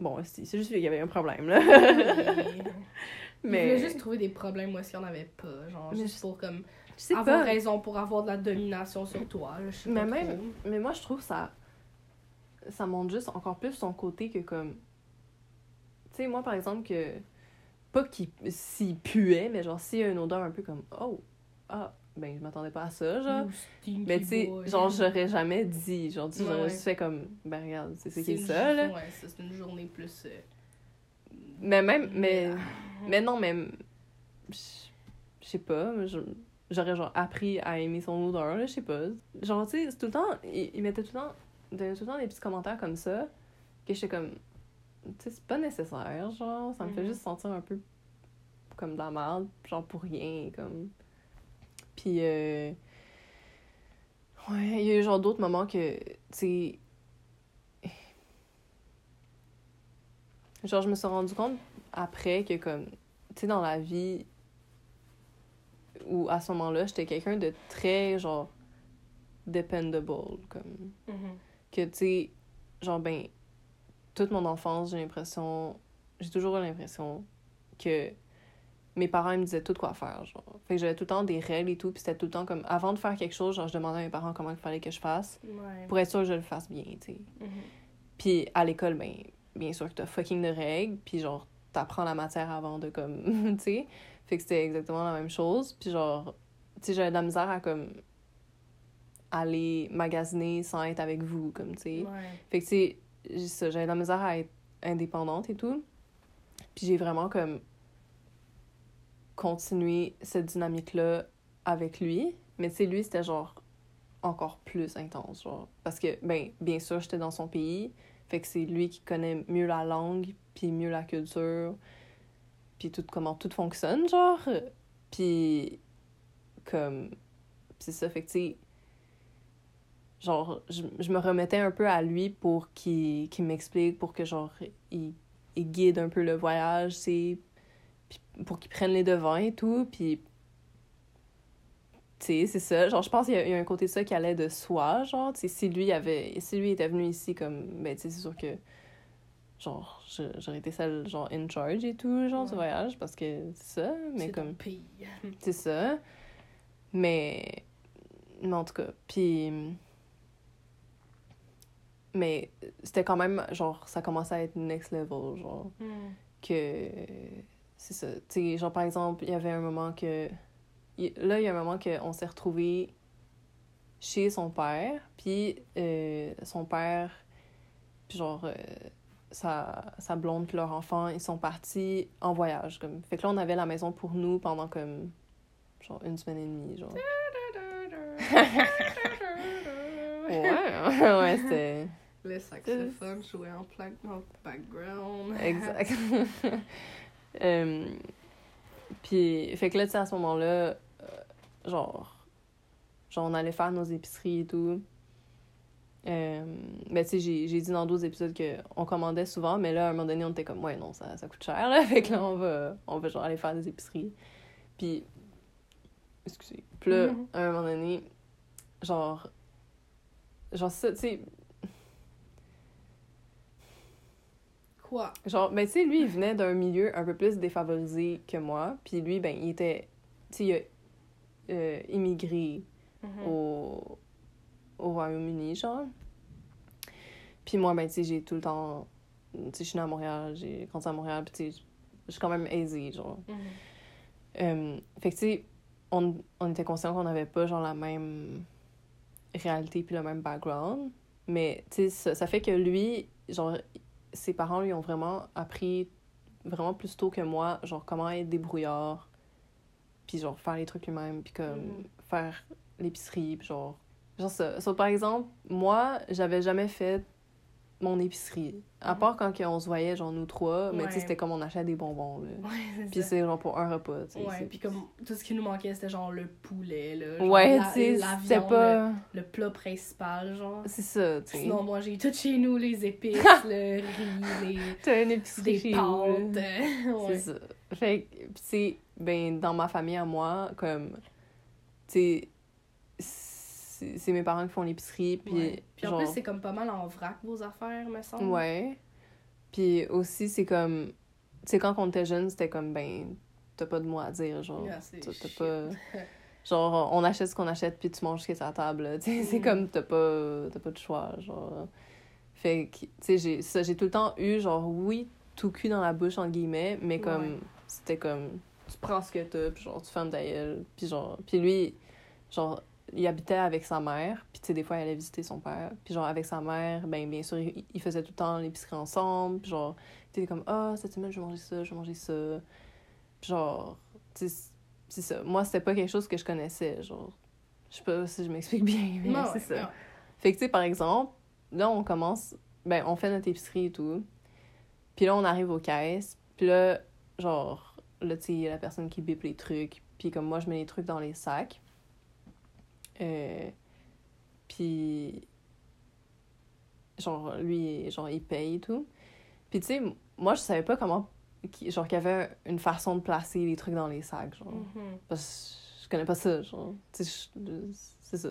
bon, si, c'est juste qu'il y avait un problème, là. Mais... Mais. Il voulait juste trouver des problèmes où est-ce qu'il n'y en avait pas. Genre, Mais juste je- pour comme Je sais avoir pas. raison pour avoir de la domination sur toi. Là, je sais Mais pas même- trop. Mais moi, je trouve ça. Ça montre juste encore plus son côté que comme. Tu sais, moi, par exemple, que. Pas qu'il s'il puait, mais genre, s'il y a une odeur un peu comme. Oh! Ah! Ben, je m'attendais pas à ça, genre. Mais tu sais, genre, j'aurais jamais dit. Genre, tu j'aurais ouais. juste fait comme. Ben, regarde, c'est c'est qui une ça, là. Ouais, c'est une journée plus. euh, Mais même. Mais. Mais non, mais. Je sais pas. J'aurais genre appris à aimer son odeur, là, je sais pas. Genre, tu sais, tout le temps. Il, il mettait tout le temps. donnait tout le temps des petits commentaires comme ça. Que j'étais comme. Tu sais, c'est pas nécessaire, genre. Ça me fait Mhm. juste sentir un peu comme de la merde, genre pour rien, comme. Puis, euh. Ouais, il y a eu genre d'autres moments que, tu sais. Genre, je me suis rendu compte après que, comme, tu sais, dans la vie, où à ce moment-là, j'étais quelqu'un de très, genre, dependable, comme. Mhm. Que, tu sais, genre, ben, toute mon enfance, j'ai l'impression, j'ai toujours eu l'impression que mes parents ils me disaient tout quoi faire, genre. Fait que j'avais tout le temps des règles et tout, puis c'était tout le temps comme, avant de faire quelque chose, genre, je demandais à mes parents comment il fallait que je fasse, Ouais. pour être sûr que je le fasse bien, tu sais. Mhm. Puis à l'école, ben, bien sûr que t'as fucking de règles, puis genre, t'apprends la matière avant de comme, tu sais. Fait que c'était exactement la même chose. Puis genre, tu sais, j'avais de la misère à comme aller magasiner sans être avec vous, comme, tu sais. Ouais. Fait que tu sais, j'avais de la misère à être indépendante et tout. Puis j'ai vraiment comme continué cette dynamique-là avec lui. Mais tu sais, lui, c'était genre encore plus intense, genre. Parce que, ben, bien sûr, j'étais dans son pays. Fait que c'est lui qui connaît mieux la langue, puis mieux la culture, puis tout comment tout fonctionne, genre. Puis, comme, c'est ça, fait que tu sais, genre, je, je me remettais un peu à lui pour qu'il qu'il m'explique, pour que, genre, il, il guide un peu le voyage, puis pour qu'il prenne les devants et tout, puis tu sais, c'est ça. Genre, je pense qu'il y, a- il y a un côté de ça qui allait de soi, genre, tu sais, si lui avait... Si lui était venu ici comme... Ben, tu sais, c'est sûr que... Genre, j'aurais été celle, genre, in charge et tout, genre, du Ouais. voyage, parce que c'est ça, mais C'est comme... C'est ça. Mais... Mais en tout cas, puis... Mais c'était quand même, genre, ça commençait à être next level, genre Mhm. que c'est ça tu sais genre par exemple il y avait un moment que là il y a un moment que on s'est retrouvés chez son père puis euh, son père puis genre euh, sa, sa blonde puis leur enfant ils sont partis en voyage comme fait que là on avait la maison pour nous pendant comme genre une semaine et demie genre ouais ouais c'était Le saxophone jouait en plein background. Exact. Euh, puis, fait que là, tu sais, à ce moment-là, euh, genre, genre, on allait faire nos épiceries et tout. Euh, ben, tu sais, j'ai j'ai dit dans d'autres épisodes qu'on commandait souvent, mais là, à un moment donné, on était comme, ouais, non, ça, ça coûte cher, là. Fait que là, on va, on va genre aller faire des épiceries. Puis, excusez. Puis là, Mhm. à un moment donné, genre, genre, ça, tu sais, Quoi? Genre, ben, tu sais, lui, il venait d'un milieu un peu plus défavorisé que moi. Puis lui, ben, il était. Tu sais, il a euh, immigré Mhm. au, au Royaume-Uni, genre. Puis moi, ben, tu sais, j'ai tout le temps. Tu sais, je suis née à Montréal, j'ai grandi à Montréal, puis tu sais, je suis quand même aisée, genre. Euh, fait que, tu sais, on, on était conscient qu'on n'avait pas, genre, la même réalité puis le même background. Mais, tu sais, ça, ça fait que lui, genre, ses parents lui ont vraiment appris vraiment plus tôt que moi, genre, comment être débrouillard, puis genre, faire les trucs lui-même, puis comme, Mhm. faire l'épicerie, puis genre... Genre ça. So, par exemple, moi, j'avais jamais fait mon épicerie. À Mhm. part quand on se voyait, genre, nous trois, mais tu sais, Ouais. c'était comme on achetait des bonbons, là. Ouais, c'est Puis c'est genre pour un repas, tu sais. Ouais, puis comme tout ce qui nous manquait, c'était genre le poulet, là. genre Ouais, la- tu sais, c'était pas... Le, le plat principal, genre. C'est ça, tu sais. Sinon, moi, j'ai tout chez nous, les épices, le riz, T'as une les... épicerie des pâtes. euh. C'est ça. Fait que, tu sais, ben, dans ma famille à moi, comme, tu sais, c'est c'est mes parents qui font l'épicerie, puis Ouais. Puis en plus, c'est comme pas mal en vrac, vos affaires, me semble. Ouais. Puis aussi, c'est comme, tu sais, quand on était jeune, c'était comme, ben, t'as pas de mots à dire, genre, Yeah, c'est t'as pas... Genre, on achète ce qu'on achète, puis tu manges ce qui est sur la table, tu sais, c'est Mhm. comme, t'as pas, t'as pas de choix, genre... Fait que, tu sais, j'ai ça, j'ai tout le temps eu, genre, oui, tout cul dans la bouche, entre guillemets, mais comme, Ouais. c'était comme, tu prends ce que t'as, puis genre, tu fermes ta gueule, puis genre... Puis lui, genre, il habitait avec sa mère, puis tu sais, des fois, il allait visiter son père, puis genre, avec sa mère, ben, bien sûr, il, il faisait tout le temps l'épicerie ensemble, puis genre, t'étais comme, ah, cette semaine, je vais manger ça, je vais manger ça, puis genre, tu sais, c'est ça. Moi, c'était pas quelque chose que je connaissais, genre. Je sais pas si je m'explique bien, mais c'est ça. Fait que, tu sais, par exemple, là, on commence, ben, on fait notre épicerie et tout. Puis là, on arrive aux caisses. Puis là, genre, là, tu sais, il y a la personne qui bip les trucs. Puis comme moi, je mets les trucs dans les sacs. Euh, puis, genre, lui, genre, il paye et tout. Puis, tu sais, moi, je savais pas comment, genre, qu'il y avait une façon de placer les trucs dans les sacs, genre. Mhm. Parce que je connais pas ça, genre. Tu sais, c'est ça.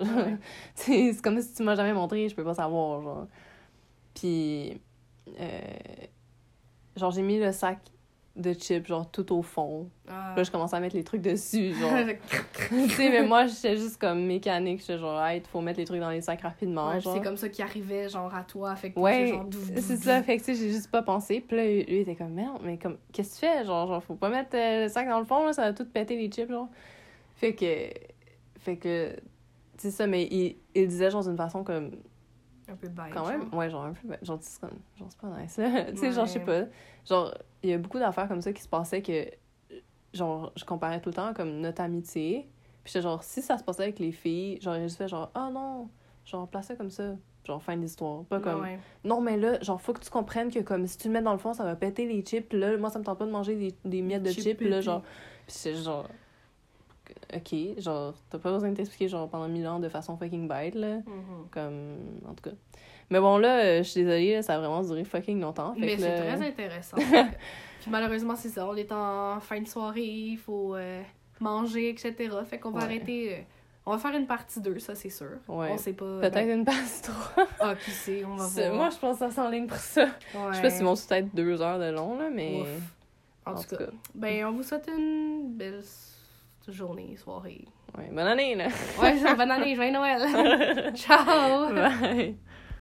Ouais. C'est comme si tu m'as jamais montré, je peux pas savoir, genre. Puis, euh, genre, j'ai mis le sac de chips, genre, tout au fond. Ah. Puis là, je commençais à mettre les trucs dessus, genre. tu sais, mais moi, j'étais juste comme mécanique. J'étais genre, hey, faut mettre les trucs dans les sacs rapidement, Ouais, c'est comme ça qui arrivait, genre, à toi. Fait que Ouais, C'est ça, fait que tu sais, j'ai juste pas pensé. Puis là, lui, il était comme, merde, mais comme, qu'est-ce que tu fais? Genre, genre faut pas mettre euh, le sac dans le fond, là, ça va tout péter les chips, genre. Fait que, fait que, c'est ça, mais il, il disait, genre, d'une façon comme, Un peu bête. quand même, genre. ouais, genre, un peu, genre, c'est comme, genre, c'est pas nice, tu sais, genre, je sais pas. Genre, il y a beaucoup d'affaires comme ça qui se passaient que, genre, je comparais tout le temps comme notre amitié. Puis j'étais genre, si ça se passait avec les filles, j'aurais juste fait genre, ah non, genre, place ça comme ça. Genre, fin d'histoire. Pas comme, Ouais, ouais. non, mais là, genre, faut que tu comprennes que, comme, si tu le mets dans le fond, ça va péter les chips. Puis là, moi, ça me tente pas de manger des, des miettes de Chips chips. Puis là, genre. Puis c'est genre. Ok, genre, t'as pas besoin de t'expliquer, genre, pendant mille ans de façon fucking bête, là. Mhm. Comme. En tout cas. Mais bon, là, euh, je suis désolée, là, ça a vraiment duré fucking longtemps. Fait Mais c'est là- très intéressant. Puis malheureusement, c'est ça. On est en fin de soirée, il faut euh, manger, etc. Fait qu'on va Ouais. arrêter. euh, on va faire une partie 2, ça, c'est sûr. Ouais. On sait pas. Peut-être ben, une passe trop. Ah, qui sait, on va voir. Moi, je pense que ça s'enligne pour ça. Ouais. Je sais pas si vont peut-être deux heures de long, là, mais. Ouf. En, tout cas, ben, on vous souhaite une belle journée, soirée. Ouais, bonne année, là. Ouais, bonne année, joyeux Noël. Ciao! Bye.